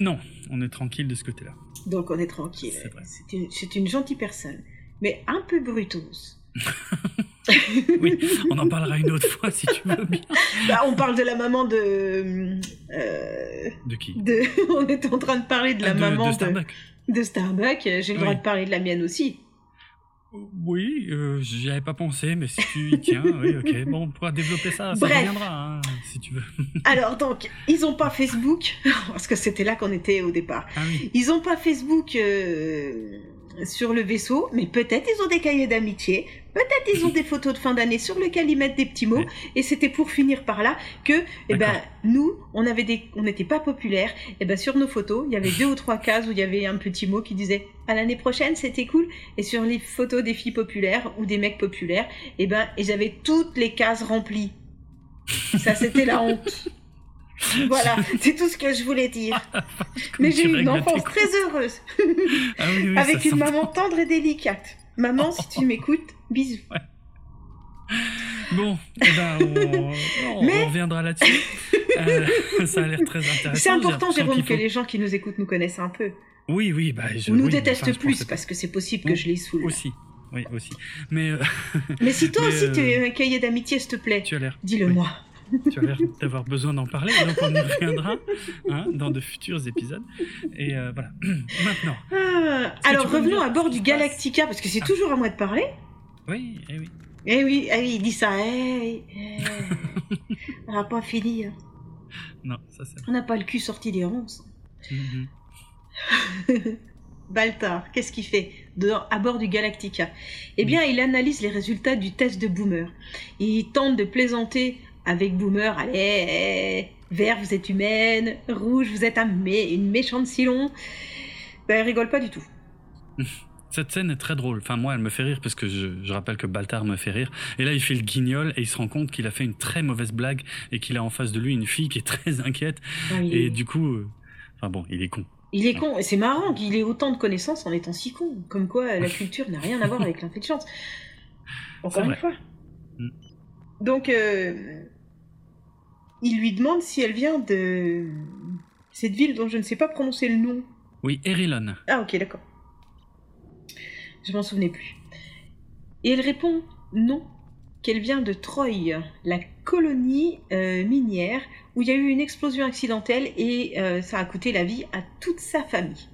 Non, on est tranquille de ce côté-là. Donc on est tranquille. C'est vrai. C'est une, une gentille personne, mais un peu brutose. <laughs> Oui, on en parlera une autre fois si tu veux bien. Bah, on parle de la maman de. euh, De qui? de on était en train de parler de la Ah, de, maman de Starbucks. de Starbucks. J'ai le droit de parler de la mienne aussi. Oui, euh, j'y avais pas pensé, mais si tu y tiens, oui, ok. <laughs> Bon, on pourra développer ça, ça Bref. reviendra, hein, si tu veux. <laughs> Alors donc, ils ont pas Facebook, <laughs> parce que c'était là qu'on était au départ. Ah oui, Ils ont pas Facebook euh, sur le vaisseau, mais peut-être ils ont des cahiers d'amitié, peut-être ils ont des photos de fin d'année sur lesquelles ils mettent des petits mots, Ouais. et c'était pour finir par là que, eh ben, nous, on avait des, on n'était pas populaires, et ben sur nos photos, il y avait deux ou trois cases où il y avait un petit mot qui disait à l'année prochaine, c'était cool, et sur les photos des filles populaires ou des mecs populaires, eh ben, ils avaient toutes les cases remplies. Ça, c'était la honte. <laughs> <laughs> Voilà, c'est tout ce que je voulais dire. <laughs> Mais j'ai eu une enfance très heureuse. Ah oui, oui, <laughs> Avec une maman tendre et délicate. Maman, si tu m'écoutes, bisous. Bon, eh ben, on, on Mais- reviendra là-dessus. Euh, ça a l'air très intéressant. C'est important, Jérôme, que les gens qui nous écoutent nous connaissent un peu. Oui, oui, bah, je Ou nous oui, détestent enfin, plus, parce que c'est possible que je les saoule. Aussi, oui, aussi. Mais euh, Mais si toi Mais, aussi euh, tu es un cahier d'amitié, s'il te plaît, tu as l'air. dis-le-moi. Tu as l'air d'avoir besoin d'en parler, donc on y reviendra hein, dans de futurs épisodes. Et euh, voilà. <clears throat> Maintenant. Ah, alors revenons à bord du Galactica, parce que c'est ah. toujours à moi de parler. Oui, eh oui. Eh oui, eh oui il dit ça. Eh, eh. on n'a pas fini. Hein. <laughs> Non, ça c'est. On n'a pas le cul sorti des ronces. <laughs> Mm Baltar, qu'est-ce qu'il fait à bord du Galactica? Eh bien, il analyse les résultats du test de Boomer. Il tente de plaisanter avec Boomer. Allez, vert, vous êtes humaine. Rouge, vous êtes un une méchante Silon. Ben, il rigole pas du tout. Cette scène est très drôle. Enfin, moi, elle me fait rire parce que je, rappelle que Baltar me fait rire. Et là, il fait le guignol et il se rend compte qu'il a fait une très mauvaise blague et qu'il a en face de lui une fille qui est très inquiète. Et du coup, euh, enfin bon, il est con. Il est con. C'est marrant qu'il ait autant de connaissances en étant si con. Comme quoi, la <laughs> culture n'a rien à voir avec l'intelligence. Encore une fois. Mm. Donc, euh, il lui demande si elle vient de cette ville dont je ne sais pas prononcer le nom. Oui, Erilon. Ah, ok, d'accord. Je m'en souvenais plus. Et elle répond non, qu'elle vient de Troy, la colonie euh, minière où il y a eu une explosion accidentelle et euh, ça a coûté la vie à toute sa famille.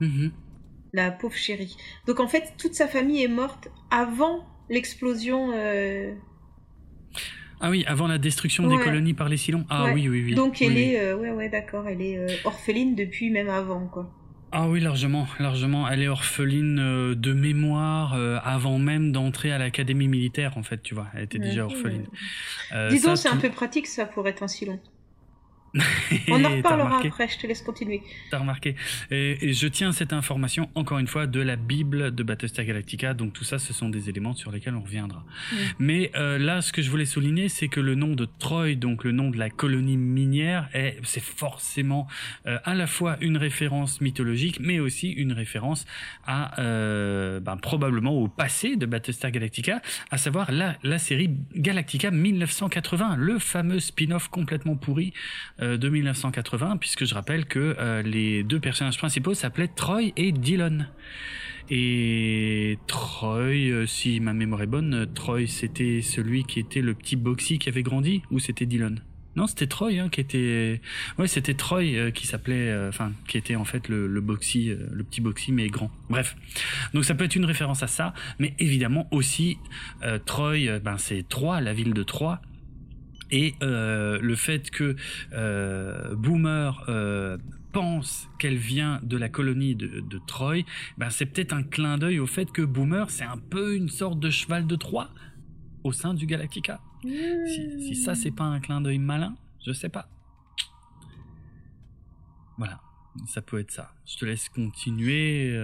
Mm-hmm. La pauvre chérie. Donc en fait, toute sa famille est morte avant l'explosion. Euh, ah oui, avant la destruction des colonies par les Silons. Ah oui, oui, oui. Donc elle est, ouais, ouais, d'accord, elle est orpheline depuis même avant, quoi. Ah oui, largement, largement. Elle est orpheline euh, de mémoire euh, avant même d'entrer à l'académie militaire, en fait, tu vois. Elle était déjà orpheline. Euh, Disons, c'est un peu pratique, ça, pour être un si long. On en <laughs> reparlera après, je te laisse continuer. T'as remarqué. Et, je tiens cette information, encore une fois, de la Bible de Battlestar Galactica. Donc tout ça, ce sont des éléments sur lesquels on reviendra. Mais euh, là, ce que je voulais souligner, c'est que le nom de Troy, donc le nom de la colonie minière, est, c'est forcément euh, à la fois une référence mythologique, mais aussi une référence à euh, ben, probablement au passé de Battlestar Galactica, à savoir la, la série Galactica 1980, le fameux spin-off complètement pourri de 1980, puisque je rappelle que euh, les deux personnages principaux s'appelaient Troy et Dylan. Et Troy, euh, si ma mémoire est bonne, Troy c'était celui qui était le petit boxy qui avait grandi, ou c'était Dylan non, c'était Troy hein, qui était. Ouais, c'était Troy qui s'appelait, enfin, qui était en fait le, boxy, le petit boxy mais grand. Bref, donc ça peut être une référence à ça, mais évidemment aussi Troy, ben c'est Troyes, la ville de Troyes, et euh, le fait que euh, Boomer euh, pense qu'elle vient de la colonie de, de Troy, ben c'est peut-être un clin d'œil au fait que Boomer c'est un peu une sorte de cheval de Troie au sein du Galactica. Si, si, ça c'est pas un clin d'œil malin, je sais pas. Voilà, ça peut être ça. Je te laisse continuer.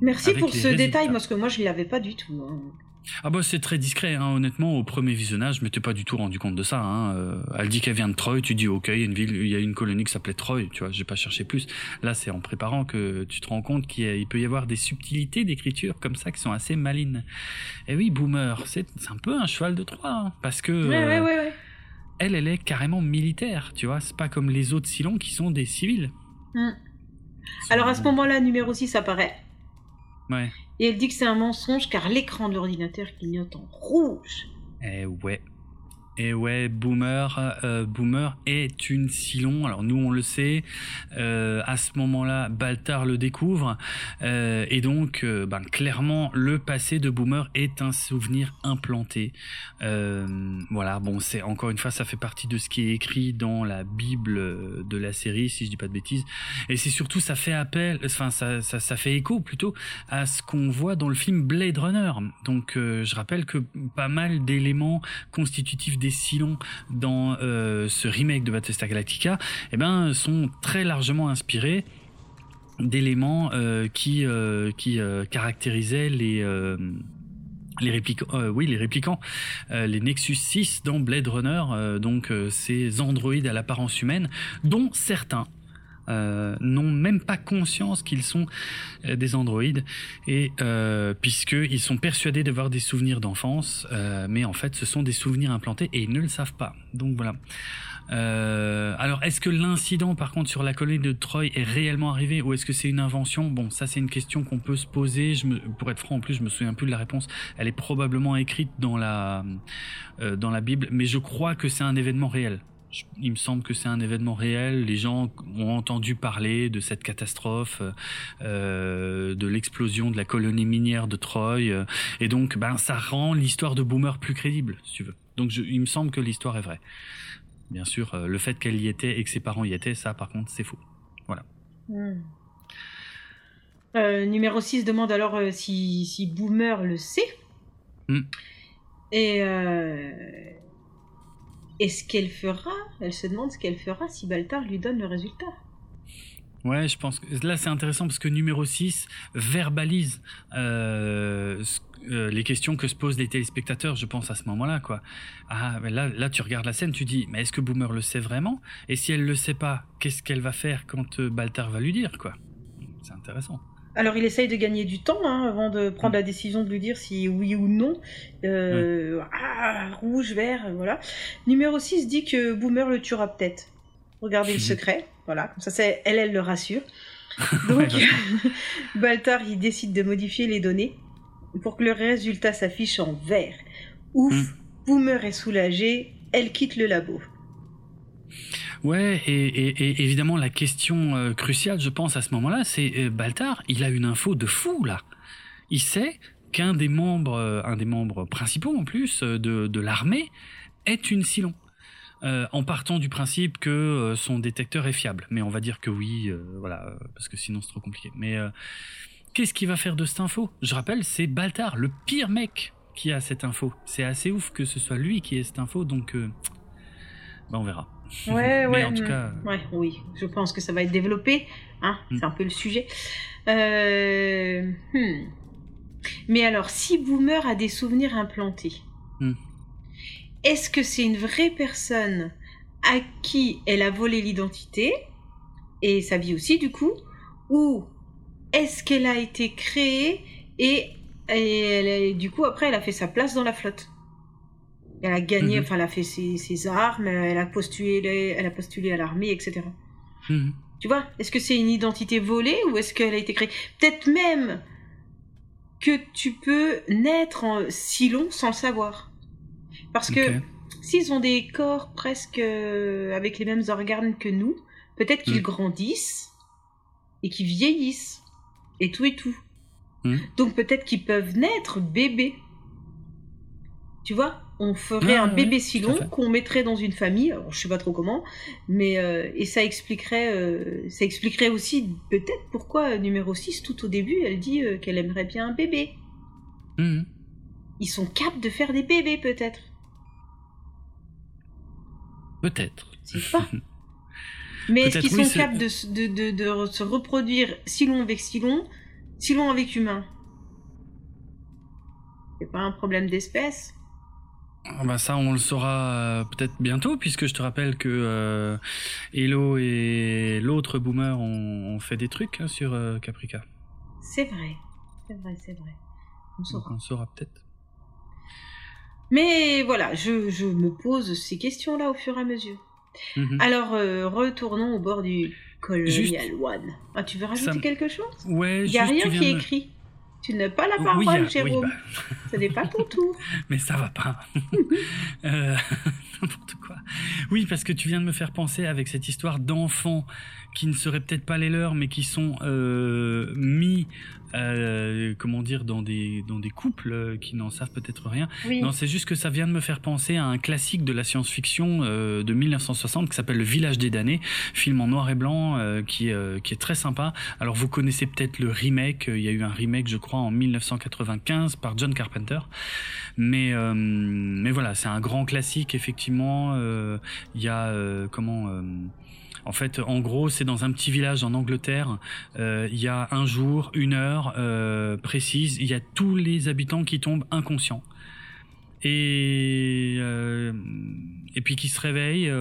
Merci pour ce détail parce que moi je l'avais pas du tout. Hein. Ah bah c'est très discret, hein, honnêtement. Au premier visionnage, je m'étais pas du tout rendu compte de ça. Hein. Euh, elle dit qu'elle vient de Troy, tu dis ok, il y a une ville, il y a une colonie qui s'appelait Troy, tu vois. J'ai pas cherché plus. Là, c'est en préparant que tu te rends compte qu'il peut y avoir des subtilités d'écriture comme ça qui sont assez malines. Et oui, Boomer, c'est un peu un cheval de Troie, hein, parce que euh, elle, elle est carrément militaire, tu vois. C'est pas comme les autres Silons qui sont des civils. Hmm. Alors à ce moment-là, numéro 6 apparaît. Ouais. Et elle dit que c'est un mensonge car l'écran de l'ordinateur clignote en rouge. Eh ouais. Et ouais, Boomer, euh, Boomer est une Silon. Alors nous, on le sait. Euh, à ce moment-là, Baltar le découvre, euh, et donc, ben, clairement, le passé de Boomer est un souvenir implanté. voilà. Bon, c'est encore une fois, ça fait partie de ce qui est écrit dans la Bible de la série, si je dis pas de bêtises. Et c'est surtout, ça fait appel, enfin, ça, ça, ça fait écho plutôt à ce qu'on voit dans le film Blade Runner. Donc, je rappelle que pas mal d'éléments constitutifs des Silons dans euh, ce remake de Battlestar Galactica, eh ben, sont très largement inspirés d'éléments euh, qui, euh, qui caractérisaient les les réplicants, oui, les réplicants, les Nexus 6 dans Blade Runner, donc ces androïdes à l'apparence humaine, dont certains n'ont même pas conscience qu'ils sont des androïdes et puisqu'ils sont persuadés d'avoir des souvenirs d'enfance, mais en fait ce sont des souvenirs implantés et ils ne le savent pas. Donc voilà. Euh, alors, est-ce que l'incident, par contre, sur la colonie de Troy est réellement arrivé ou est-ce que c'est une invention? Bon, ça, c'est une question qu'on peut se poser. Je pour être franc, en plus, je me souviens plus de la réponse. Elle est probablement écrite dans la euh, dans la Bible, mais je crois que c'est un événement réel. Il me semble que c'est un événement réel. Les gens ont entendu parler de cette catastrophe, euh, de l'explosion de la colonie minière de Troy, et donc, ben, ça rend l'histoire de Boomer plus crédible, si tu veux. Donc, je, il me semble que l'histoire est vraie. Bien sûr, euh, le fait qu'elle y était et que ses parents y étaient, ça par contre, c'est faux. Voilà. Hmm. Euh, numéro 6 demande alors si, si, Boomer le sait. Hmm. Et est-ce qu'elle fera Elle se demande ce qu'elle fera si Baltar lui donne le résultat. Ouais, je pense que là c'est intéressant parce que numéro 6 verbalise euh, euh, les questions que se posent les téléspectateurs, je pense à ce moment-là, quoi. Ah, mais là, là, tu regardes la scène, tu dis, mais est-ce que Boomer le sait vraiment? Et si elle le sait pas, qu'est-ce qu'elle va faire quand euh, Baltar va lui dire, quoi? C'est intéressant. Alors il essaye de gagner du temps hein, avant de prendre la décision de lui dire si oui ou non. Ah, rouge, vert, voilà. Numéro 6 dit que Boomer le tuera peut-être. Regardez le secret. Voilà, comme ça, c'est, elle, elle le rassure. <laughs> Donc, <laughs> Baltar, il décide de modifier les données pour que le résultat s'affiche en vert. Ouf, hmm. Boomer est soulagé, elle quitte le labo. Ouais, et, évidemment, la question euh, cruciale, je pense, à ce moment-là, c'est euh, Baltar, il a une info de fou, là. Il sait qu'un des membres, euh, un des membres principaux, en plus, de, l'armée, est une Silon. En partant du principe que son détecteur est fiable. Mais on va dire que oui, voilà, parce que sinon c'est trop compliqué. Mais qu'est-ce qu'il va faire de cette info? Je rappelle, c'est Baltar, le pire mec qui a cette info. C'est assez ouf que ce soit lui qui ait cette info, donc bah, on verra. Ouais, ouais. en tout cas, ouais, oui, je pense que ça va être développé. Hein, hmm. C'est un peu le sujet. Hmm. Mais alors, si Boomer a des souvenirs implantés, hmm est-ce que c'est une vraie personne à qui elle a volé l'identité et sa vie aussi du coup ou est-ce qu'elle a été créée et, elle, du coup après elle a fait sa place dans la flotte? Elle a gagné, mhm. enfin elle a fait ses, armes, elle a postulé, elle a postulé à l'armée, etc. Mhm. Tu vois, est-ce que c'est une identité volée ou est-ce qu'elle a été créée? Peut-être même que tu peux naître en si long sans le savoir. Parce que s'ils ont des corps presque euh, avec les mêmes organes que nous, peut-être qu'ils hmm. grandissent et qu'ils vieillissent et tout et tout. Donc peut-être qu'ils peuvent naître bébés. Tu vois, on ferait un bébé si long qu'on mettrait dans une famille, alors je sais pas trop comment, mais euh, et ça expliquerait, euh, ça expliquerait aussi peut-être pourquoi numéro 6 tout au début elle dit qu'elle aimerait bien un bébé. Hmm. Ils sont capables de faire des bébés peut-être. Peut-être. pas. <laughs> Mais est-ce qu'ils sont capables de, se reproduire si long avec si long, si long avec humain? C'est pas un problème d'espèce ah bah ça, on le saura euh, peut-être bientôt, puisque je te rappelle que euh, Hello et l'autre boomer ont, fait des trucs hein, sur euh, Caprica. C'est vrai, c'est vrai, c'est vrai. On saura. on saura peut-être. Mais voilà, je, je me pose ces questions-là au fur et à mesure. Mhm. Alors, euh, retournons au bord du Colonial One. Ah, tu veux rajouter quelque chose? Ouais, Il n'y a rien qui est écrit. Tu n'as pas la parole, Jérôme. Bah. Ce n'est pas ton tour. <laughs> Mais ça va pas. <laughs> Euh, <laughs> n'importe quoi. Oui, parce que tu viens de me faire penser avec cette histoire d'enfants qui ne seraient peut-être pas les leurs, mais qui sont euh, mis euh, comment dire, dans des, dans des couples euh, qui n'en savent peut-être rien. Non, c'est juste que ça vient de me faire penser à un classique de la science-fiction euh, de 1960 qui s'appelle Le Village des damnés, film en noir et blanc qui, qui est très sympa. Alors vous connaissez peut-être le remake, il y a eu un remake je crois en 1995 par John Carpenter. Mais, mais voilà, c'est un grand classique effectivement. Il y a comment en fait, en gros, c'est dans un petit village en Angleterre. Euh, il y a un jour, une heure euh, précise. Il y a tous les habitants qui tombent inconscients et euh, et puis qui se réveillent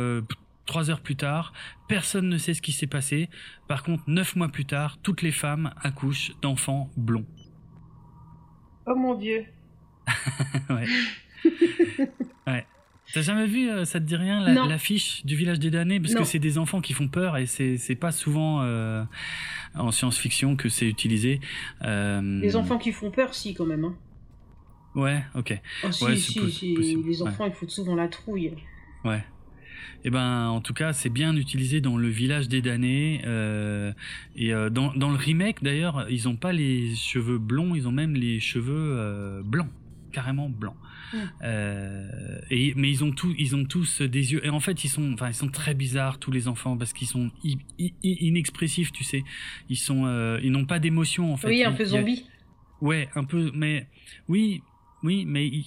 trois heures plus tard, personne ne sait ce qui s'est passé. Par contre, neuf mois plus tard, toutes les femmes accouchent d'enfants blonds. Oh mon dieu. <laughs> ouais. <laughs> ouais. T'as jamais vu, euh, ça te dit rien, l'affiche du village des damnés? Parce que c'est des enfants qui font peur et c'est pas souvent euh, en science-fiction que c'est utilisé. Euh... Les enfants qui font peur, si, quand même. Hein. Ouais, ok. Oh, si, ouais, si, si. Les enfants, ils foutent souvent la trouille. Ouais. Eh ben, en tout cas, c'est bien utilisé dans le village des damnés. Euh, et euh, dans, dans, le remake, d'ailleurs, ils ont pas les cheveux blonds, ils ont même les cheveux euh, blancs, carrément blancs. Euh, et, mais ils ont tous, ils ont tous des yeux. Et en fait, ils sont, enfin, ils sont très bizarres tous les enfants parce qu'ils sont inexpressifs, tu sais. Ils sont, euh, ils n'ont pas d'émotion en fait. Oui, un peu zombie. Ouais, un peu, mais oui, oui, mais ils,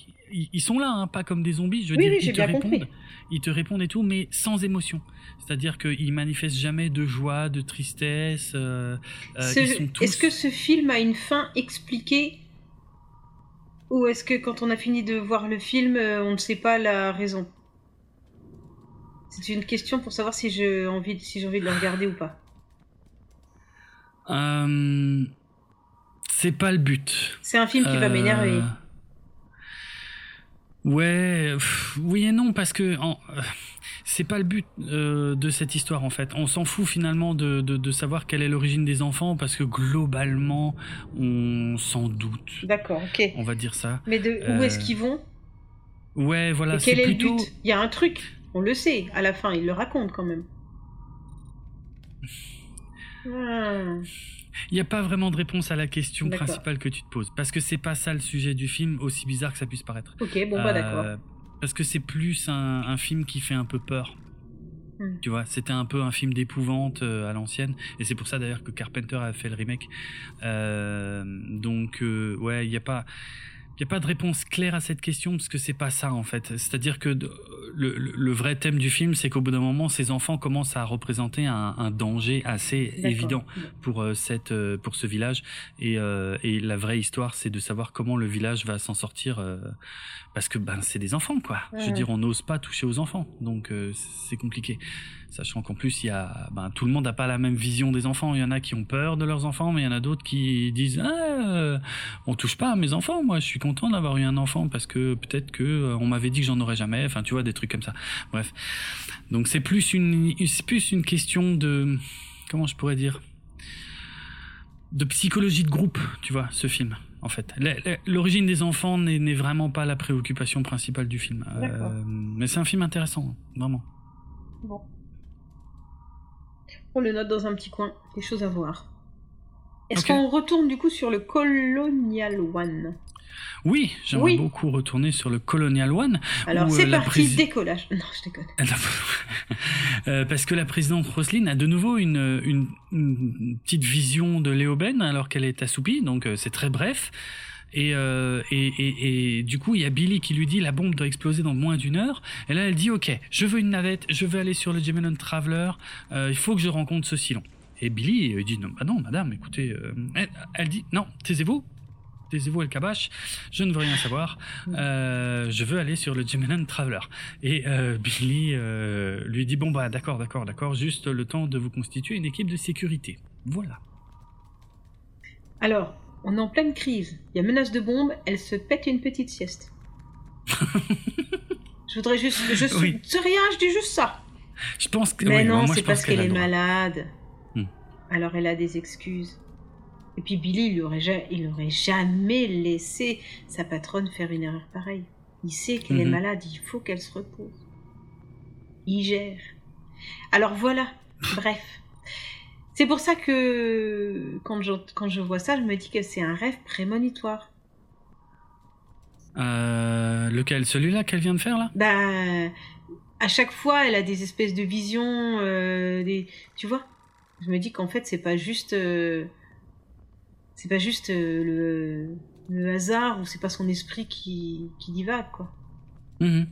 ils sont là, hein, pas comme des zombies. Je veux oui, dire, oui, ils te répondent, compris. ils te répondent et tout, mais sans émotion. C'est-à-dire qu'ils manifestent jamais de joie, de tristesse. Euh, euh Est-ce que ce film a une fin expliquée ou est-ce que quand on a fini de voir le film, euh, on ne sait pas la raison? C'est une question pour savoir si j'ai envie, si envie de le regarder ou pas. Euh, c'est pas le but. C'est un film qui va m'énerver. Euh, ouais, oui et non parce que en, c'est pas le but euh, de cette histoire en fait. On s'en fout finalement de, de, savoir quelle est l'origine des enfants parce que globalement on s'en doute. D'accord, ok. On va dire ça. Mais de où est-ce euh, qu'ils vont? Ouais, voilà. Et quel est, le but? Il y a un truc, on le sait. À la fin, il le raconte quand même. Hmm. Il n'y a pas vraiment de réponse à la question principale que tu te poses parce que c'est pas ça le sujet du film, aussi bizarre que ça puisse paraître. Ok, bon bah d'accord. Parce que c'est plus un, film qui fait un peu peur. Hmm. Tu vois, c'était un peu un film d'épouvante euh, à l'ancienne, et c'est pour ça d'ailleurs que Carpenter a fait le remake. Euh, donc, euh, ouais, il n'y a pas, n'y a pas de réponse claire à cette question parce que c'est pas ça en fait. C'est-à-dire que le, le, vrai thème du film, c'est qu'au bout d'un moment, ces enfants commencent à représenter un, un danger assez évident pour euh, cette euh, pour ce village. Et, euh, et la vraie histoire, c'est de savoir comment le village va s'en sortir parce que ben c'est des enfants quoi. Je veux dire, on n'ose pas toucher aux enfants, donc c'est compliqué sachant qu'en plus il y a ben, tout le monde n'a pas la même vision des enfants il y en a qui ont peur de leurs enfants mais il y en a d'autres qui disent ah, on touche pas à mes enfants moi je suis content d'avoir eu un enfant parce que peut-être que euh, on m'avait dit que j'en aurais jamais enfin tu vois des trucs comme ça bref donc c'est plus une c'est plus une question de comment je pourrais dire de psychologie de groupe tu vois ce film en fait. L'origine des enfants n'est vraiment pas la préoccupation principale du film. Euh, mais c'est un film intéressant, vraiment. Bon. On le note dans un petit coin, des choses à voir. Est-ce qu'on retourne du coup sur le Colonial One? Oui, j'aimerais beaucoup retourner sur le Colonial One. Alors c'est euh, parti, décollage. <laughs> Non, je déconne. <laughs> Euh, parce que la présidente Roselyne a de nouveau une, une, petite vision de Léoben alors qu'elle est assoupie, donc euh, c'est très bref. Euh, et, et, et, du coup, il y a Billy qui lui dit la bombe doit exploser dans moins d'une heure. Et là, elle dit ok, je veux une navette, je veux aller sur le Gemini Traveler, euh, il faut que je rencontre ce Silon. Et Billy il dit non, bah non, madame, écoutez, euh, elle, dit non, taisez-vous, taisez-vous El Kabash, je ne veux rien savoir, je veux aller sur le Gemini Traveler. Et Billy lui dit bon bah d'accord, d'accord, d'accord, juste le temps de vous constituer une équipe de sécurité. Voilà. Alors, on est en pleine crise. Il y a menace de bombe, elle se pète une petite sieste. <laughs> je voudrais juste. Je suis. C'est rien, je dis juste ça. Je pense que. Mais non, c'est parce qu'elle est malade. Hmm. Alors elle a des excuses. Et puis Billy, il aurait, il aurait jamais laissé sa patronne faire une erreur pareille. Il sait qu'elle est mhm. malade, il faut qu'elle se repose. Il gère. Alors voilà, bref. C'est pour ça que quand je, quand je vois ça, je me dis que c'est un rêve prémonitoire. Euh, lequel? Celui-là qu'elle vient de faire là? Bah, à chaque fois, elle a des espèces de visions, euh, des, tu vois? Je me dis qu'en fait, c'est pas juste, euh, c'est pas juste le, le, hasard ou c'est pas son esprit qui, qui divague quoi. Mmh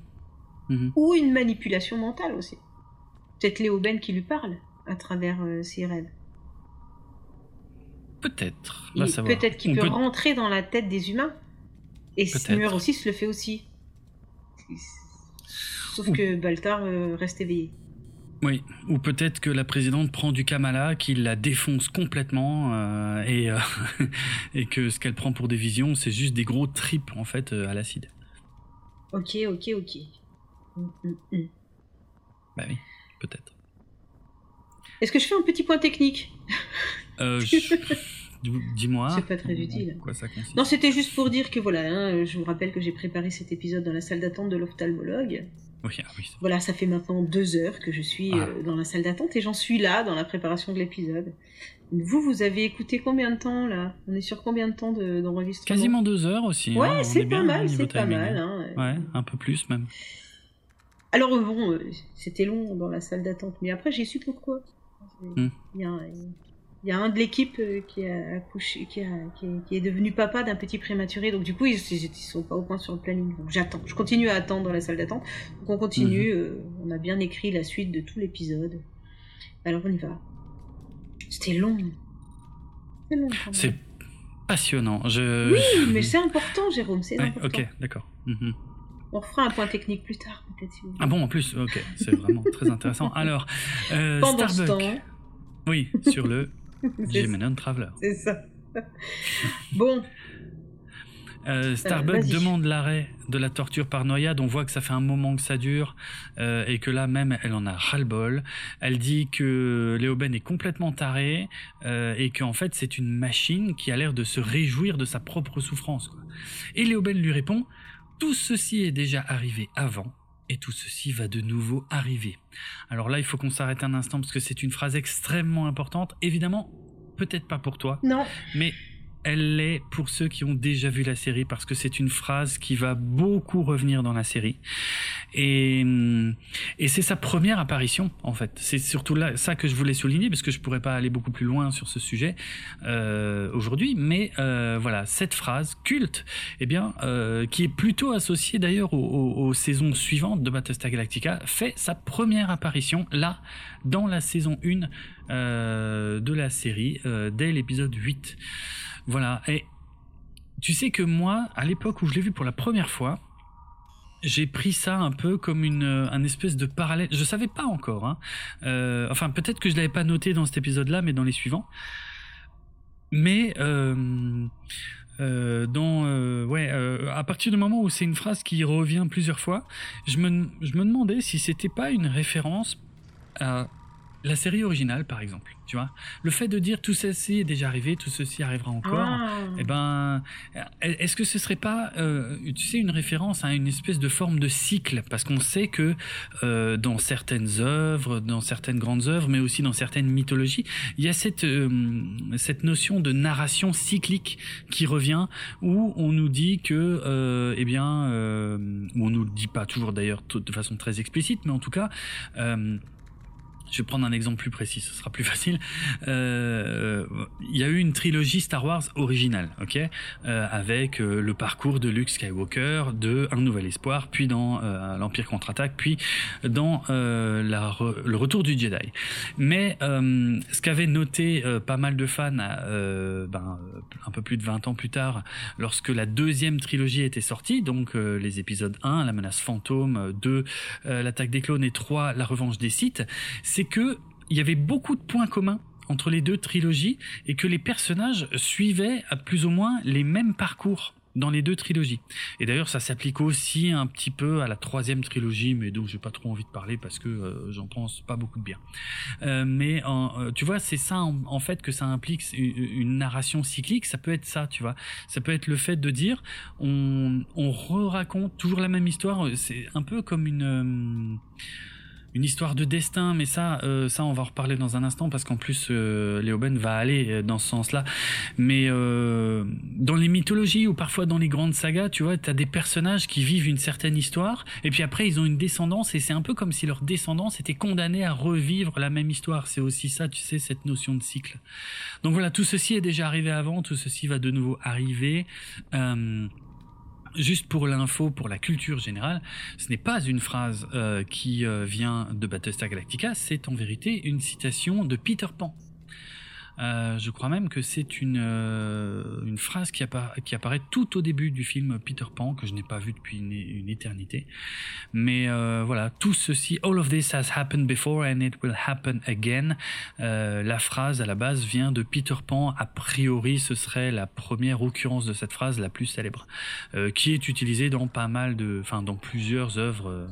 mmh ou une manipulation mentale aussi. Peut-être Léo Ben qui lui parle à travers ses rêves. Peut-être. Peut-être qu'il peut, rentrer dans la tête des humains. Et numéro 6 le fait aussi. Sauf que Baltar euh, reste éveillé. Oui, ou peut-être que la présidente prend du Kamala, qu'il la défonce complètement euh, et, euh, <laughs> et que ce qu'elle prend pour des visions, c'est juste des gros tripes en fait à l'acide. Ok, ok, ok. Mm, mm, mm. Bah oui, peut-être. Est-ce que je fais un petit point technique? <laughs> <laughs> Dis-moi. C'est pas très utile. Quoi ça consiste Non, c'était juste pour dire que voilà, hein, je vous rappelle que j'ai préparé cet épisode dans la salle d'attente de l'ophtalmologue. Oui, ah oui. Voilà, ça fait maintenant deux heures que je suis Ah. euh, dans la salle d'attente et j'en suis là dans la préparation de l'épisode. Vous, vous avez écouté combien de temps là? On est sur combien de temps de- d'enregistrement? Quasiment deux heures aussi. hein, Ouais, c'est est pas mal, c'est pas mal. hein. Ouais, un peu plus même. Alors euh, bon, euh, c'était long dans la salle d'attente, mais après j'ai su pourquoi. Hmm. Il y, a un, il y a un de l'équipe euh, qui a accouché, qui, a, qui, est, qui est devenu papa d'un petit prématuré, donc du coup ils, ils, sont pas au point sur le planning. Donc j'attends, je continue à attendre dans la salle d'attente. Donc on continue, Mhm. euh, on a bien écrit la suite de tout l'épisode. Alors on y va. C'était long. C'est passionnant. Je... Oui, mais c'est important, Jérôme, c'est Ouais, important. ok, d'accord. Mhm. On refera un point technique plus tard, peut-être. Si vous. Ah bon, en plus, ok, c'est vraiment très intéressant. Alors, euh, Pendant ce temps, Oui, sur le <laughs> Gemini Traveler. c'est ça. <laughs> bon, Euh, Starbucks vas-y. demande l'arrêt de la torture par noyade. On voit que ça fait un moment que ça dure euh, et que là même, elle en a ras-le-bol. Elle dit que Léoben est complètement taré euh, et qu'en fait, c'est une machine qui a l'air de se réjouir de sa propre souffrance. quoi. Et Léoben lui répond Tout ceci est déjà arrivé avant. Et tout ceci va de nouveau arriver. Alors là, il faut qu'on s'arrête un instant parce que c'est une phrase extrêmement importante. Évidemment, peut-être pas pour toi, non, mais elle l'est pour ceux qui ont déjà vu la série parce que c'est une phrase qui va beaucoup revenir dans la série. Et, hum, c'est sa première apparition en fait. C'est surtout ça que je voulais souligner parce que je pourrais pas aller beaucoup plus loin sur ce sujet euh, aujourd'hui. Mais euh, voilà cette phrase culte eh bien euh, qui est plutôt associée d'ailleurs aux, aux- saisons suivantes de Battlestar Galactica fait sa première apparition là dans la saison 1 euh, de la série dès l'épisode 8 voilà. Et tu sais que moi, à l'époque où je l'ai vu pour la première fois, j'ai pris ça un peu comme une euh, un espèce de parallèle. Je savais pas encore. Hein. Euh, enfin, peut-être que je l'avais pas noté dans cet épisode-là, mais dans les suivants. Mais euh, dans ouais, à partir du moment où c'est une phrase qui revient plusieurs fois, je me je me demandais si c'était pas une référence à la série originale, par exemple. Tu vois, le fait de dire tout ceci est déjà arrivé, tout ceci arrivera encore. Ah. Eh ben, est-ce que ce serait pas, euh, tu sais, une référence à une espèce de forme de cycle? Parce qu'on sait que euh, dans certaines œuvres, dans certaines grandes œuvres, mais aussi dans certaines mythologies, il y a cette euh, cette notion de narration cyclique qui revient, où on nous dit que, eh bien, où on nous le dit pas toujours d'ailleurs de façon très explicite, mais en tout cas. euh, je vais prendre un exemple plus précis, ce sera plus facile. Euh, Il y a eu une trilogie Star Wars originale, ok, euh, avec euh, le parcours de Luke Skywalker, de Un Nouvel Espoir, puis dans l'Empire contre-attaque, puis dans le Retour du Jedi. Mais ce qu'avaient noté pas mal de fans, ben, un peu plus de 20 ans plus tard, lorsque la deuxième trilogie était sortie, donc les épisodes 1, La menace fantôme, 2, euh, L'attaque des clones et 3, La revanche des Sith, c'est que il y avait beaucoup de points communs entre les deux trilogies et que les personnages suivaient à plus ou moins les mêmes parcours dans les deux trilogies. Et d'ailleurs, ça s'applique aussi un petit peu à la troisième trilogie, mais dont j'ai pas trop envie de parler parce que euh, j'en pense pas beaucoup de bien. Euh, mais euh, tu vois, c'est ça en, fait que ça implique une, narration cyclique. Ça peut être ça, tu vois. Ça peut être le fait de dire, on, on re-raconte toujours la même histoire. C'est un peu comme une une histoire de destin, mais ça, euh, ça, on va en reparler dans un instant parce qu'en plus, euh, Léoben va aller euh, dans ce sens-là. Mais euh, dans les mythologies ou parfois dans les grandes sagas, tu vois, t'as des personnages qui vivent une certaine histoire et puis après ils ont une descendance et c'est un peu comme si leur descendance était condamnée à revivre la même histoire. C'est aussi ça, tu sais, cette notion de cycle. Donc voilà, tout ceci est déjà arrivé avant, tout ceci va de nouveau arriver. Euh, Juste pour l'info, pour la culture générale, ce n'est pas une phrase euh, qui euh, vient de Battlestar Galactica, c'est en vérité une citation de Peter Pan. Je crois même que c'est une, une phrase qui, apparaît tout au début du film Peter Pan, que je n'ai pas vu depuis une, éternité. Mais voilà, tout ceci, all of this has happened before and it will happen again. la phrase à la base vient de Peter Pan. A priori, ce serait la première occurrence de cette phrase la plus célèbre, qui est utilisée dans pas mal de, enfin, dans plusieurs œuvres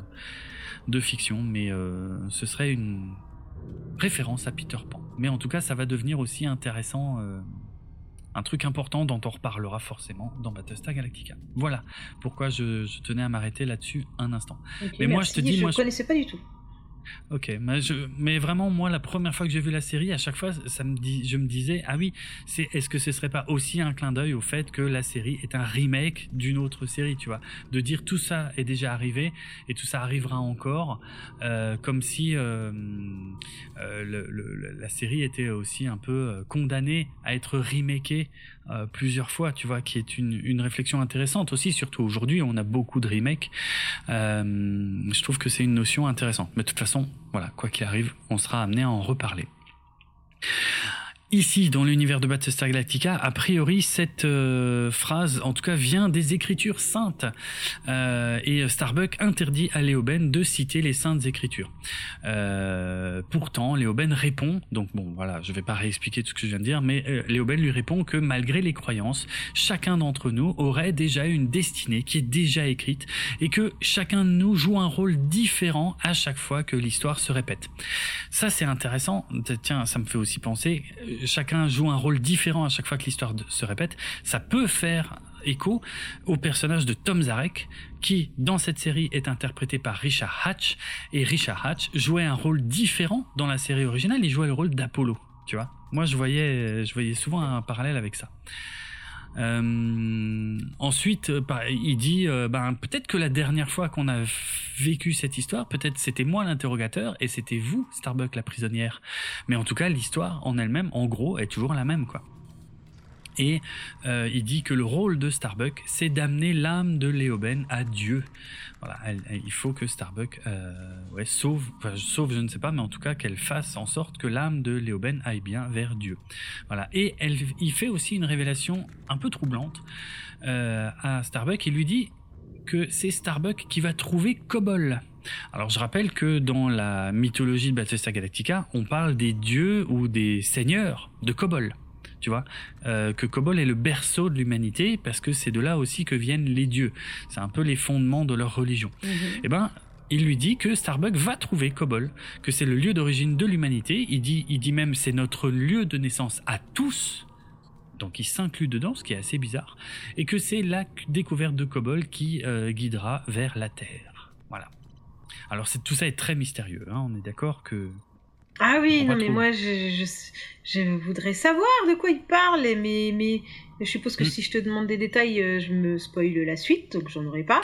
de fiction, mais euh, ce serait une référence à Peter Pan. Mais en tout cas, ça va devenir aussi intéressant, euh, un truc important dont on reparlera forcément dans Battlestar Galactica. Voilà pourquoi je, tenais à m'arrêter là-dessus un instant. mais moi, je te dis, je ne connaissais pas du tout. Ok, mais, vraiment, moi, la première fois que j'ai vu la série, à chaque fois, ça me dit, je me disais, ah oui, c'est, est-ce que ce serait pas aussi un clin d'œil au fait que la série est un remake d'une autre série, tu vois, de dire tout ça est déjà arrivé et tout ça arrivera encore, euh, comme si euh, euh, la série était aussi un peu condamnée à être remakée plusieurs fois, tu vois, qui est une, réflexion intéressante aussi, surtout aujourd'hui, on a beaucoup de remakes. je trouve que c'est une notion intéressante. Mais de toute façon voilà, quoi qu'il arrive, on sera amené à en reparler. Ici, dans l'univers de Battlestar Galactica, a priori, cette euh, phrase, en tout cas, vient des Écritures saintes. Euh, et Starbuck interdit à Léoben de citer les saintes Écritures. Euh, pourtant, Léoben répond, donc bon, voilà, je vais pas réexpliquer tout ce que je viens de dire, mais Léoben lui répond que malgré les croyances, chacun d'entre nous aurait déjà une destinée qui est déjà écrite et que chacun de nous joue un rôle différent à chaque fois que l'histoire se répète. Ça, c'est intéressant. Tiens, ça me fait aussi penser chacun joue un rôle différent à chaque fois que l'histoire se répète, ça peut faire écho au personnage de Tom Zarek, qui, dans cette série, est interprété par Richard Hatch. Et Richard Hatch jouait un rôle différent dans la série originale, il jouait le rôle d'Apollo, tu vois. Moi, je voyais, je voyais souvent un parallèle avec ça. Euh, ensuite, euh, il dit, euh, ben peut-être que la dernière fois qu'on a vécu cette histoire, peut-être c'était moi l'interrogateur et c'était vous, Starbuck, la prisonnière. Mais en tout cas, l'histoire en elle-même, en gros, est toujours la même, quoi. Et euh, il dit que le rôle de Starbuck, c'est d'amener l'âme de Léoben à Dieu. Voilà, il faut que Starbuck euh, ouais, sauve, sauve, je ne sais pas, mais en tout cas qu'elle fasse en sorte que l'âme de Léoben aille bien vers Dieu. Voilà, et elle, il fait aussi une révélation un peu troublante euh, à Starbuck. Il lui dit que c'est Starbuck qui va trouver Kobol. Alors je rappelle que dans la mythologie de Battlestar Galactica, on parle des dieux ou des seigneurs de Kobol tu vois, euh, que Kobol est le berceau de l'humanité parce que c'est de là aussi que viennent les dieux. C'est un peu les fondements de leur religion. Mhm. Et eh ben, il lui dit que Starbuck va trouver Kobol, que c'est le lieu d'origine de l'humanité. Il dit, il dit même c'est notre lieu de naissance à tous. Donc il s'inclut dedans, ce qui est assez bizarre, et que c'est la découverte de Kobol qui euh, guidera vers la Terre. Voilà. Alors c'est tout ça est très mystérieux. Hein. On est d'accord que ah oui, non, mais moi, je, je, voudrais savoir de quoi il parle, mais, mais je suppose que hmm. si je te demande des détails, euh, je me spoil la suite, donc j'en aurai pas.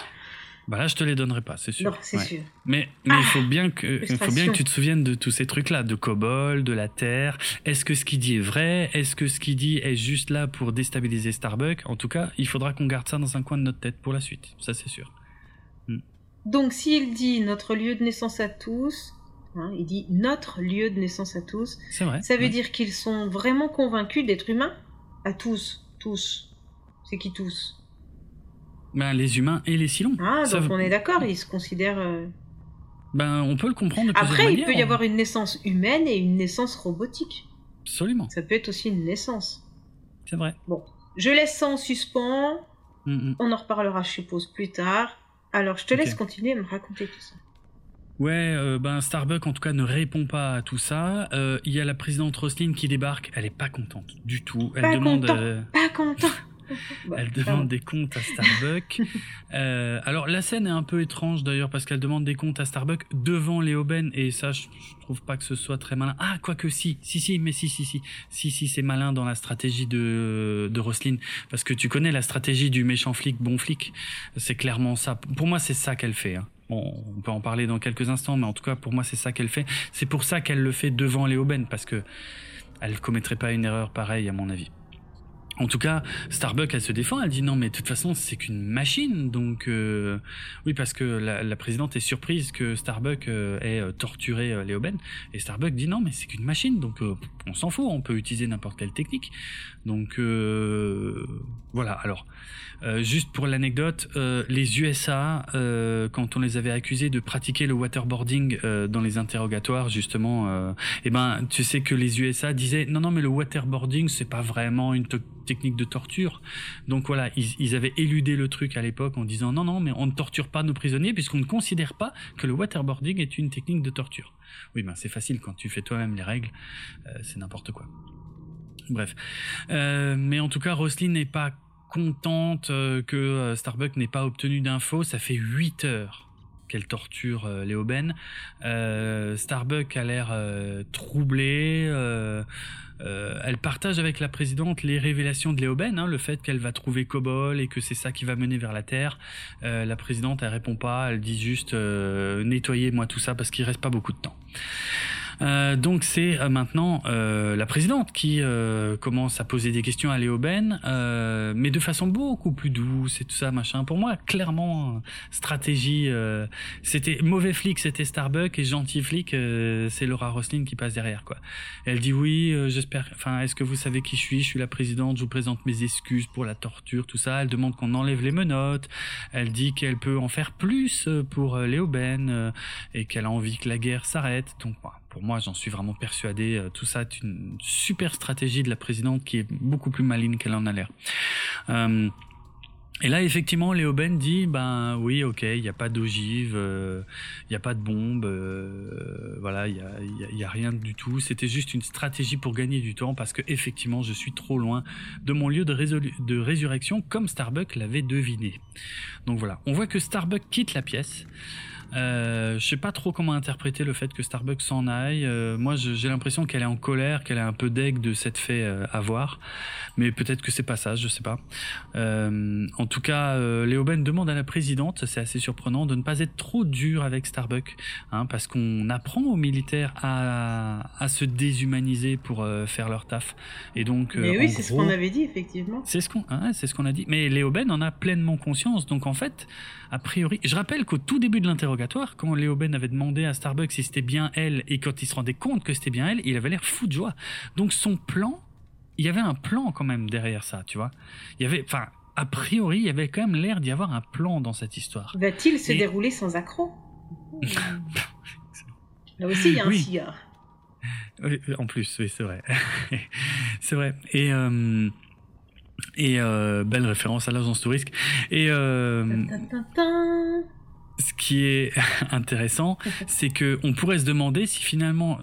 Bah là, je te les donnerai pas, c'est sûr. Non, c'est sûr. Mais, mais il faut bien que, il faut bien que tu te souviennes de tous ces trucs-là, de Cobol, de la Terre. Est-ce que ce qu'il dit est vrai? Est-ce que ce qu'il dit est juste là pour déstabiliser Starbuck En tout cas, il faudra qu'on garde ça dans un coin de notre tête pour la suite. Ça, c'est sûr. Hmm. Donc, s'il dit notre lieu de naissance à tous, Hein, il dit notre lieu de naissance à tous. C'est vrai. Ça veut dire qu'ils sont vraiment convaincus d'être humains À tous. Tous. C'est qui tous? Ben, Les humains et les Silons. Ah, donc on est d'accord, ils se considèrent. Euh, ben, on peut le comprendre de Après, il peut y avoir une naissance humaine et une naissance robotique. Absolument. Ça peut être aussi une naissance. C'est vrai. Bon, je laisse ça en suspens. Mm, mm. On en reparlera, je suppose, plus tard. Alors, je te laisse continuer à me raconter tout ça. Ouais, euh, ben Starbucks en tout cas ne répond pas à tout ça. Euh, il y a la présidente Roslin qui débarque, elle est pas contente du tout. Elle demande, euh, pas content. <laughs> elle demande des comptes à Starbucks. <laughs> alors la scène est un peu étrange d'ailleurs parce qu'elle demande des comptes à Starbucks devant les Ben et ça je, trouve pas que ce soit très malin. Ah quoique si, si si, mais si si si, si si c'est malin dans la stratégie de de Roslin parce que tu connais la stratégie du méchant flic bon flic. C'est clairement ça. Pour moi c'est ça qu'elle fait. Hein on peut en parler dans quelques instants, mais en tout cas, pour moi, c'est ça qu'elle fait. C'est pour ça qu'elle le fait devant Léoben, parce que elle commettrait pas une erreur pareille, à mon avis. En tout cas, Starbuck, elle se défend, elle dit non, mais de toute façon, c'est qu'une machine, donc euh, oui, parce que la, présidente est surprise que Starbuck euh, ait euh, torturé Léoben, et Starbuck dit non, mais c'est qu'une machine, donc on s'en fout, on peut utiliser n'importe quelle technique. Donc euh, voilà. Alors, euh, juste pour l'anecdote, euh, les USA, quand on les avait accusés de pratiquer le waterboarding dans les interrogatoires, justement, eh ben, tu sais que les USA disaient non, non, mais le waterboarding, c'est pas vraiment une technique de torture. Donc voilà, ils, ils, avaient éludé le truc à l'époque en disant non, non, mais on ne torture pas nos prisonniers puisqu'on ne considère pas que le waterboarding est une technique de torture. Oui, ben c'est facile quand tu fais toi-même les règles, c'est n'importe quoi. Bref. Euh, mais en tout cas, Roselyne n'est pas contente euh, que euh, Starbuck n'ait pas obtenu d'infos. Ça fait 8 heures qu'elle torture Léo Ben. Starbuck a l'air troublé. Elle partage avec la présidente les révélations de Léo Ben, hein, le fait qu'elle va trouver Cobol et que c'est ça qui va mener vers la Terre. la présidente, elle répond pas, elle dit juste nettoyez-moi tout ça parce qu'il reste pas beaucoup de temps. Euh, donc c'est euh, maintenant euh, la présidente qui commence à poser des questions à Léo Ben, mais de façon beaucoup plus douce et tout ça machin. Pour moi, clairement, stratégie. c'était mauvais flic, c'était Starbuck et gentil flic, c'est Laura Roslin qui passe derrière quoi. Elle dit oui, j'espère. Enfin, est-ce que vous savez qui je suis? Je suis la présidente. Je vous présente mes excuses pour la torture, tout ça. Elle demande qu'on enlève les menottes. Elle dit qu'elle peut en faire plus pour Léo Ben et qu'elle a envie que la guerre s'arrête. Donc voilà pour moi, j'en suis vraiment persuadé. Euh, tout ça est une super stratégie de la présidente qui est beaucoup plus maligne qu'elle en a l'air. Euh, et là, effectivement, Léo Ben dit, ben oui, ok, il n'y a pas d'ogive, euh, il n'y a pas de bombe, voilà, il n'y a, a, rien du tout. C'était juste une stratégie pour gagner du temps parce que effectivement, je suis trop loin de mon lieu de, de résurrection, comme Starbuck l'avait deviné. Donc voilà, on voit que Starbuck quitte la pièce. Euh, je sais pas trop comment interpréter le fait que Starbucks s'en aille. Euh, moi, j'ai l'impression qu'elle est en colère, qu'elle est un peu deg de cette fait euh, avoir, mais peut-être que c'est pas ça, je sais pas. Euh, en tout cas, euh, Léo Ben demande à la présidente, c'est assez surprenant, de ne pas être trop dur avec Starbucks, hein, parce qu'on apprend aux militaires à, à se déshumaniser pour faire leur taf. Et donc, mais oui, c'est ce qu'on avait dit effectivement. C'est ce qu'on, hein, c'est ce qu'on a dit. Mais Léo Ben en a pleinement conscience. Donc en fait, a priori, je rappelle qu'au tout début de quand Léo Ben avait demandé à Starbucks si c'était bien elle, et quand il se rendait compte que c'était bien elle, il avait l'air fou de joie. Donc son plan, il y avait un plan quand même derrière ça, tu vois. Il y avait, enfin, a priori, il y avait quand même l'air d'y avoir un plan dans cette histoire. Va-t-il se dérouler sans accroc <laughs> Là aussi, il y a un oui. Oui, en plus, oui, c'est vrai. <laughs> c'est vrai. Et euh, et euh, belle référence à l'agence touriste. Et euh, qui est <laughs> intéressant, <laughs> c'est que on pourrait se demander si finalement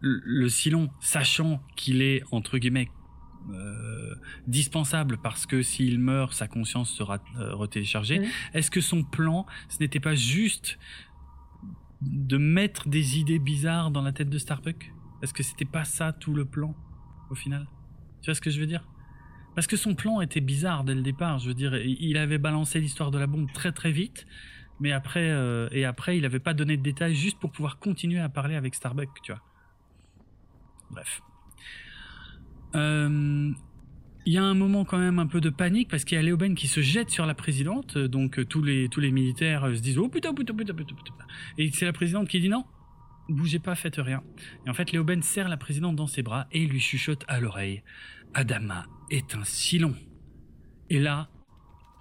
le Silon, sachant qu'il est entre guillemets euh, dispensable parce que s'il meurt, sa conscience sera euh, retéléchargée. Est-ce que son plan, ce n'était pas juste de mettre des idées bizarres dans la tête de Starbuck Est-ce que c'était pas ça tout le plan au final? Tu vois ce que je veux dire? Parce que son plan était bizarre dès le départ. Je veux dire, il avait balancé l'histoire de la bombe très très vite, mais après euh, et après, il n'avait pas donné de détails juste pour pouvoir continuer à parler avec Starbuck, tu vois. Bref. Euh, il y a un moment quand même un peu de panique parce qu'il y a Léo Ben qui se jette sur la présidente, donc euh, tous les tous les militaires se disent oh putain putain putain putain putain et c'est la présidente qui dit non bougez pas faites rien et en fait Léo Ben serre la présidente dans ses bras et lui chuchote à l'oreille Adama est un silon. Et là,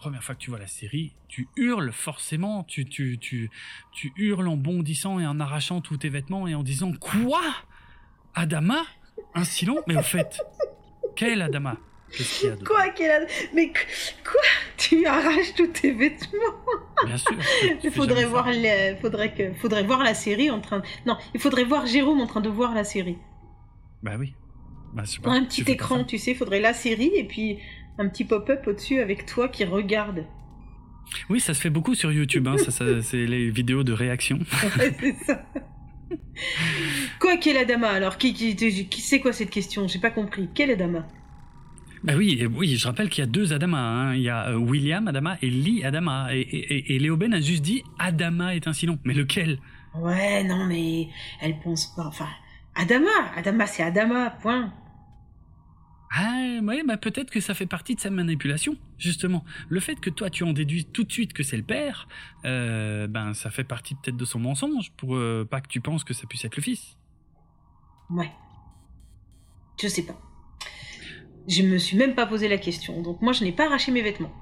première fois que tu vois la série, tu hurles forcément, tu, tu, tu, tu hurles en bondissant et en arrachant tous tes vêtements et en disant Quoi? Adama? Un silon? Mais au fait, quel Adama? Qu'il y a Quoi quel Mais quoi? Tu arraches tous tes vêtements? Bien sûr. Il faudrait voir, faudrait, que... faudrait voir la série en train. Non, il faudrait voir Jérôme en train de voir la série. Bah oui. Bah, un petit écran, tu sais, il faudrait la série et puis un petit pop-up au-dessus avec toi qui regarde. Oui, ça se fait beaucoup sur YouTube, hein. ça, <laughs> c'est les vidéos de réaction. c'est ça. Quoi, quelle Adama alors Qui, qui, qui c'est quoi cette question? J'ai pas compris. Quelle Adama bah oui, oui, je rappelle qu'il y a deux Adama. Hein. Il y a euh, William Adama et Lee Adama. Et, et, et Léo Ben a juste dit Adama est un silon. Mais lequel? Ouais, non, mais elle pense pas. Enfin, Adama Adama, c'est Adama, point. Ah ouais, bah peut-être que ça fait partie de sa manipulation, justement. Le fait que toi tu en déduis tout de suite que c'est le père, euh, ben ça fait partie peut-être de son mensonge pour euh, pas que tu penses que ça puisse être le fils. Ouais. Je sais pas. Je me suis même pas posé la question. Donc moi, je n'ai pas arraché mes vêtements.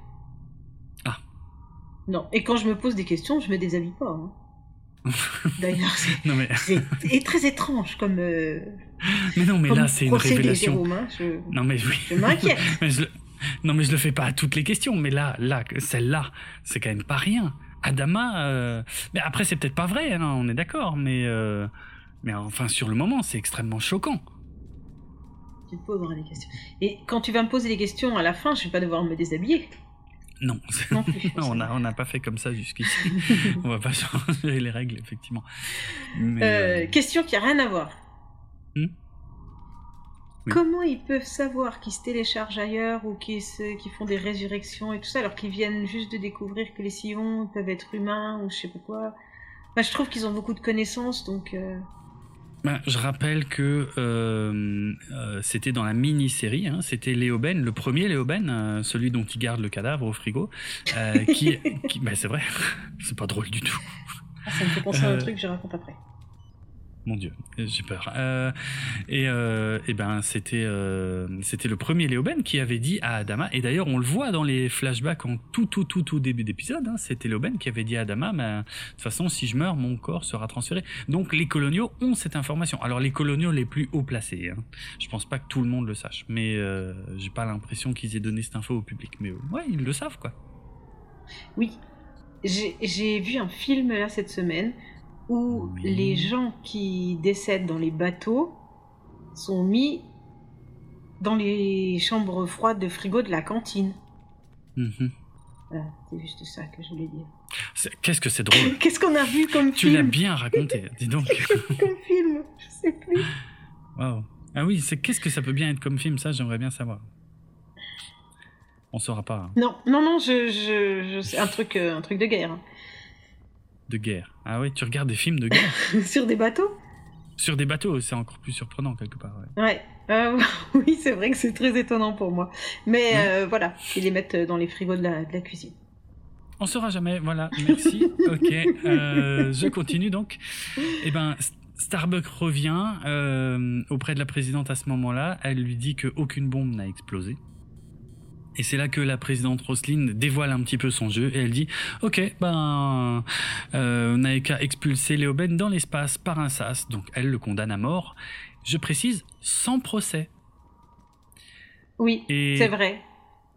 Ah. Non. Et quand je me pose des questions, je me déshabille pas. Hein. <laughs> D'ailleurs, c'est <laughs> très étrange comme. Euh, mais non, mais là, c'est une révélation. je, non, mais oui. Je m'inquiète. <laughs> non, mais je le fais pas à toutes les questions. Mais là, là, celle-là, c'est quand même pas rien. Adama. Euh, mais après, c'est peut-être pas vrai. Hein, on est d'accord. Mais, euh, mais enfin, sur le moment, c'est extrêmement choquant. Tu te poseras des questions. Et quand tu vas me poser des questions à la fin, je vais pas devoir me déshabiller. Non, <laughs> on n'a pas fait comme ça jusqu'ici. <laughs> on va pas changer les règles, effectivement. Euh, euh, question qui a rien à voir. Hmm Comment ils peuvent savoir qu'ils se téléchargent ailleurs ou qu'ils font des résurrections et tout ça alors qu'ils viennent juste de découvrir que les sillons peuvent être humains ou je sais pas quoi? Je trouve qu'ils ont beaucoup de connaissances donc. Euh, bah, je rappelle que euh, euh, c'était dans la mini-série, hein, c'était Léoben, le premier Léoben, euh, celui dont il garde le cadavre au frigo, qui, qui bah, c'est vrai, <laughs> c'est pas drôle du tout. Ah, ça me fait penser à un truc que je raconte après. Mon Dieu, j'ai peur. Euh, et, euh, et, ben c'était euh, c'était le premier Léoben qui avait dit à Adama. Et d'ailleurs, on le voit dans les flashbacks en tout tout tout tout début d'épisode. Hein, c'était Léoben qui avait dit à Adama, mais de toute façon, si je meurs, mon corps sera transféré. Donc les coloniaux ont cette information. Alors les coloniaux les plus haut placés. Hein. Je pense pas que tout le monde le sache, mais j'ai pas l'impression qu'ils aient donné cette info au public. Mais ouais, ils le savent quoi. Oui, j'ai vu un film là cette semaine où les gens qui décèdent dans les bateaux sont mis dans les chambres froides de frigo de la cantine. Mhm. Voilà, c'est juste ça que je voulais dire. Qu'est-ce que c'est drôle <laughs> Qu'est-ce qu'on a vu comme tu film Tu l'as bien raconté, dis donc. <laughs> comme film? Je sais plus. Wow. Ah oui, c'est qu'est-ce que ça peut bien être comme film? Ça, j'aimerais bien savoir. On saura pas. Hein. Non, non, non, je, je, c'est un truc, euh, un truc de guerre. Hein de guerre. Ah oui, tu regardes des films de guerre <laughs> Sur des bateaux Sur des bateaux, c'est encore plus surprenant quelque part. Ouais, euh, <laughs> oui, c'est vrai que c'est très étonnant pour moi. Mais euh, voilà, ils les mettent dans les frigos de la, cuisine. On saura jamais, voilà, merci. <laughs> ok, euh, je continue donc. Eh ben, Starbuck revient auprès de la présidente à ce moment-là. Elle lui dit qu'aucune bombe n'a explosé. Et c'est là que la présidente Roselyne dévoile un petit peu son jeu et elle dit Ok, ben, euh, on n'avait qu'à expulser Léoben dans l'espace par un sas. Donc elle le condamne à mort. Je précise, sans procès. Oui, c'est vrai.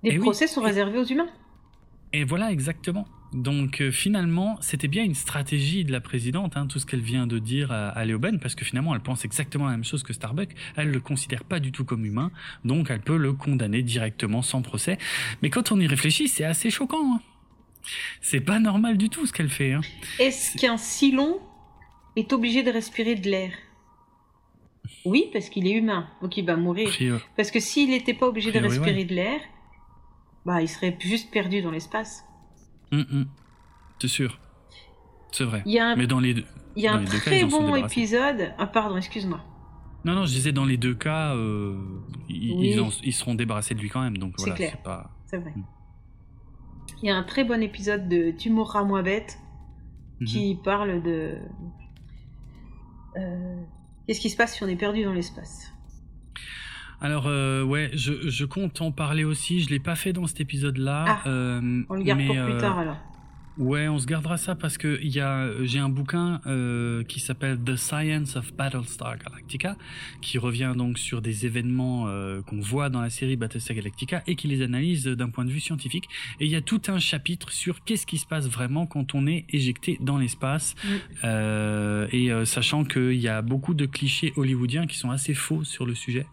Les procès sont réservés aux humains. Et voilà, exactement. Donc euh, finalement, c'était bien une stratégie de la présidente, hein, tout ce qu'elle vient de dire à, à Léoben, parce que finalement, elle pense exactement la même chose que Starbuck. Elle le considère pas du tout comme humain, donc elle peut le condamner directement sans procès. Mais quand on y réfléchit, c'est assez choquant. Hein. C'est pas normal du tout ce qu'elle fait. Hein. Est-ce qu'un Silon est obligé de respirer de l'air? Oui, parce qu'il est humain, donc il va mourir. Parce que s'il n'était pas obligé de respirer de l'air, bah il serait juste perdu dans l'espace. Mm, mm. C'est sûr? C'est vrai. Mais dans les deux. Il y a un très bon épisode. Ah, pardon, excuse-moi. Non, non, je disais dans les deux cas, euh, ils, seront débarrassés de lui quand même. Donc voilà, c'est pas. C'est vrai. Mm. Il y a un très bon épisode de Tu mourras moins bête mhm. qui parle de. Euh, qu'est-ce qui se passe si on est perdu dans l'espace? Alors euh, ouais, je, compte en parler aussi. Je l'ai pas fait dans cet épisode-là. Ah, euh, on le garde pour plus euh, tard alors. Ouais, on se gardera ça parce que y a, j'ai un bouquin qui s'appelle The Science of Battlestar Galactica, qui revient donc sur des événements qu'on voit dans la série Battlestar Galactica et qui les analyse d'un point de vue scientifique. Et il y a tout un chapitre sur qu'est-ce qui se passe vraiment quand on est éjecté dans l'espace, mm. et sachant qu'il y a beaucoup de clichés hollywoodiens qui sont assez faux sur le sujet.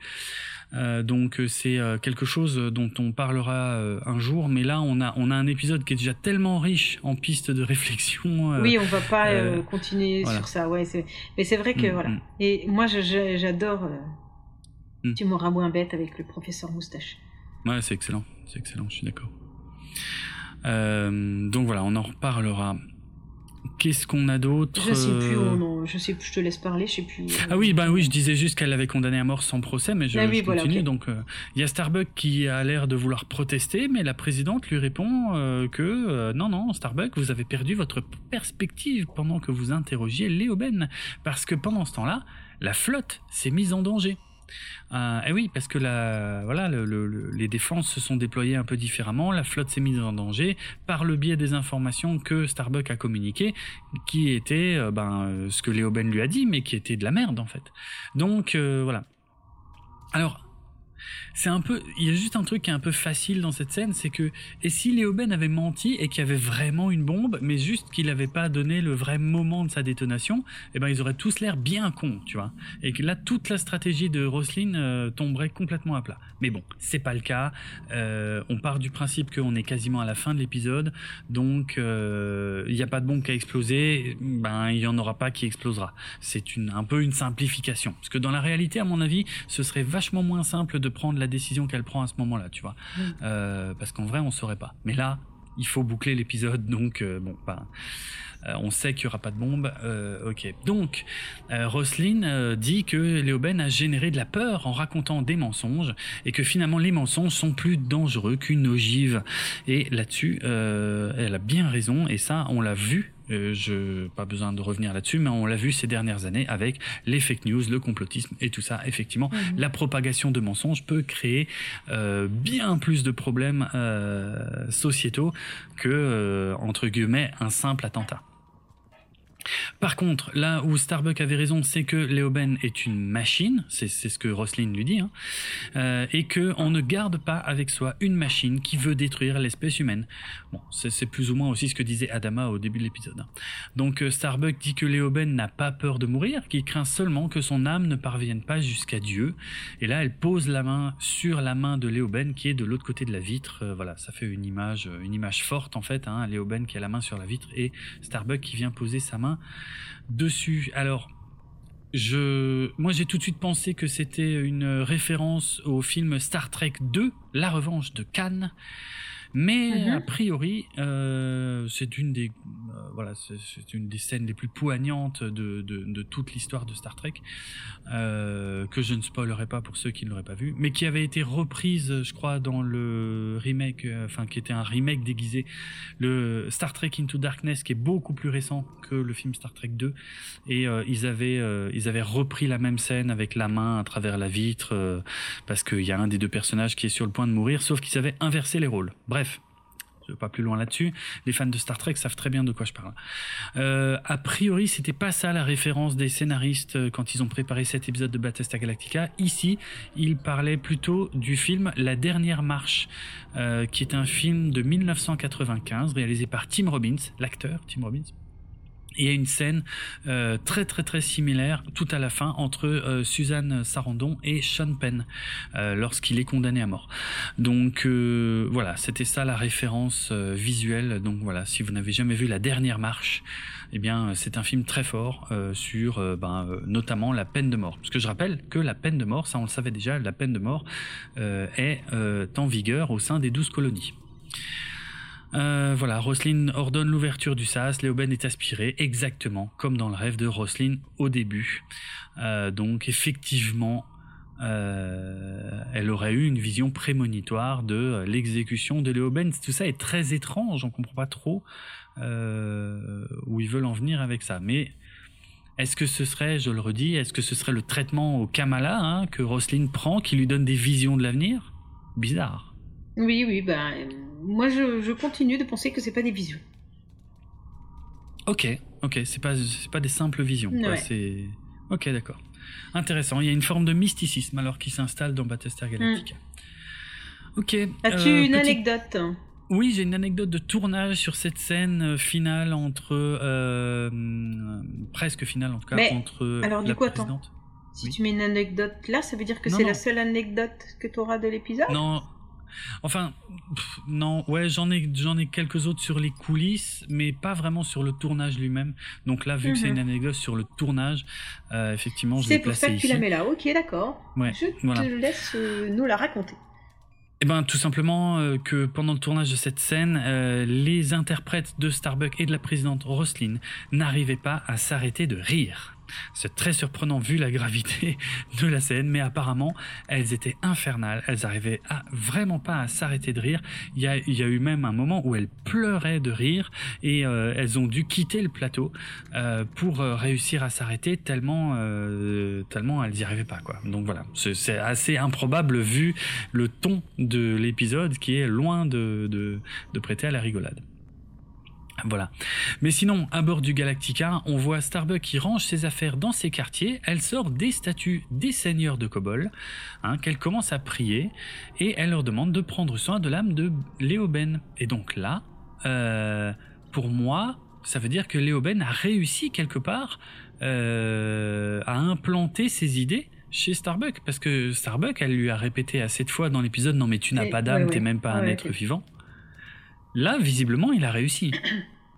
Euh, donc euh, c'est euh, quelque chose dont on parlera un jour, mais là on a on a un épisode qui est déjà tellement riche en pistes de réflexion. oui, on va pas continuer sur ça. Ouais, mais c'est vrai que mm, voilà. Mm. Et moi j'adore. Mm. Tu m'auras moins bête avec le professeur moustache. Ouais, c'est excellent, c'est excellent, je suis d'accord. donc voilà, on en reparlera Qu'est-ce qu'on a d'autre Je sais plus, euh, oh non, je sais plus, je te laisse parler, je sais plus. Ah oui, ben oui, je disais juste qu'elle l'avait condamné à mort sans procès, mais je, ah continue. Donc, euh, il y a Starbuck qui a l'air de vouloir protester, mais la présidente lui répond euh, que non, non, Starbuck, vous avez perdu votre perspective pendant que vous interrogiez Léo Ben, parce que pendant ce temps-là, la flotte s'est mise en danger. Euh, et oui, parce que la, voilà, les défenses se sont déployées un peu différemment, la flotte s'est mise en danger par le biais des informations que Starbuck a communiquées, qui étaient euh, ben, ce que Léo Ben lui a dit, mais qui était de la merde en fait. Donc euh, voilà. Alors, c'est un peu, il y a juste un truc qui est un peu facile dans cette scène, c'est que et si Léo Ben avait menti et qu'il y avait vraiment une bombe, mais juste qu'il n'avait pas donné le vrai moment de sa détonation, eh ben ils auraient tous l'air bien cons, tu vois. Et que là toute la stratégie de Roslyn euh, tomberait complètement à plat. Mais bon, c'est pas le cas. Euh, on part du principe qu'on est quasiment à la fin de l'épisode, donc euh, il n'y a pas de bombe qui a explosé, ben il y en aura pas qui explosera. C'est une un peu une simplification, parce que dans la réalité, à mon avis, ce serait vachement moins simple de prendre la décision qu'elle prend à ce moment-là, tu vois. Euh, parce qu'en vrai, on saurait pas. Mais là, il faut boucler l'épisode, donc euh, bon. Euh, on sait qu'il y aura pas de bombe. ok. Donc, Roslyn dit que Léoben a généré de la peur en racontant des mensonges et que finalement les mensonges sont plus dangereux qu'une ogive. Et là-dessus, elle a bien raison. Et ça, on l'a vu euh, je pas besoin de revenir là-dessus, mais on l'a vu ces dernières années avec les fake news, le complotisme et tout ça. Effectivement, mhm. la propagation de mensonges peut créer euh, bien plus de problèmes euh, sociétaux que entre guillemets un simple attentat. Par contre, là où Starbuck avait raison, c'est que Léoben est une machine, c'est ce que Roslin lui dit, hein, euh, et que on ne garde pas avec soi une machine qui veut détruire l'espèce humaine. Bon, c'est plus ou moins aussi ce que disait Adama au début de l'épisode. Hein. Donc euh, Starbuck dit que Léoben n'a pas peur de mourir, qu'il craint seulement que son âme ne parvienne pas jusqu'à Dieu. Et là, elle pose la main sur la main de Léoben qui est de l'autre côté de la vitre. Euh, voilà, ça fait une image, une image forte en fait. Hein, Léoben qui a la main sur la vitre et Starbuck qui vient poser sa main dessus. Alors, je, moi, j'ai tout de suite pensé que c'était une référence au film Star Trek 2, La Revanche de Cannes. Mais mhm. a priori, euh, c'est une des euh, voilà, c'est une des scènes les plus poignantes de, de, de toute l'histoire de Star Trek euh, que je ne spoilerai pas pour ceux qui ne l'auraient pas vu, mais qui avait été reprise, je crois, dans le remake, enfin qui était un remake déguisé, le Star Trek Into Darkness, qui est beaucoup plus récent que le film Star Trek 2, et ils avaient ils avaient repris la même scène avec la main à travers la vitre parce qu'il y a un des deux personnages qui est sur le point de mourir, sauf qu'ils avaient inversé les rôles. Bref, pas plus loin là-dessus. Les fans de Star Trek savent très bien de quoi je parle. Euh, a priori, c'était pas ça la référence des scénaristes euh, quand ils ont préparé cet épisode de Battlestar Galactica. Ici, ils parlaient plutôt du film La Dernière Marche, euh, qui est un film de 1995 réalisé par Tim Robbins, l'acteur Tim Robbins il y a une scène euh, très très très similaire tout à la fin entre euh, Suzanne Sarandon et Sean Penn euh, lorsqu'il est condamné à mort. Donc voilà, c'était ça la référence visuelle. Donc voilà, si vous n'avez jamais vu La Dernière Marche, eh bien c'est un film très fort sur ben, notamment la peine de mort. Parce que je rappelle que la peine de mort, ça on le savait déjà, la peine de mort est en vigueur au sein des douze colonies. Euh, voilà, Roslyn ordonne l'ouverture du sas, Léoben est aspiré, exactement comme dans le rêve de Roslyn au début. Euh, donc effectivement, euh, elle aurait eu une vision prémonitoire de l'exécution de Léoben. Tout ça est très étrange, on comprend pas trop où ils veulent en venir avec ça. Mais est-ce que ce serait, je le redis, est-ce que ce serait le traitement au Kamala hein, que Roslyn prend qui lui donne des visions de l'avenir? Bizarre. Oui, oui, ben moi, je, continue de penser que c'est pas des visions. Ok, ok, c'est pas pas des simples visions. C'est ok, d'accord. Intéressant. Il y a une forme de mysticisme alors qui s'installe dans Battlestar Galactica. Hmm. Ok. As-tu euh, une anecdote oui, j'ai une anecdote de tournage sur cette scène euh, finale entre euh, presque finale en tout cas entre alors, du coup, présidente. Si tu mets une anecdote là, ça veut dire que c'est la seule anecdote que tu auras de l'épisode? Non, Enfin, non, ouais, j'en ai, j'en ai quelques autres sur les coulisses, mais pas vraiment sur le tournage lui-même. Donc là, vu que c'est une mhm. anecdote sur le tournage, euh, effectivement, je l'ai placé ici. C'est pour ça que tu la mets là. Ok, d'accord. Ouais, je te laisse euh, nous la raconter. Eh ben, tout simplement euh, que pendant le tournage de cette scène, les interprètes de Starbuck et de la présidente Roslyn n'arrivaient pas à s'arrêter de rire. C'est très surprenant vu la gravité <laughs> de la scène, mais apparemment, elles étaient infernales. Elles arrivaient vraiment pas à s'arrêter de rire. Il y, a, eu même un moment où elles pleuraient de rire et euh, elles ont dû quitter le plateau euh, pour euh, réussir à s'arrêter tellement, elles n'y arrivaient pas. Donc voilà, c'est assez improbable vu le ton de l'épisode qui est loin de prêter à la rigolade. Voilà. Mais sinon, à bord du Galactica, on voit Starbuck qui range ses affaires dans ses quartiers. Elle sort des statues des seigneurs de Kobol, hein, qu'elle commence à prier, et elle leur demande de prendre soin de l'âme de Léoben. Et donc là, euh, pour moi, ça veut dire que Léoben a réussi quelque part euh, à implanter ses idées chez Starbuck, parce que Starbuck, elle lui a répété assez de fois dans l'épisode, non mais tu n'as pas d'âme, t'es même pas un être vivant. Là, visiblement, il a réussi. <coughs>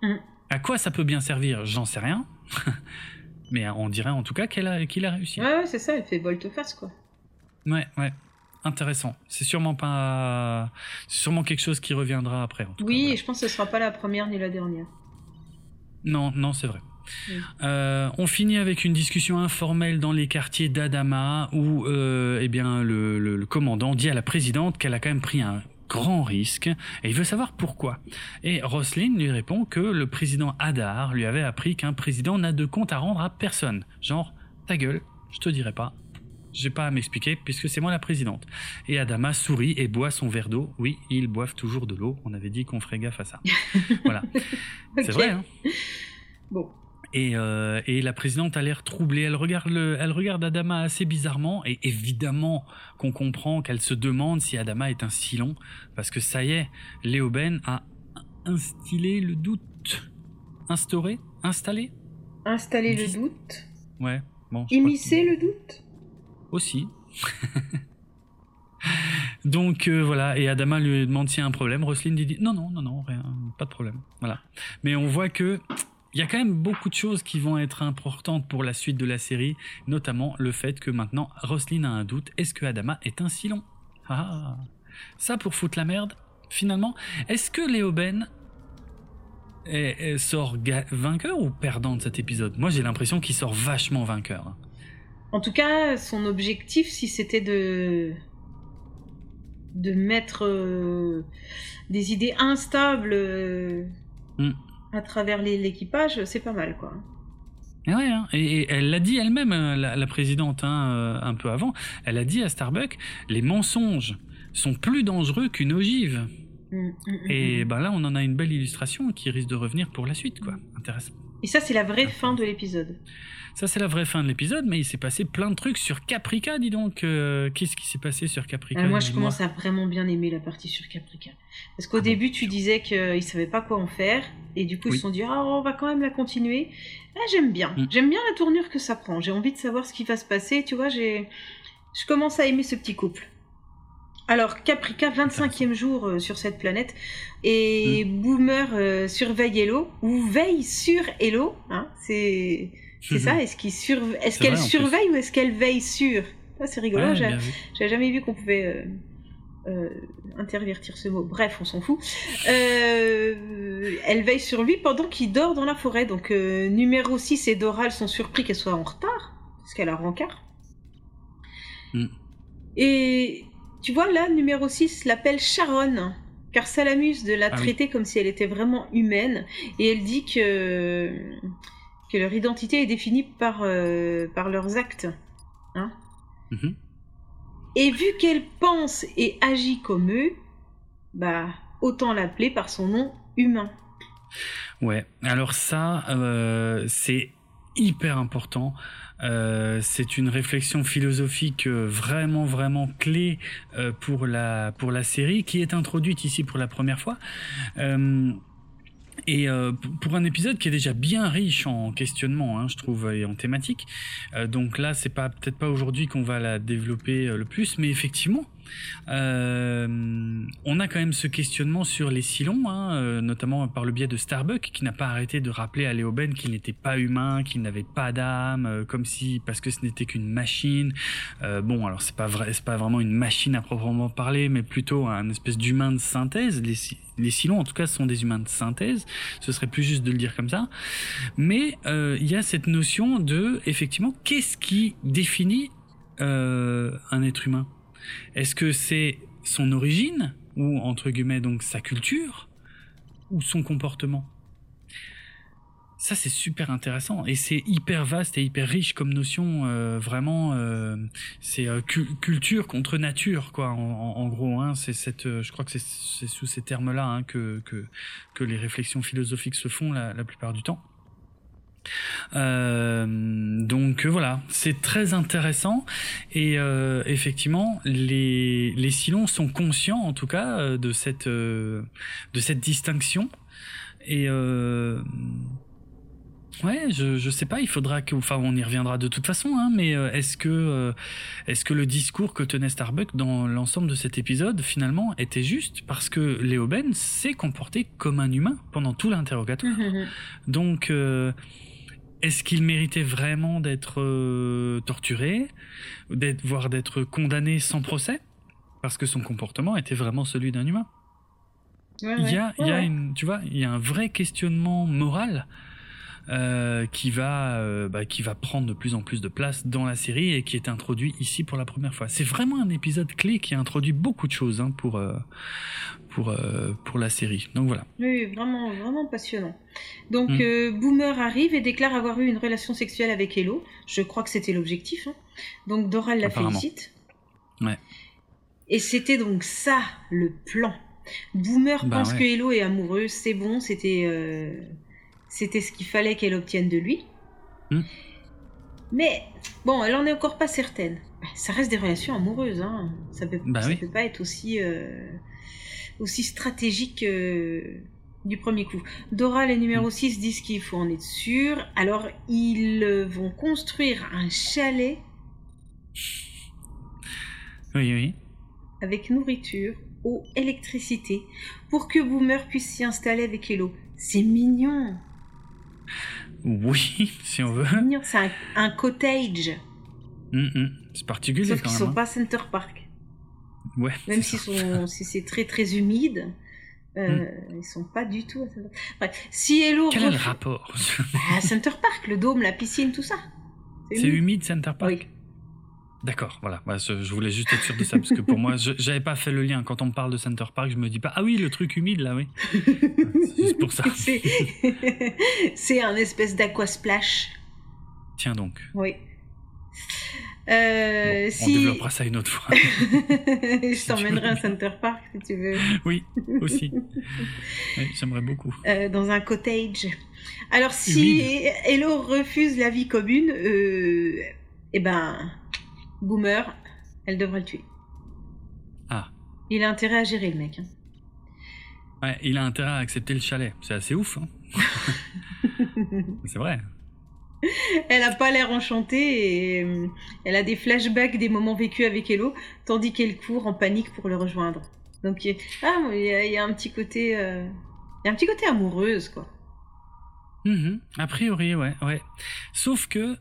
Mm. à quoi ça peut bien servir J'en sais rien. <laughs> Mais on dirait en tout cas qu'il a, a réussi. Ouais, ouais c'est ça, il fait volte-face, quoi. Ouais, ouais. Intéressant. C'est sûrement pas. C'est sûrement quelque chose qui reviendra après. oui, je pense que ce sera pas la première ni la dernière. Non, non, c'est vrai. Euh, on finit avec une discussion informelle dans les quartiers d'Adama où euh, eh bien, le, commandant dit à la présidente qu'elle a quand même pris un grand risque et il veut savoir pourquoi. Et Roslyn lui répond que le président Hadar lui avait appris qu'un président n'a de compte à rendre à personne. Genre, ta gueule, je te dirai pas. J'ai pas à m'expliquer puisque c'est moi la présidente. Et Adama sourit et boit son verre d'eau. Oui, ils boivent toujours de l'eau. On avait dit qu'on ferait gaffe à ça. <laughs> voilà. C'est vrai, hein? Bon. Euh, et, la présidente a l'air troublée. Elle regarde, elle regarde Adama assez bizarrement. Et évidemment qu'on comprend qu'elle se demande si Adama est un Silon. Parce que ça y est, Léoben a instillé le doute. Instauré? Installé? Installé le doute Ouais. Bon, Immiscer le doute Aussi. <laughs> Donc euh, voilà, et Adama lui demande s'il y a un problème. Roselyne dit non, non, non, non, rien, pas de problème. Voilà. Mais on voit que il y a quand même beaucoup de choses qui vont être importantes pour la suite de la série, notamment le fait que maintenant Roslyn a un doute, est-ce que Adama est un Silon ah, Ça pour foutre la merde, finalement, est-ce que Léoben sort vainqueur ou perdant de cet épisode? Moi j'ai l'impression qu'il sort vachement vainqueur. En tout cas, son objectif, si c'était de de mettre euh, des idées instables euh, hmm à travers l'équipage, c'est pas mal, quoi. Et, ouais, hein. et, elle l'a dit elle-même, euh, la, présidente, hein, euh, un peu avant. Elle a dit à Starbuck, les mensonges sont plus dangereux qu'une ogive. Mmh, mmh, mmh, et ben là, on en a une belle illustration qui risque de revenir pour la suite, quoi. Intéressant. Et ça, c'est la vraie fin de l'épisode. Ça, c'est la vraie fin de l'épisode, mais il s'est passé plein de trucs sur Caprica, dis donc. Euh, qu'est-ce qui s'est passé sur Caprica euh, Moi, je commence à vraiment bien aimer la partie sur Caprica. Parce qu'au ah début, tu disais qu'ils ne savaient pas quoi en faire, et du coup, ils se sont dit, ah, on va quand même la continuer. Là, j'aime bien. Mm. J'aime bien la tournure que ça prend. J'ai envie de savoir ce qui va se passer. Tu vois, j'ai... je commence à aimer ce petit couple. Alors, Caprica, 25e jour euh, sur cette planète, et mm. Boomer surveille Hello, ou veille sur Hello, hein, c'est c'est ça Est-ce qu'elle surveille ou est-ce qu'elle veille sur? C'est rigolo, j'avais jamais vu qu'on pouvait euh, euh, intervertir ce mot. Bref, on s'en fout. Euh, elle veille sur lui pendant qu'il dort dans la forêt. Donc numéro 6 et Doral sont surpris qu'elle soit en retard, parce qu'elle a rencard. Mm. Et tu vois, là, numéro 6 l'appelle Sharon car ça l'amuse de la ah traiter comme si elle était vraiment humaine. Et elle dit que que leur identité est définie par, euh, par leurs actes. Hein mhm. Et vu qu'elle pense et agit comme eux, bah autant l'appeler par son nom humain. Ouais, alors ça, euh, c'est hyper important. Euh, c'est une réflexion philosophique vraiment vraiment clé pour la pour la série qui est introduite ici pour la première fois. Et euh, pour un épisode qui est déjà bien riche en questionnement, hein, je trouve, et en thématique. Euh, donc là, c'est pas peut-être pas aujourd'hui qu'on va la développer euh, le plus, mais effectivement, euh, on a quand même ce questionnement sur les Silons, hein, euh, notamment par le biais de Starbuck, qui n'a pas arrêté de rappeler à Léoben qu'il n'était pas humain, qu'il n'avait pas d'âme, euh, comme si parce que ce n'était qu'une machine. bon, alors c'est pas pas vraiment une machine à proprement parler, mais plutôt un espèce d'humain de synthèse. Les, les Silons, en tout cas, sont des humains de synthèse. Ce serait plus juste de le dire comme ça. Mais il y a cette notion de, effectivement, qu'est-ce qui définit un être humain? Est-ce que c'est son origine, ou entre guillemets donc sa culture, ou son comportement? Ça c'est super intéressant et c'est hyper vaste et hyper riche comme notion euh, vraiment euh, c'est euh, culture contre nature quoi en, gros hein, c'est cette je crois que c'est sous ces termes là hein, que, que, les réflexions philosophiques se font la plupart du temps euh, donc voilà, c'est très intéressant. Et euh, effectivement les les Silons sont conscients en tout cas euh, de cette de cette distinction. Et Ouais, je je sais pas, il faudra que enfin on y reviendra de toute façon hein, mais est-ce que est-ce que le discours que tenait Starbuck dans l'ensemble de cet épisode finalement était juste? Parce que Léo Ben s'est comporté comme un humain pendant tout l'interrogatoire. Donc est-ce qu'il méritait vraiment d'être euh, torturé, d'être, voire d'être condamné sans procès? Parce que son comportement était vraiment celui d'un humain. il y a, il y a une, tu vois, il y a un vrai questionnement moral euh, qui va euh, bah, qui va prendre de plus en plus de place dans la série et qui est introduit ici pour la première fois. C'est vraiment un épisode clé qui a introduit beaucoup de choses hein, pour euh, pour pour la série. Donc voilà. Oui, vraiment vraiment passionnant. Donc mm. Boomer arrive et déclare avoir eu une relation sexuelle avec Hello. Je crois que c'était l'objectif. Hein. Donc Doral la félicite. Ouais. Et c'était donc ça le plan. Boomer bah pense que Hello est amoureuse, c'est bon, c'était c'était ce qu'il fallait qu'elle obtienne de lui. Hmm. Mais bon, elle en est encore pas certaine. Ça reste des relations amoureuses, hein. Ça peut, bah peut pas être aussi euh, aussi stratégique euh, du premier coup. Dora, les numéro 6 hmm. disent qu'il faut en être sûr. Alors ils vont construire un chalet. Oui, oui. Avec nourriture, eau, électricité, pour que Boomer puisse s'y installer avec Hello. C'est mignon. Oui, <laughs> si on veut. C'est un, cottage. Mm, mm. C'est particulier Sauf quand même. Sont hein. pas Center Park. Ouais. Même si, <laughs> si c'est très très humide, euh, mm. ils sont pas du tout. À Bref, si Hello. Quel est le rapport bah, Center Park, le dôme, la piscine, tout ça. C'est humide. Center Park. Oui. D'accord, voilà. Bah, je, voulais juste être sûr de ça parce que pour moi, je j'avais pas fait le lien. Quand on me parle de Center Park, je me dis pas ah oui le truc humide là, oui. C'est pour ça. <laughs> C'est un espèce d'aquasplash. Tiens donc. Oui. Euh, on développera ça une autre fois. <laughs> je t'emmènerai à Center Park si tu veux. Oui, aussi. J'aimerais beaucoup. Euh, dans un cottage. Alors si Hello refuse la vie commune, euh, eh ben Boomer, elle devrait le tuer. Ah. Il a intérêt à gérer le mec. Hein. Ouais, il a intérêt à accepter le chalet. C'est assez ouf. Hein. <laughs> c'est vrai. Elle a pas l'air enchantée et euh, elle a des flashbacks des moments vécus avec Hello, tandis qu'elle court en panique pour le rejoindre. Donc il y a, ah, il y a, un petit côté, euh, y a un petit côté amoureuse quoi. Mm-hmm. A priori, ouais, ouais. Sauf que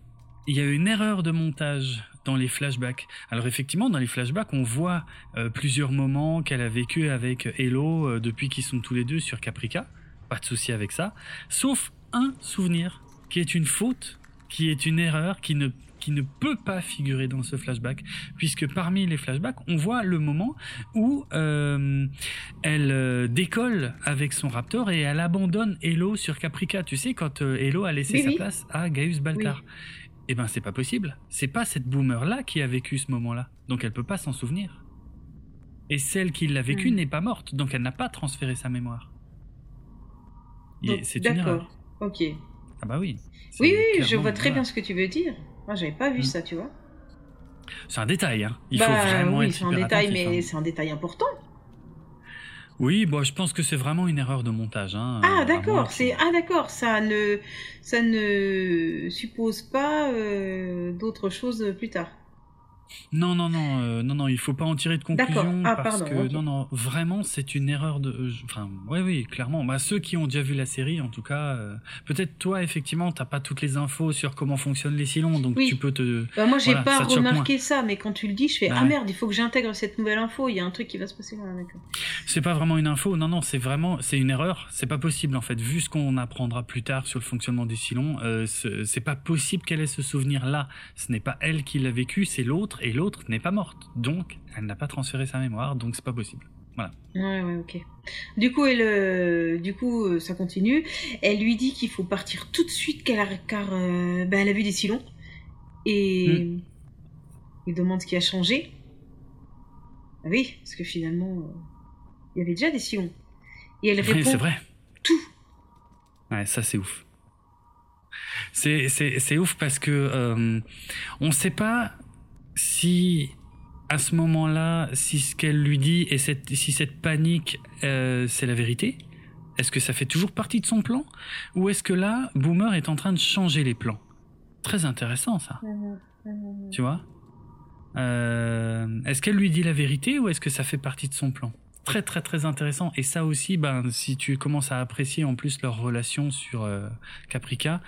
il y a une erreur de montage dans les flashbacks. Alors effectivement, dans les flashbacks, on voit euh, plusieurs moments qu'elle a vécu avec Hello euh, depuis qu'ils sont tous les deux sur Caprica. Pas de souci avec ça. Sauf un souvenir qui est une faute, qui est une erreur, qui ne qui ne peut pas figurer dans ce flashback, puisque parmi les flashbacks, on voit le moment où euh, elle décolle avec son Raptor et elle abandonne Hello sur Caprica. Tu sais, quand Hello a laissé sa place à Gaius Baltar. Eh ben, c'est pas possible. C'est pas cette boomer-là qui a vécu ce moment-là. Donc elle peut pas s'en souvenir. Et celle qui l'a vécu hmm. n'est pas morte, donc elle n'a pas transféré sa mémoire. C'est une erreur. Ok. Ah bah oui. Oui, oui, je vois très bien ce que tu veux dire. Moi, j'avais pas vu hmm. ça, tu vois. C'est un détail, hein. Il faut bah vraiment oui, c'est un détail, mais hein. c'est un détail important. Oui, bon, je pense que c'est vraiment une erreur de montage. Hein, ah d'accord, c'est ah d'accord, ça ne ça ne suppose pas euh, d'autres choses plus tard. Non, non, non, euh, non, non, il faut pas en tirer de conclusion ah, parce que non, non, vraiment, c'est une erreur de. Euh, enfin, oui, oui, clairement. Bah, ceux qui ont déjà vu la série, en tout cas, euh, peut-être toi, effectivement, t'as pas toutes les infos sur comment fonctionnent les silons, donc tu peux te. Bah, moi, j'ai pas remarqué ça, mais quand tu le dis, je fais bah ah merde, il faut que j'intègre cette nouvelle info. Il y a un truc qui va se passer là. C'est pas vraiment une info, non, non, c'est vraiment, c'est une erreur. C'est pas possible en fait, vu ce qu'on apprendra plus tard sur le fonctionnement des silons. c'est pas possible qu'elle ait ce souvenir là. Ce n'est pas elle qui l'a vécu, c'est l'autre, et l'autre n'est pas morte. Donc, elle n'a pas transféré sa mémoire, donc c'est pas possible. Voilà. Ouais, ouais, ok. Du coup, elle, euh, du coup, euh, ça continue. Elle lui dit qu'il faut partir tout de suite car, car euh, bah, elle a vu des silons. Et hmm. il demande ce qui a changé. Ah oui, parce que finalement, il y avait déjà des silons. Et elle <laughs> répond c'est vrai. tout. Ouais, ça c'est ouf. C'est ouf parce que on ne sait pas si à ce moment-là, si ce qu'elle lui dit et cette, si cette panique, euh, c'est la vérité, est-ce que ça fait toujours partie de son plan Ou est-ce que là, Boomer est en train de changer les plans? Très intéressant ça. Mmh mmh tu vois? Euh, Est-ce qu'elle lui dit la vérité ou est-ce que ça fait partie de son plan? Très très très intéressant et ça aussi ben si tu commences à apprécier en plus leur relation sur euh, Caprica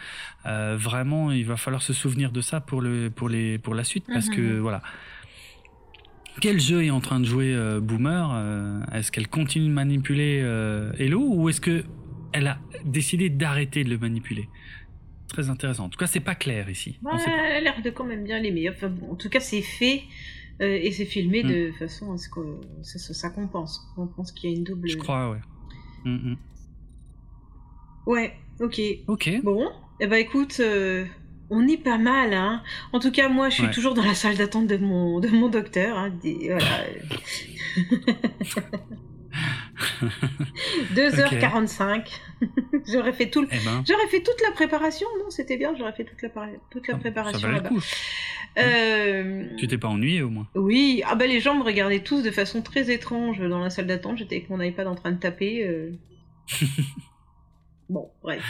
euh, vraiment il va falloir se souvenir de ça pour le pour les pour la suite parce que mhm. voilà quel jeu est en train de jouer euh, Boomer Est-ce qu'elle continue de manipuler Hello ou est-ce que elle a décidé d'arrêter de le manipuler? Très intéressant. En tout cas, c'est pas clair ici. elle a l'air de quand même bien l'aimer. Enfin, bon, en tout cas, c'est fait euh, et c'est filmé mm. de façon à ce que ça, ça, compense. On pense qu'il y a une double. Je crois, ouais. Mm, mm. Ouais, ok. Ok. Bon, eh ben écoute, euh, on est pas mal, hein. En tout cas, moi, je suis toujours dans la salle d'attente de mon, de mon docteur. Hein, voilà. <laughs> 2h45. <laughs> j'aurais fait tout eh ben. j'aurais fait toute la préparation, non C'était bien, j'aurais fait toute la, toute la préparation là-bas. Euh... Tu t'es pas ennuyé au moins Oui, ah bah les gens me regardaient tous de façon très étrange dans la salle d'attente. J'étais avec mon iPad en train de taper. Euh. <laughs> bon, bref.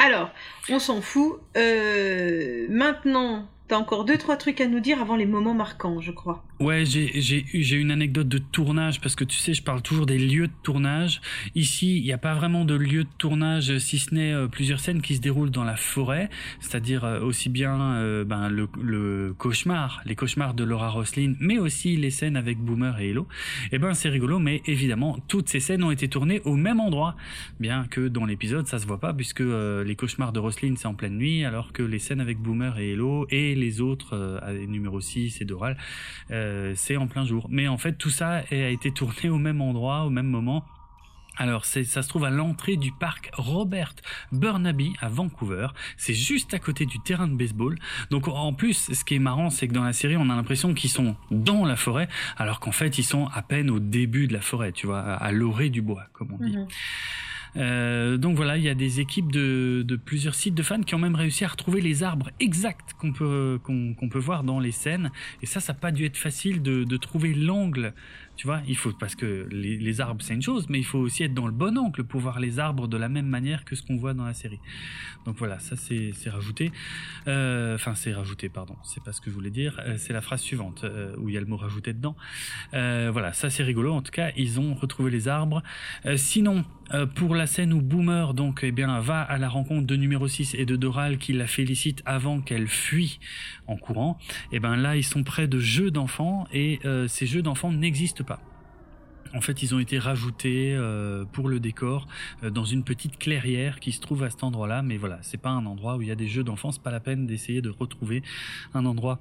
Alors, on s'en fout. Euh, maintenant, T'as encore deux trois trucs à nous dire avant les moments marquants, je crois. Ouais, j'ai une anecdote de tournage parce que tu sais, je parle toujours des lieux de tournage. Ici, il n'y a pas vraiment de lieu de tournage si ce n'est euh, plusieurs scènes qui se déroulent dans la forêt, c'est-à-dire euh, aussi bien euh, ben, le, cauchemar, les cauchemars de Laura Roslin, mais aussi les scènes avec Boomer et Hello. Eh ben c'est rigolo, mais évidemment, toutes ces scènes ont été tournées au même endroit, bien que dans l'épisode ça se voit pas puisque les cauchemars de Roslin c'est en pleine nuit, alors que les scènes avec Boomer et Hello et les autres, euh, numéro 6 et Doral, euh, c'est en plein jour. Mais en fait, tout ça a été tourné au même endroit, au même moment. Alors, ça se trouve à l'entrée du parc Robert Burnaby à Vancouver. C'est juste à côté du terrain de baseball. Donc, en plus, ce qui est marrant, c'est que dans la série, on a l'impression qu'ils sont dans la forêt, alors qu'en fait, ils sont à peine au début de la forêt, tu vois, à l'orée du bois, comme on dit. Mhm. Euh, donc voilà, il y a des équipes de, plusieurs sites de fans qui ont même réussi à retrouver les arbres exacts qu'on peut, qu'on peut voir dans les scènes. Et ça, ça n'a pas dû être facile de, de trouver l'angle tu vois, il faut parce que les, arbres c'est une chose, mais il faut aussi être dans le bon angle pour voir les arbres de la même manière que ce qu'on voit dans la série. Donc voilà, ça c'est rajouté. Euh, enfin, c'est rajouté, pardon. C'est pas ce que je voulais dire. Euh, c'est la phrase suivante euh, où il y a le mot rajouté dedans. voilà, ça c'est rigolo. En tout cas, ils ont retrouvé les arbres. sinon, pour la scène où Boomer donc eh bien va à la rencontre de numéro 6 et de Doral qui la félicite avant qu'elle fuit en courant, eh ben là ils sont près de jeux d'enfants et ces jeux d'enfants n'existent. En fait, ils ont été rajoutés euh, pour le décor euh, dans une petite clairière qui se trouve à cet endroit-là. Mais voilà, c'est pas un endroit où il y a des jeux d'enfants. C'est pas la peine d'essayer de retrouver un endroit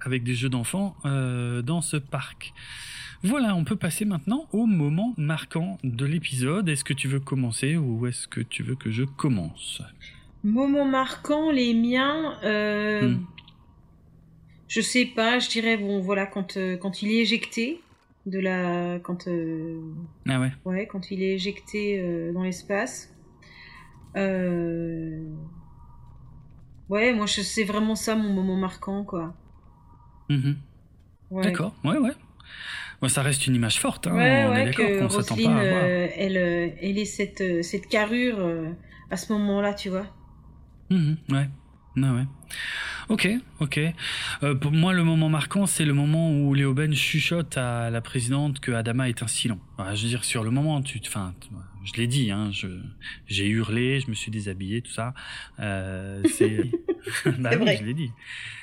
avec des jeux d'enfants euh, dans ce parc. Voilà, on peut passer maintenant au moment marquant de l'épisode. Est-ce que tu veux commencer ou est-ce que tu veux que je commence? Moment marquant, les miens. Hmm. Je sais pas, je dirais bon voilà quand quand il est éjecté de la quand euh, ah ouais. ouais quand il est éjecté euh, dans l'espace. Euh, ouais moi je sais vraiment ça mon moment marquant quoi. Mm-hmm. d'accord ouais ouais. Ça reste une image forte hein, ouais, ouais que Roselyne, elle elle est cette cette carrure à ce moment là tu vois. Mm-hmm. ouais. Ouais. Ok, ok. Euh, pour moi, le moment marquant, c'est le moment où Léo Ben chuchote à la présidente que Adama est un silon. je veux dire, sur le moment, tu, enfin, je l'ai dit, hein, j'ai hurlé, je me suis déshabillé, tout ça. Euh, c'est, <laughs> <laughs> bah je l'ai dit.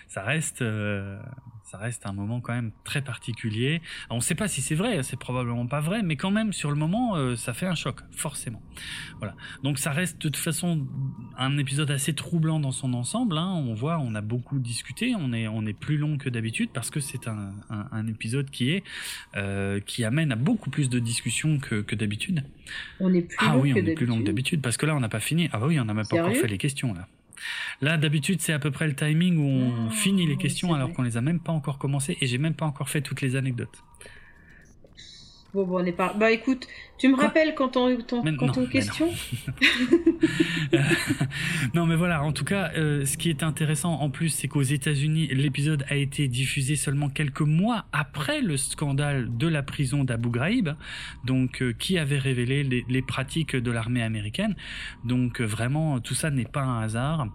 Ça reste, euh, ça reste un moment quand même très particulier. on ne sait pas si c'est vrai, c'est probablement pas vrai, mais quand même sur le moment, euh, ça fait un choc, forcément. Voilà. Donc ça reste de toute façon un épisode assez troublant dans son ensemble. Hein. On voit, on a beaucoup discuté, on est on est plus long que d'habitude parce que c'est un, un, épisode qui est euh, qui amène à beaucoup plus de discussions que, que d'habitude. On est plus ah oui, on est plus long que d'habitude parce que là on n'a pas fini. Ah bah oui, on n'a même pas encore fait les questions là. Là, d'habitude, c'est à peu près le timing où on ah, finit les questions alors qu'on les a même pas encore commencées et j'ai même pas encore fait toutes les anecdotes. Bon, bon, on est pas. Bah écoute, tu me rappelles quand on, quand on question <laughs> non. mais voilà, en tout cas, euh, ce qui est intéressant en plus, c'est qu'aux États-Unis, l'épisode a été diffusé seulement quelques mois après le scandale de la prison d'Abu Ghraib, donc euh, qui avait révélé les, les pratiques de l'armée américaine. Donc euh, vraiment, tout ça n'est pas un hasard.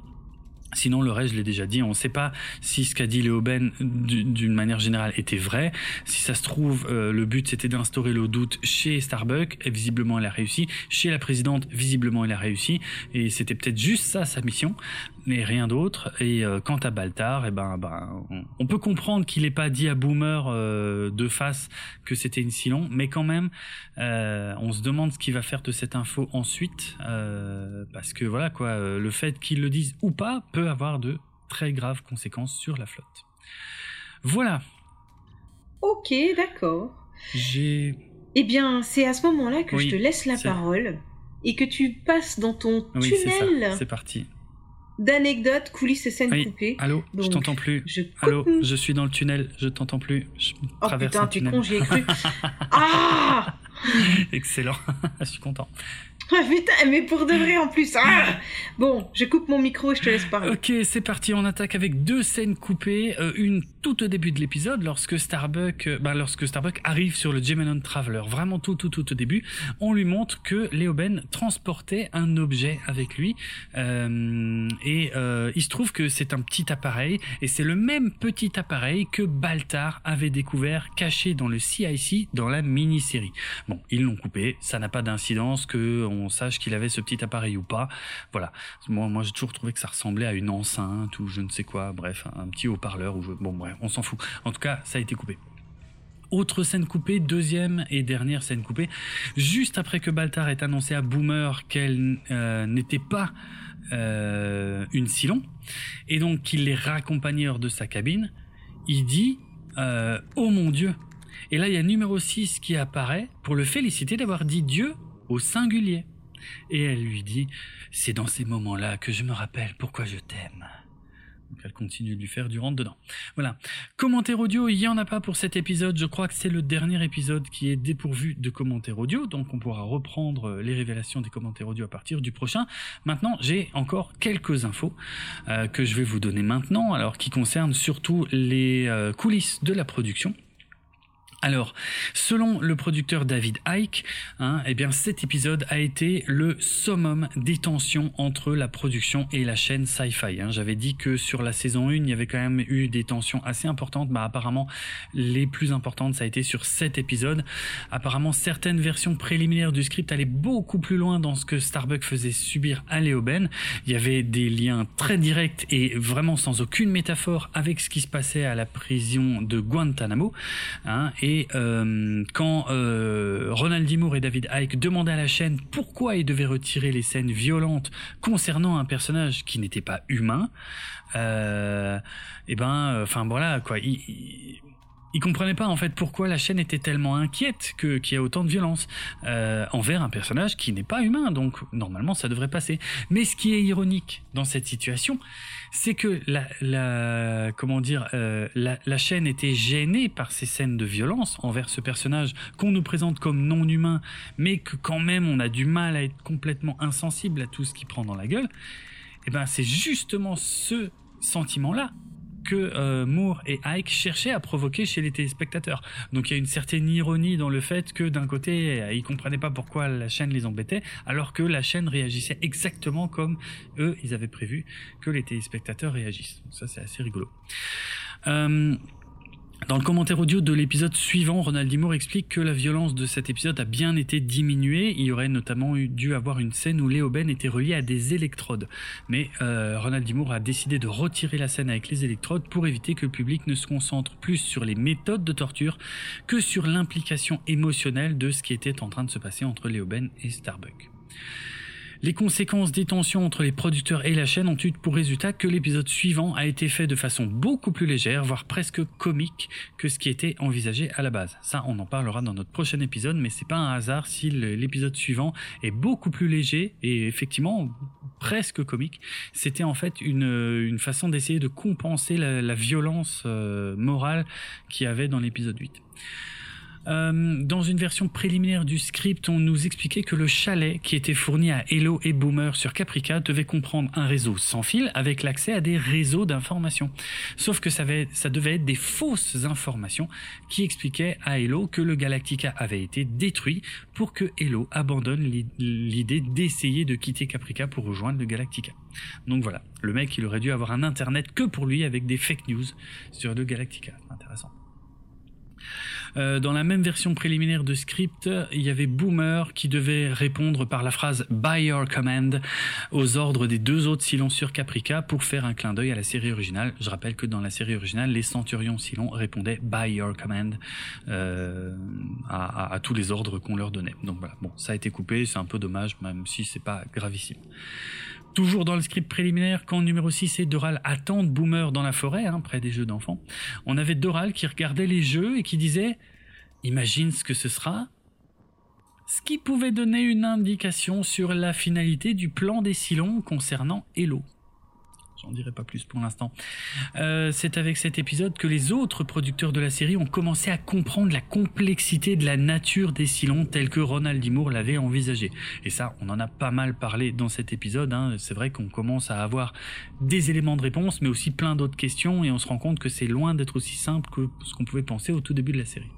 Sinon, le reste, je l'ai déjà dit, on ne sait pas si ce qu'a dit Léo Ben d'une manière générale était vrai. Si ça se trouve, euh, le but c'était d'instaurer le doute chez Starbucks, et visiblement elle a réussi. Chez la présidente, visiblement elle a réussi. Et c'était peut-être juste ça sa mission mais rien d'autre. Et euh, quant à Baltar, eh ben, ben, on, peut comprendre qu'il n'ait pas dit à Boomer euh, de face que c'était une Silon, mais quand même, euh, on se demande ce qu'il va faire de cette info ensuite, parce que voilà quoi, le fait qu'il le dise ou pas peut avoir de très graves conséquences sur la flotte. Voilà. Ok, d'accord. J'ai. Eh bien, c'est à ce moment-là que je te laisse la parole et que tu passes dans ton oui, tunnel. C'est parti d'anecdotes, coulisses et scènes coupées. Allô, je t'entends plus. Je Allô, je suis dans le tunnel, je t'entends plus. Je oh putain, t'es con, j'y ai cru. <laughs> ah Excellent, <laughs> je suis content. <laughs> Ah putain, mais pour de vrai en plus. Ah <laughs> bon, je coupe mon micro et je te laisse parler. Ok, c'est parti. On attaque avec deux scènes coupées. Euh, une tout au début de l'épisode, lorsque Starbuck, euh, bah, lorsque Starbuck arrive sur le Gemenon Traveler, vraiment tout, tout, tout au début, on lui montre que Léo Ben transportait un objet avec lui. Euh, et il se trouve que c'est un petit appareil, et c'est le même petit appareil que Baltar avait découvert caché dans le CIC dans la mini-série. Bon, ils l'ont coupé, ça n'a pas d'incidence que sache qu'il avait ce petit appareil ou pas. Voilà. Moi, moi j'ai toujours trouvé que ça ressemblait à une enceinte ou je ne sais quoi, bref, un petit haut-parleur. Ou Bon, bref, on s'en fout. En tout cas, ça a été coupé. Autre scène coupée, deuxième et dernière scène coupée, juste après que Baltar ait annoncé à Boomer qu'elle euh, n'était pas euh, une Silon, et donc qu'il les raccompagnait hors de sa cabine, il dit euh, Oh mon Dieu Et là, il y a numéro 6 qui apparaît pour le féliciter d'avoir dit Dieu au singulier. Et elle lui dit C'est dans ces moments-là que je me rappelle pourquoi je t'aime. Donc elle continue de lui faire du rentre dedans. Voilà. Commentaire audio, il n'y en a pas pour cet épisode. Je crois que c'est le dernier épisode qui est dépourvu de commentaires audio. Donc on pourra reprendre les révélations des commentaires audio à partir du prochain. Maintenant, j'ai encore quelques infos euh, que je vais vous donner maintenant, alors qui concernent surtout les euh, coulisses de la production. Alors, selon le producteur David Icke, hein, eh bien cet épisode a été le summum des tensions entre la production et la chaîne Sci-Fi. Hein. J'avais dit que sur la saison 1, il y avait quand même eu des tensions assez importantes. Bah, apparemment, les plus importantes, ça a été sur cet épisode. Apparemment, certaines versions préliminaires du script allaient beaucoup plus loin dans ce que Starbuck faisait subir à Léo Ben. Il y avait des liens très directs et vraiment sans aucune métaphore avec ce qui se passait à la prison de Guantanamo. Hein, et euh, quand euh, Ronald Dimour et David Icke demandaient à la chaîne pourquoi ils devaient retirer les scènes violentes concernant un personnage qui n'était pas humain, euh, et eh ben, enfin voilà quoi. Ils, ils comprenaient pas en fait pourquoi la chaîne était tellement inquiète que qu'il y a autant de violence euh, envers un personnage qui n'est pas humain. Donc normalement ça devrait passer. Mais ce qui est ironique dans cette situation, c'est que la, la comment dire euh, la, la, chaîne était gênée par ces scènes de violence envers ce personnage qu'on nous présente comme non humain, mais que quand même on a du mal à être complètement insensible à tout ce qui prend dans la gueule. Et eh ben c'est justement ce sentiment là que euh, Moore et Ike cherchaient à provoquer chez les téléspectateurs. Donc il y a une certaine ironie dans le fait que d'un côté, ils comprenaient pas pourquoi la chaîne les embêtait, alors que la chaîne réagissait exactement comme eux, ils avaient prévu que les téléspectateurs réagissent. ça c'est assez rigolo. Euh, dans le commentaire audio de l'épisode suivant, Ronald Dimour explique que la violence de cet épisode a bien été diminuée. Il aurait notamment dû avoir une scène où Léo Ben était relié à des électrodes. Mais euh, Ronald Dimour a décidé de retirer la scène avec les électrodes pour éviter que le public ne se concentre plus sur les méthodes de torture que sur l'implication émotionnelle de ce qui était en train de se passer entre Léo Ben et Starbuck. Les conséquences des tensions entre les producteurs et la chaîne ont eu pour résultat que l'épisode suivant a été fait de façon beaucoup plus légère, voire presque comique que ce qui était envisagé à la base. Ça, on en parlera dans notre prochain épisode, mais c'est pas un hasard si l'épisode suivant est beaucoup plus léger et effectivement presque comique. C'était en fait une, façon d'essayer de compenser la, violence euh, morale qu'il y avait dans l'épisode 8. Euh, dans une version préliminaire du script, on nous expliquait que le chalet qui était fourni à Hello et Boomer sur Caprica devait comprendre un réseau sans fil avec l'accès à des réseaux d'informations. Sauf que ça, ça devait être des fausses informations qui expliquaient à Hello que le Galactica avait été détruit pour que Hello abandonne l'idée d'essayer de quitter Caprica pour rejoindre le Galactica. Donc voilà, le mec il aurait dû avoir un internet que pour lui avec des fake news sur le Galactica. Intéressant. Euh, dans la même version préliminaire de script, il y avait Boomer qui devait répondre par la phrase By your command aux ordres des deux autres Silons sur Caprica pour faire un clin d'œil à la série originale. Je rappelle que dans la série originale, les Centurions Silons répondaient By your command euh, à, à, tous les ordres qu'on leur donnait. Donc voilà, bon, ça a été coupé, c'est un peu dommage, même si c'est pas gravissime. Toujours dans le script préliminaire, quand numéro 6 et Doral attendent Boomer dans la forêt, hein, près des jeux d'enfants, on avait Doral qui regardait les jeux et qui disait Imagine ce que ce sera. Ce qui pouvait donner une indication sur la finalité du plan des Silons concernant Hello. J'en dirai pas plus pour l'instant. Euh, c'est avec cet épisode que les autres producteurs de la série ont commencé à comprendre la complexité de la nature des Silons telle que Ronald D. l'avait envisagé. Et ça, on en a pas mal parlé dans cet épisode. Hein. C'est vrai qu'on commence à avoir des éléments de réponse, mais aussi plein d'autres questions, et on se rend compte que c'est loin d'être aussi simple que ce qu'on pouvait penser au tout début de la série.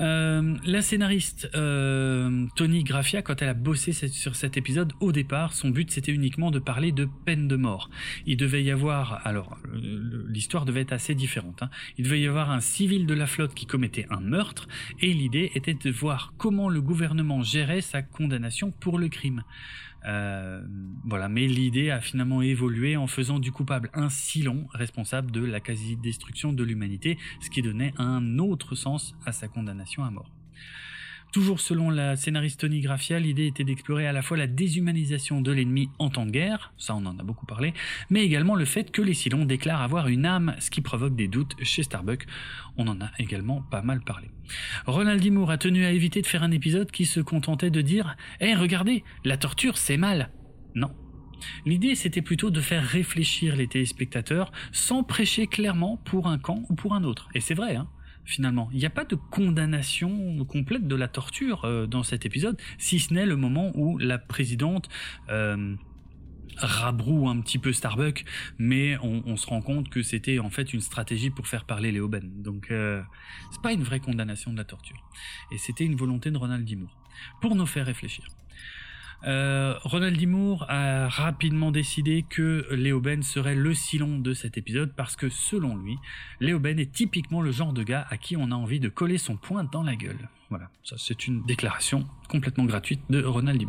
Euh, la scénariste euh, Tony Graffia, quand elle a bossé sur cet épisode, au départ, son but c'était uniquement de parler de peine de mort. Il devait y avoir, alors l'histoire devait être assez différente. Hein. Il devait y avoir un civil de la flotte qui commettait un meurtre, et l'idée était de voir comment le gouvernement gérait sa condamnation pour le crime. Euh, voilà, mais l'idée a finalement évolué en faisant du coupable un Silon responsable de la quasi-destruction de l'humanité, ce qui donnait un autre sens à sa condamnation à mort. Toujours selon la scénariste Tony Graffia, l'idée était d'explorer à la fois la déshumanisation de l'ennemi en temps de guerre, ça on en a beaucoup parlé, mais également le fait que les Silons déclarent avoir une âme, ce qui provoque des doutes chez Starbuck, on en a également pas mal parlé. Ronald D. a tenu à éviter de faire un épisode qui se contentait de dire Eh regardez, la torture c'est mal !» Non, L'idée, c'était plutôt de faire réfléchir les téléspectateurs sans prêcher clairement pour un camp ou pour un autre. Et c'est vrai, hein finalement. Il n'y a pas de condamnation complète de la torture euh, dans cet épisode, si ce n'est le moment où la présidente euh, rabroue un petit peu Starbuck, mais on, se rend compte que c'était en fait une stratégie pour faire parler Léo Ben. Donc euh, c'est pas une vraie condamnation de la torture. Et c'était une volonté de Ronald D. pour nous faire réfléchir. Euh, Ronald D. a rapidement décidé que Léo Ben serait le silon de cet épisode parce que selon lui, Léo Ben est typiquement le genre de gars à qui on a envie de coller son poing dans la gueule. Voilà, ça c'est une déclaration complètement gratuite de Ronald D.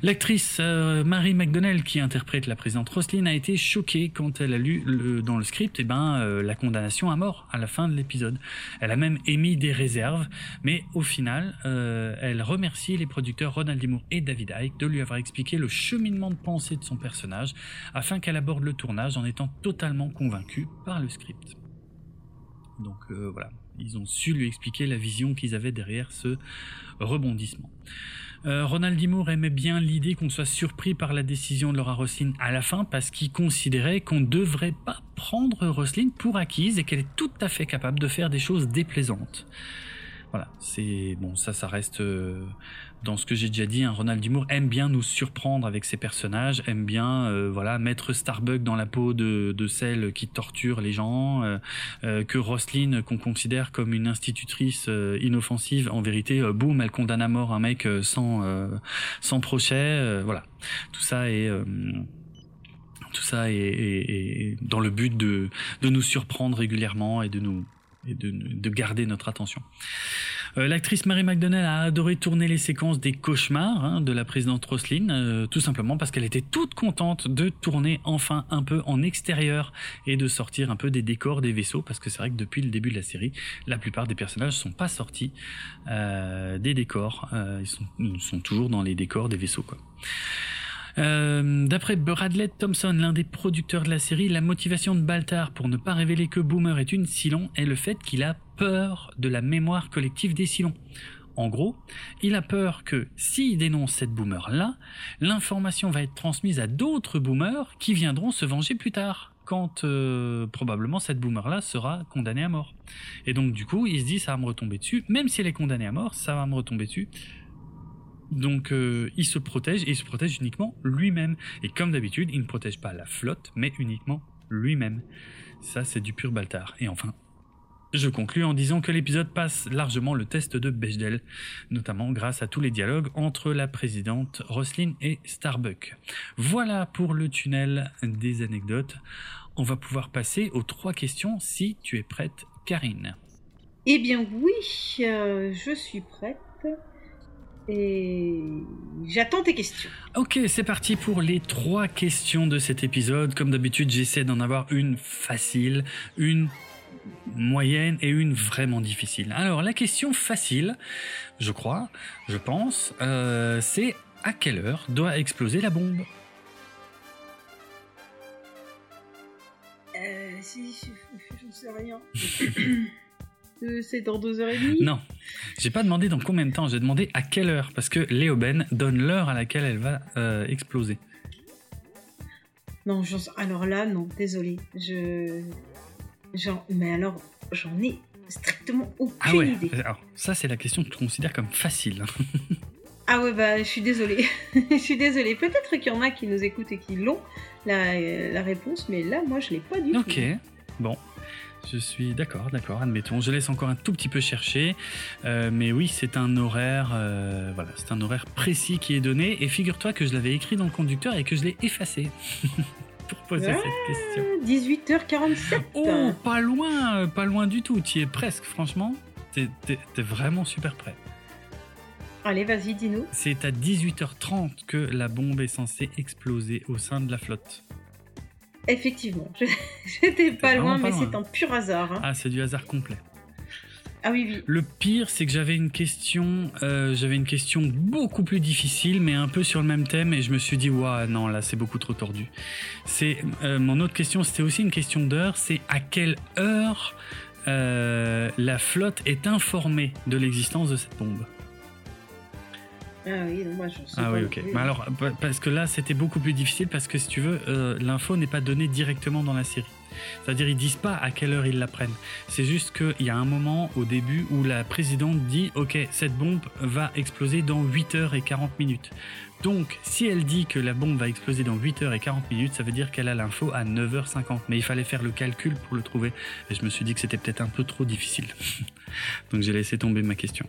L'actrice euh, Marie McDonnell qui interprète la présidente Roslyn a été choquée quand elle a lu dans le script eh ben, euh, la condamnation à mort à la fin de l'épisode. Elle a même émis des réserves, mais au final, euh, elle remercie les producteurs Ronald D. et David Icke de lui avoir expliqué le cheminement de pensée de son personnage afin qu'elle aborde le tournage en étant totalement convaincue par le script. Donc voilà, ils ont su lui expliquer la vision qu'ils avaient derrière ce rebondissement. Euh, Ronald D. aimait bien l'idée qu'on soit surpris par la décision de Laura Roslin à la fin parce qu'il considérait qu'on ne devrait pas prendre Roslin pour acquise et qu'elle est tout à fait capable de faire des choses déplaisantes. Voilà, c'est bon, ça, ça reste euh, dans ce que j'ai déjà dit, un Ronald Dumour aime bien nous surprendre avec ses personnages, aime bien euh, voilà mettre Starbuck dans la peau de, de celle qui torture les gens, euh, euh, que Roslyn qu'on considère comme une institutrice inoffensive, en vérité, boum, elle condamne à mort un mec sans sans procès, voilà. Tout ça est tout ça est, dans le but de, de nous surprendre régulièrement et de nous et de, de garder notre attention. Euh, l'actrice Mary McDonnell a adoré tourner les séquences des cauchemars hein, de la présidente Roslyn, euh, tout simplement parce qu'elle était toute contente de tourner enfin un peu en extérieur et de sortir un peu des décors des vaisseaux, parce que c'est vrai que depuis le début de la série, la plupart des personnages sont pas sortis euh, des décors, ils sont, toujours dans les décors des vaisseaux. Euh, D'après Bradley Thompson, l'un des producteurs de la série, la motivation de Baltar pour ne pas révéler que Boomer est une Cylon est le fait qu'il a peur de la mémoire collective des Cylons. En gros, il a peur que s'il dénonce cette boomer-là, l'information va être transmise à d'autres boomers qui viendront se venger plus tard, quand euh, probablement cette boomer-là sera condamnée à mort. Et donc du coup, il se dit ça va me retomber dessus, même si elle est condamnée à mort, ça va me retomber dessus. Donc euh, il se protège et il se protège uniquement lui-même. Et comme d'habitude, il ne protège pas la flotte, mais uniquement lui-même. Ça, c'est du pur Baltar. Et enfin, je conclus en disant que l'épisode passe largement le test de Bechdel, notamment grâce à tous les dialogues entre la présidente Roslyn et Starbuck. Voilà pour le tunnel des anecdotes. On va pouvoir passer aux trois questions si tu es prête, Karine. Eh bien oui, euh, je suis prête. Et j'attends tes questions. Ok, c'est parti pour les trois questions de cet épisode. Comme d'habitude, j'essaie d'en avoir une facile, une moyenne et une vraiment difficile. Alors la question facile, je crois, je pense, euh, c'est à quelle heure doit exploser la bombe? Euh, si, je, sais rien. <laughs> c'est dans deux heures et demie Non, j'ai pas demandé dans combien de temps, j'ai demandé à quelle heure, parce que Léoben donne l'heure à laquelle elle va euh, exploser. Non, alors là, non, désolé. Je. Mais alors, j'en ai strictement aucune ah ouais. idée. Alors, ça, c'est la question que tu considères comme facile. <laughs> ah ouais, bah, je suis désolée. <laughs> je suis désolée. Peut-être qu'il y en a qui nous écoutent et qui l'ont, la, la, réponse, mais là, moi, je l'ai pas du tout. Ok, bon. Je suis d'accord, d'accord, admettons. Je laisse encore un tout petit peu chercher. Euh, mais oui, c'est un horaire, euh, voilà, c'est un horaire précis qui est donné. Et figure-toi que je l'avais écrit dans le conducteur et que je l'ai effacé. <laughs> pour poser cette question. 18h47. Oh, pas loin, pas loin du tout. Tu y es presque, franchement. T'es vraiment super prêt. Allez, vas-y, dis-nous. C'est à 18h30 que la bombe est censée exploser au sein de la flotte. Effectivement, <laughs> j'étais pas loin, mais c'est un pur hasard. Hein. Ah, c'est du hasard complet. Ah oui, oui. Le pire, c'est que j'avais une question, euh, j'avais une question beaucoup plus difficile, mais un peu sur le même thème, et je me suis dit, waouh, non, là, c'est beaucoup trop tordu. C'est euh, mon autre question, c'était aussi une question d'heure. C'est à quelle heure euh, la flotte est informée de l'existence de cette bombe? Ah oui, moi je sais Ah oui, ok. Mais alors, parce que là, c'était beaucoup plus difficile parce que si tu veux, euh, l'info n'est pas donnée directement dans la série. C'est-à-dire, ils disent pas à quelle heure ils la prennent. C'est juste qu'il y a un moment au début où la présidente dit Ok, cette bombe va exploser dans 8h et 40 minutes. Donc, si elle dit que la bombe va exploser dans 8h et 40 minutes, ça veut dire qu'elle a l'info à 9h50. Mais il fallait faire le calcul pour le trouver. Et je me suis dit que c'était peut-être un peu trop difficile. <laughs> Donc, j'ai laissé tomber ma question.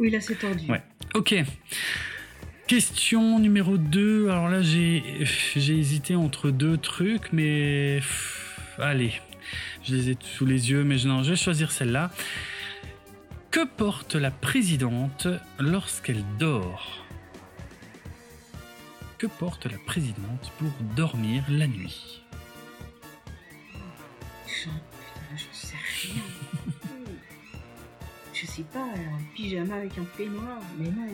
Oui, là, c'est tendu. Ouais. Ok. Question numéro 2. Alors là, j'ai, hésité entre deux trucs, mais. allez. Je les ai sous les yeux, mais non, je vais choisir celle-là. Que porte la présidente lorsqu'elle dort? Que porte la présidente pour dormir la nuit? Je sais pas, un pyjama avec un peignoir. Mais non,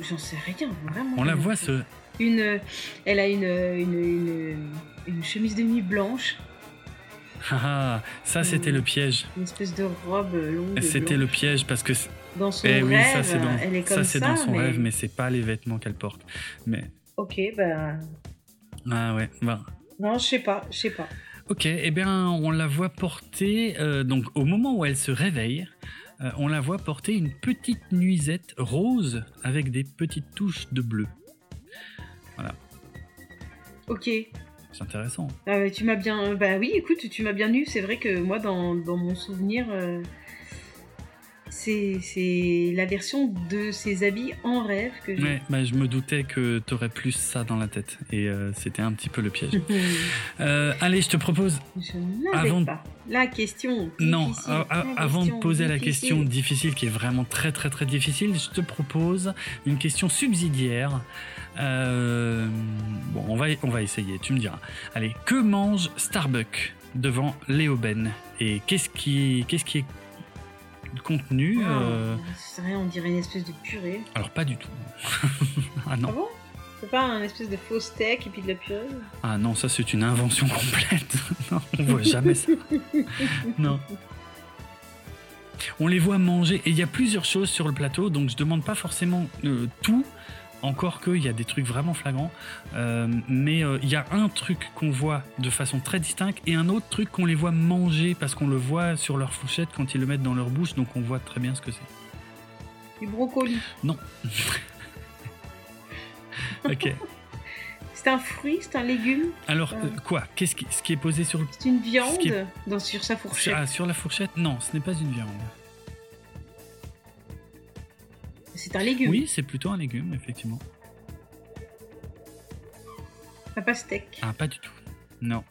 j'en sais rien, vraiment. On la voit ce. Une, elle a une, une, une, chemise de nuit blanche. Ah, ah ça c'était le piège. Une espèce de robe longue. C'était le piège parce que. Dans son eh rêve, ça c'est dans, elle est comme ça. c'est dans son rêve, mais c'est pas les vêtements qu'elle porte. Mais. Ok, ben. Ah ouais, bah. Non, je sais pas, je sais pas. Ok, eh bien, on la voit porter, euh, donc au moment où elle se réveille, on la voit porter une petite nuisette rose avec des petites touches de bleu. Voilà. Ok. C'est intéressant. Ah tu m'as bien. Bah oui, écoute, tu m'as bien eu. C'est vrai que moi, dans, mon souvenir, c'est la version de ses habits en rêve que je... Ouais, bah, je me doutais que tu aurais plus ça dans la tête et euh, c'était un petit peu le piège. <laughs> Euh, allez, je te propose. Je avant pas la question. Non, avant de poser la question difficile qui est vraiment très très très difficile, je te propose une question subsidiaire. Euh, bon, on va on va essayer. Tu me diras. Allez, que mange Starbucks devant Léo Ben? Et qu'est-ce qui qu'est-ce qui est contenu. Ah, euh... on dirait une espèce de purée. Alors pas du tout. <laughs> ah non. Ah bon? C'est pas un espèce de faux steak et puis de la purée? Ah non, ça c'est une invention complète. <laughs> non, on voit jamais ça. <laughs> non. On les voit manger et il y a plusieurs choses sur le plateau, donc je demande pas forcément euh, tout. Encore qu'il y a des trucs vraiment flagrants, euh, mais euh, il y a un truc qu'on voit de façon très distincte et un autre truc qu'on les voit manger parce qu'on le voit sur leur fourchette quand ils le mettent dans leur bouche, donc on voit très bien ce que c'est. Du brocoli. Non. <laughs> ok. C'est un fruit, c'est un légume. Alors euh. quoi? Qu'est-ce qui, ce qui est posé sur le C'est une viande dans, sur sa fourchette. Ah, sur la fourchette? Non, ce n'est pas une viande. C'est un légume. Oui, c'est plutôt un légume, effectivement. Un pastèque. Ah, pas du tout. Non.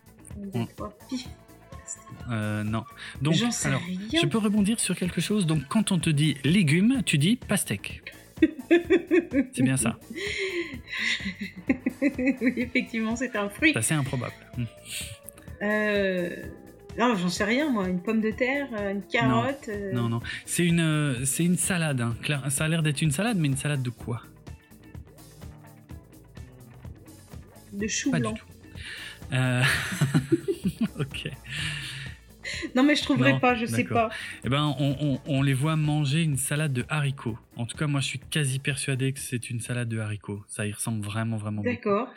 Euh, non. Donc, alors, je peux rebondir sur quelque chose? Donc, quand on te dit légumes, tu dis pastèque. <laughs> c'est bien ça. oui, effectivement, c'est un fruit. C'est assez improbable. Euh, non, j'en sais rien, moi. Une pomme de terre, euh, une carotte. Non, euh. non, C'est une, euh, c'est une salade. Hein. Ça a l'air d'être une salade, mais une salade de quoi? De chou Pas blanc. Du tout. <laughs> ok. Non, mais je trouverais pas, je sais pas. Eh ben, on, on, les voit manger une salade de haricots. En tout cas, moi, je suis quasi persuadé que c'est une salade de haricots. Ça y ressemble vraiment, vraiment D'accord.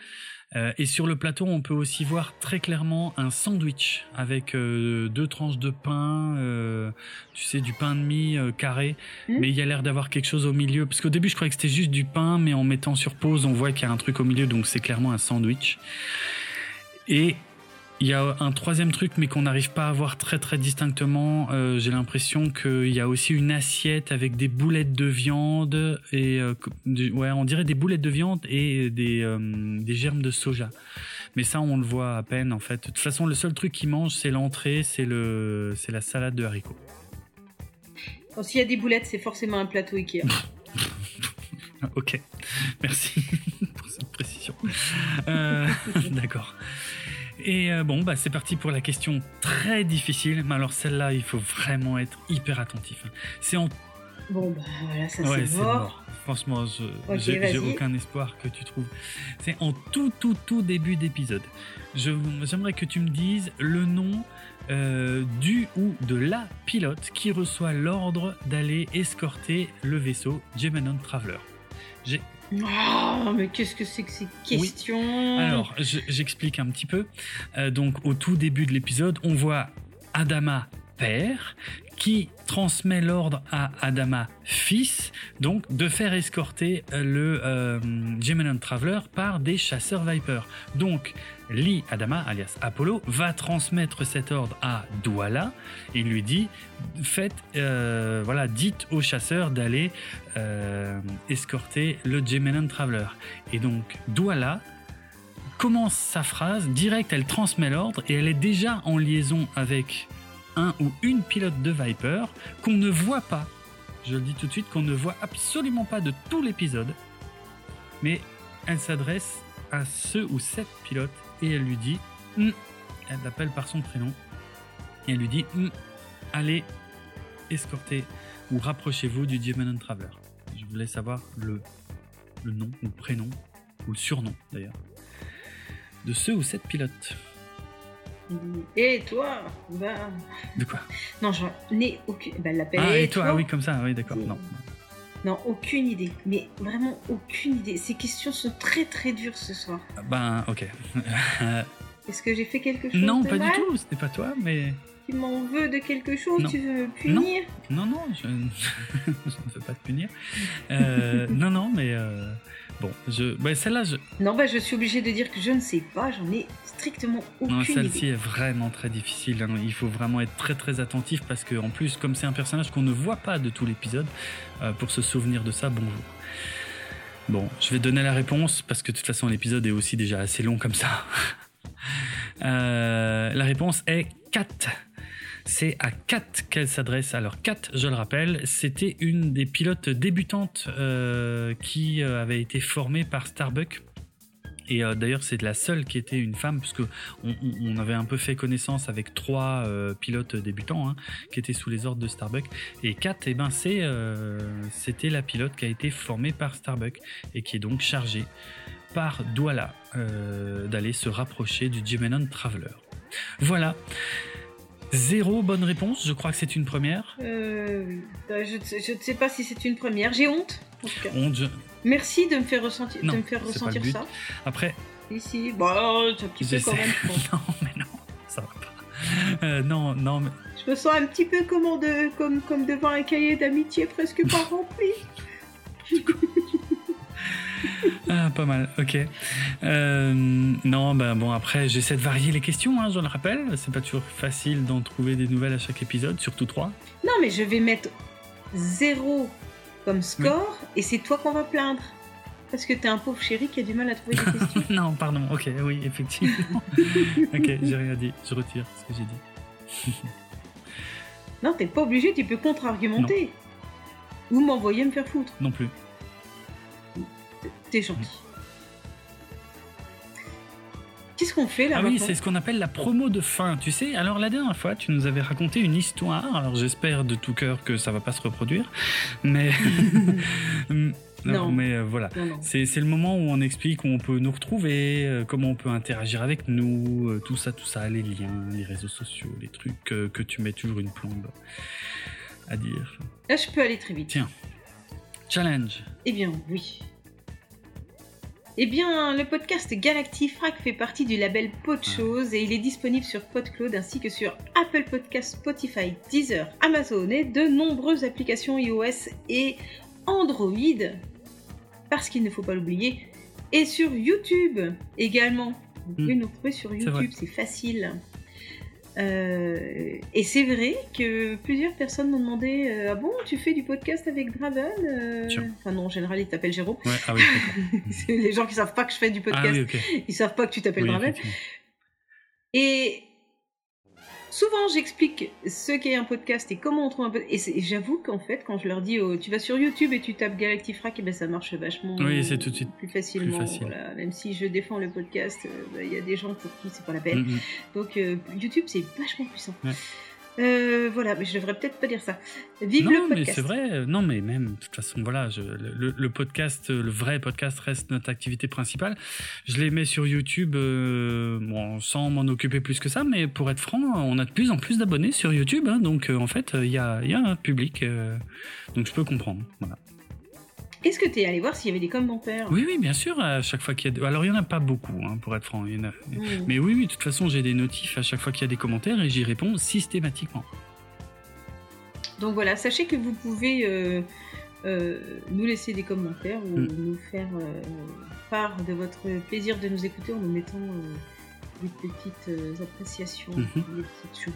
Euh, et sur le plateau, on peut aussi voir très clairement un sandwich avec euh, deux tranches de pain, euh, tu sais, du pain de mie carré. Hmm. Mais il y a l'air d'avoir quelque chose au milieu. Parce qu'au début, je croyais que c'était juste du pain, mais en mettant sur pause, on voit qu'il y a un truc au milieu, donc c'est clairement un sandwich. Et il y a un troisième truc, mais qu'on n'arrive pas à voir très très distinctement. Euh, j'ai l'impression qu'il y a aussi une assiette avec des boulettes de viande et euh, ouais, on dirait des boulettes de viande et des, euh, des germes de soja. Mais ça, on le voit à peine en fait. De toute façon, le seul truc qu'ils mangent, c'est l'entrée, c'est le, c'est la salade de haricots. S'il y a des boulettes, c'est forcément un plateau Ikea. <laughs> <laughs> ok, merci <laughs> pour cette précision. D'accord. Et euh, bon, bah, c'est parti pour la question très difficile. Mais alors celle-là, il faut vraiment être hyper attentif. C'est en... Bon, bah voilà, ça c'est mort. Franchement, j'ai aucun espoir que tu trouves. C'est en tout, tout, tout début d'épisode. J'aimerais que tu me dises le nom euh, du ou de la pilote qui reçoit l'ordre d'aller escorter le vaisseau Gemenon Traveler. J'ai Oh, mais qu'est-ce que c'est que ces questions Alors, j'explique un petit peu. Euh, donc, au tout début de l'épisode, on voit Adama père qui transmet l'ordre à Adama fils, donc de faire escorter le euh, Traveler par des chasseurs Viper. Donc Lee Adama, alias Apollo, va transmettre cet ordre à Douala et lui dit faites, euh, voilà, dites aux chasseurs d'aller euh, escorter le Gemenon Traveler. Et donc Douala commence sa phrase, direct elle transmet l'ordre et elle est déjà en liaison avec un ou une pilote de Viper qu'on ne voit pas. Je le dis tout de suite, qu'on ne voit absolument pas de tout l'épisode. Mais elle s'adresse à ce ou cette pilote et elle lui dit, hum, elle l'appelle par son prénom, et elle lui dit, hum, allez escorter ou rapprochez-vous du Diamond Traveler. Je voulais savoir le, le nom ou prénom, ou le surnom d'ailleurs, de ce ou cette pilote. Et toi bah... De quoi? Non, j'en ai aucune. Bah, l'appel ah, et, toi, oui, comme ça, oui, d'accord. Non. Non, aucune idée. Mais vraiment aucune idée. Ces questions sont très très dures ce soir. Ben, ok. <laughs> Est-ce que j'ai fait quelque chose Non, pas du tout. C'était pas toi, mais. tu m'en veux de quelque chose Tu veux me punir? Non, non, <laughs> je... ne veux pas te punir. Euh, non, non, mais euh, bon, je... Bah, celle-là, je... Non, bah, je suis obligée de dire que je ne sais pas, j'en ai strictement aucune non, celle-ci est vraiment très difficile. Hein. Il faut vraiment être très très attentif parce que en plus, comme c'est un personnage qu'on ne voit pas de tout l'épisode, euh, pour se souvenir de ça, bonjour. Bon, je vais donner la réponse parce que de toute façon l'épisode est aussi déjà assez long comme ça. <laughs> Euh, la réponse est Kat. C'est à Kat qu'elle s'adresse. Alors Kat, je le rappelle, c'était une des pilotes débutantes euh, qui avait été formée par Starbuck et euh, d'ailleurs, c'est la seule qui était une femme, puisque on, on avait un peu fait connaissance avec trois euh, pilotes débutants hein, qui étaient sous les ordres de Starbuck. Et Kat, eh ben, euh, c'était la pilote qui a été formée par Starbuck et qui est donc chargée par Douala d'aller se rapprocher du Gemenon Traveler. Voilà. Zéro bonne réponse, je crois que c'est une première. Bah, je ne sais pas si c'est une première. J'ai honte. Honte, Merci de me faire ressentir, de me faire ressentir ça. Après. Ici, bon, un petit peu quand même. <laughs> non, mais non, ça va pas. Euh, non, non, mais. Je me sens un petit peu comme, de, comme, comme devant un cahier d'amitié presque pas rempli. <laughs> ah, pas mal, ok. Euh, non, ben bon, après, j'essaie de varier les questions, hein, je le rappelle. C'est pas toujours facile d'en trouver des nouvelles à chaque épisode, surtout trois. Non, mais je vais mettre zéro comme score et c'est toi qu'on va plaindre. Parce que t'es un pauvre chéri qui a du mal à trouver des <laughs> questions. non, pardon, ok, oui, effectivement. <laughs> ok, j'ai rien dit, je retire ce que j'ai dit. non, t'es pas obligé, tu peux contre-argumenter. Ou m'envoyer me faire foutre. Non plus. T'es gentil. Qu'est-ce qu'on fait là Ah oui, c'est ce qu'on appelle la promo de fin, tu sais. Alors la dernière fois, tu nous avais raconté une histoire. Alors j'espère de tout cœur que ça va pas se reproduire, mais <laughs> non, mais euh, voilà. C'est le moment où on explique où on peut nous retrouver, euh, comment on peut interagir avec nous, euh, tout ça, tout ça, les liens, les réseaux sociaux, les trucs que tu mets toujours une plombe à dire. Là, je peux aller très vite. Tiens, challenge. Eh bien, oui. Eh bien, le podcast Galactifrac fait partie du label Podchose et il est disponible sur PodCloud ainsi que sur Apple Podcasts, Spotify, Deezer, Amazon et de nombreuses applications iOS et Android. Parce qu'il ne faut pas l'oublier. Et sur YouTube également. Vous pouvez hmm. nous retrouver sur YouTube, c'est facile. Euh, et c'est vrai que plusieurs personnes m'ont demandé euh, Ah bon, tu fais du podcast avec Draven euh? Enfin, non, en général, ils t'appellent Jérôme. ah oui, <laughs> c'est les gens qui savent pas que je fais du ah podcast. Ils savent pas que tu t'appelles Draven. Et Souvent, j'explique ce qu'est un podcast et comment on trouve un podcast. Et, j'avoue qu'en fait, quand je leur dis, oh, tu vas sur YouTube et tu tapes Galactifrac, et ben ça marche vachement oui, c'est tout de suite plus facilement. Même si je défends le podcast, euh, bah, il y a des gens pour qui c'est pas la peine. Mm. Donc euh, YouTube, c'est vachement plus simple. Euh, voilà, mais je devrais peut-être pas dire ça. Vive le podcast. mais c'est vrai. Non, mais même, de toute façon, voilà, le, podcast, le vrai podcast reste notre activité principale. Je les mets sur YouTube, euh, bon, sans m'en occuper plus que ça, mais pour être franc, on a de plus en plus d'abonnés sur YouTube, hein, donc euh, en fait, il y a, y a, un public, donc je peux comprendre. Voilà. Est-ce que tu es allé voir s'il y avait des commentaires Oui, oui, bien sûr. À chaque fois qu'il y a. Alors, il n'y en a pas beaucoup, hein, pour être franc. Hmm. Mais oui, oui, de toute façon, j'ai des notifs à chaque fois qu'il y a des commentaires et j'y réponds systématiquement. Donc voilà, sachez que vous pouvez euh, euh, nous laisser des commentaires ou hmm. nous faire euh, part de votre plaisir de nous écouter en nous mettant des petites appréciations, des petites,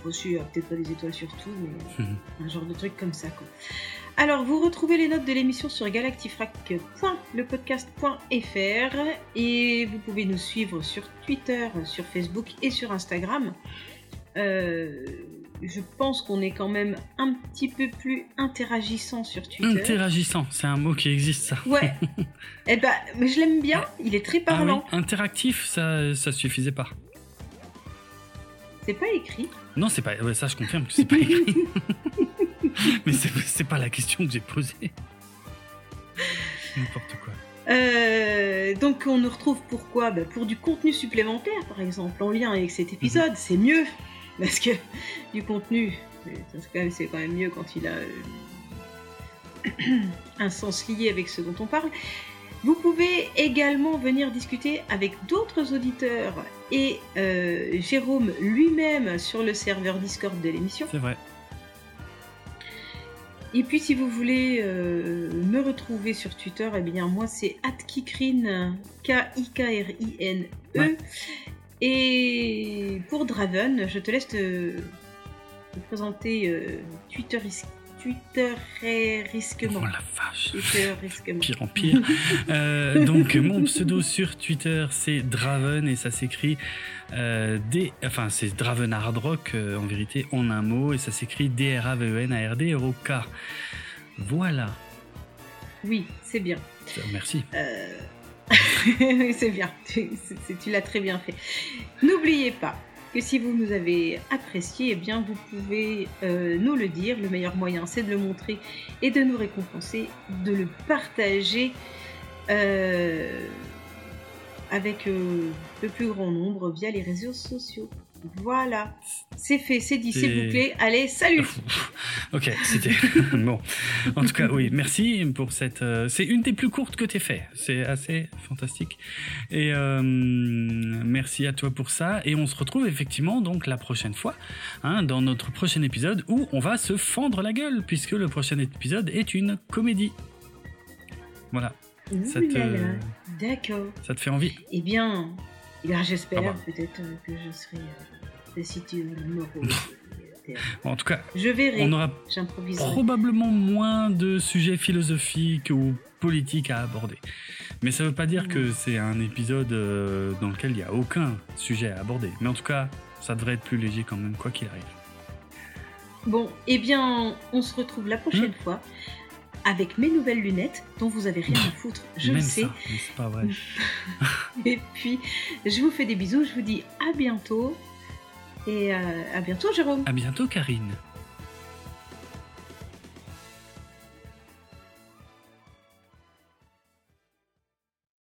je sais peut-être pas des étoiles surtout, mais un genre de truc comme ça. Quoi. Alors, vous retrouvez les notes de l'émission sur galactifrac.lepodcast.fr et vous pouvez nous suivre sur Twitter, sur Facebook et sur Instagram. Euh, je pense qu'on est quand même un petit peu plus interagissant sur Twitter. Interagissant, c'est un mot qui existe ça. Ouais. <laughs> eh ben, mais je l'aime bien, il est très parlant. Ah Interactif, ça, ça suffisait pas. C'est pas écrit. Non, c'est pas. ça, je confirme que <laughs> c'est pas écrit. <laughs> Mais c'est pas la question que j'ai posée. N'importe quoi. Euh, donc on nous retrouve pourquoi bah, Pour du contenu supplémentaire, par exemple, en lien avec cet épisode, mhm. c'est mieux. Parce que <laughs> du contenu, c'est quand même mieux quand il a euh, <clears throat> un sens lié avec ce dont on parle. Vous pouvez également venir discuter avec d'autres auditeurs et euh, Jérôme lui-même sur le serveur Discord de l'émission. C'est vrai. Et puis si vous voulez euh, me retrouver sur Twitter, eh bien moi c'est @kikrine K-I-K-R-I-N-E. Et pour Draven, je te laisse te, présenter euh, Twitter Twitter risquement. Oh la vache. Twitter risquement. Pire en pire. <laughs> Euh, donc mon pseudo sur Twitter c'est Draven et ça s'écrit euh, D, enfin c'est Draven Hard Rock euh, en vérité en un mot et ça s'écrit D R A V E N A R D R O K. Voilà. Oui, c'est bien. Merci. <laughs> c'est bien, tu l'as très bien fait. N'oubliez pas, que si vous nous avez apprécié, eh bien vous pouvez euh, nous le dire. Le meilleur moyen, c'est de le montrer et de nous récompenser, de le partager euh, avec euh, le plus grand nombre via les réseaux sociaux. Voilà, c'est fait, c'est dit, c'est bouclé. Allez, salut <laughs> Ok, c'était... <laughs> bon, en tout cas, oui, merci pour cette... Euh, c'est une des plus courtes que tu fait, c'est assez fantastique. Et euh, merci à toi pour ça. Et on se retrouve effectivement donc la prochaine fois, hein, dans notre prochain épisode, où on va se fendre la gueule, puisque le prochain épisode est une comédie. Voilà. ça te... D'accord. Ça te fait envie Eh bien, j'espère ah bah. peut-être euh, que je serai euh, si tu <laughs> En tout cas, je verrai. On aura probablement moins de sujets philosophiques ou politiques à aborder. Mais ça ne veut pas dire que c'est un épisode euh, dans lequel il n'y a aucun sujet à aborder. Mais en tout cas, ça devrait être plus léger quand même, quoi qu'il arrive. Bon, eh bien, on se retrouve la prochaine hmm. fois avec mes nouvelles lunettes dont vous avez rien à foutre, je le sais. c'est pas vrai. <laughs> et puis, je vous fais des bisous, je vous dis à bientôt. Et euh, à bientôt, Jérôme. À bientôt, Karine.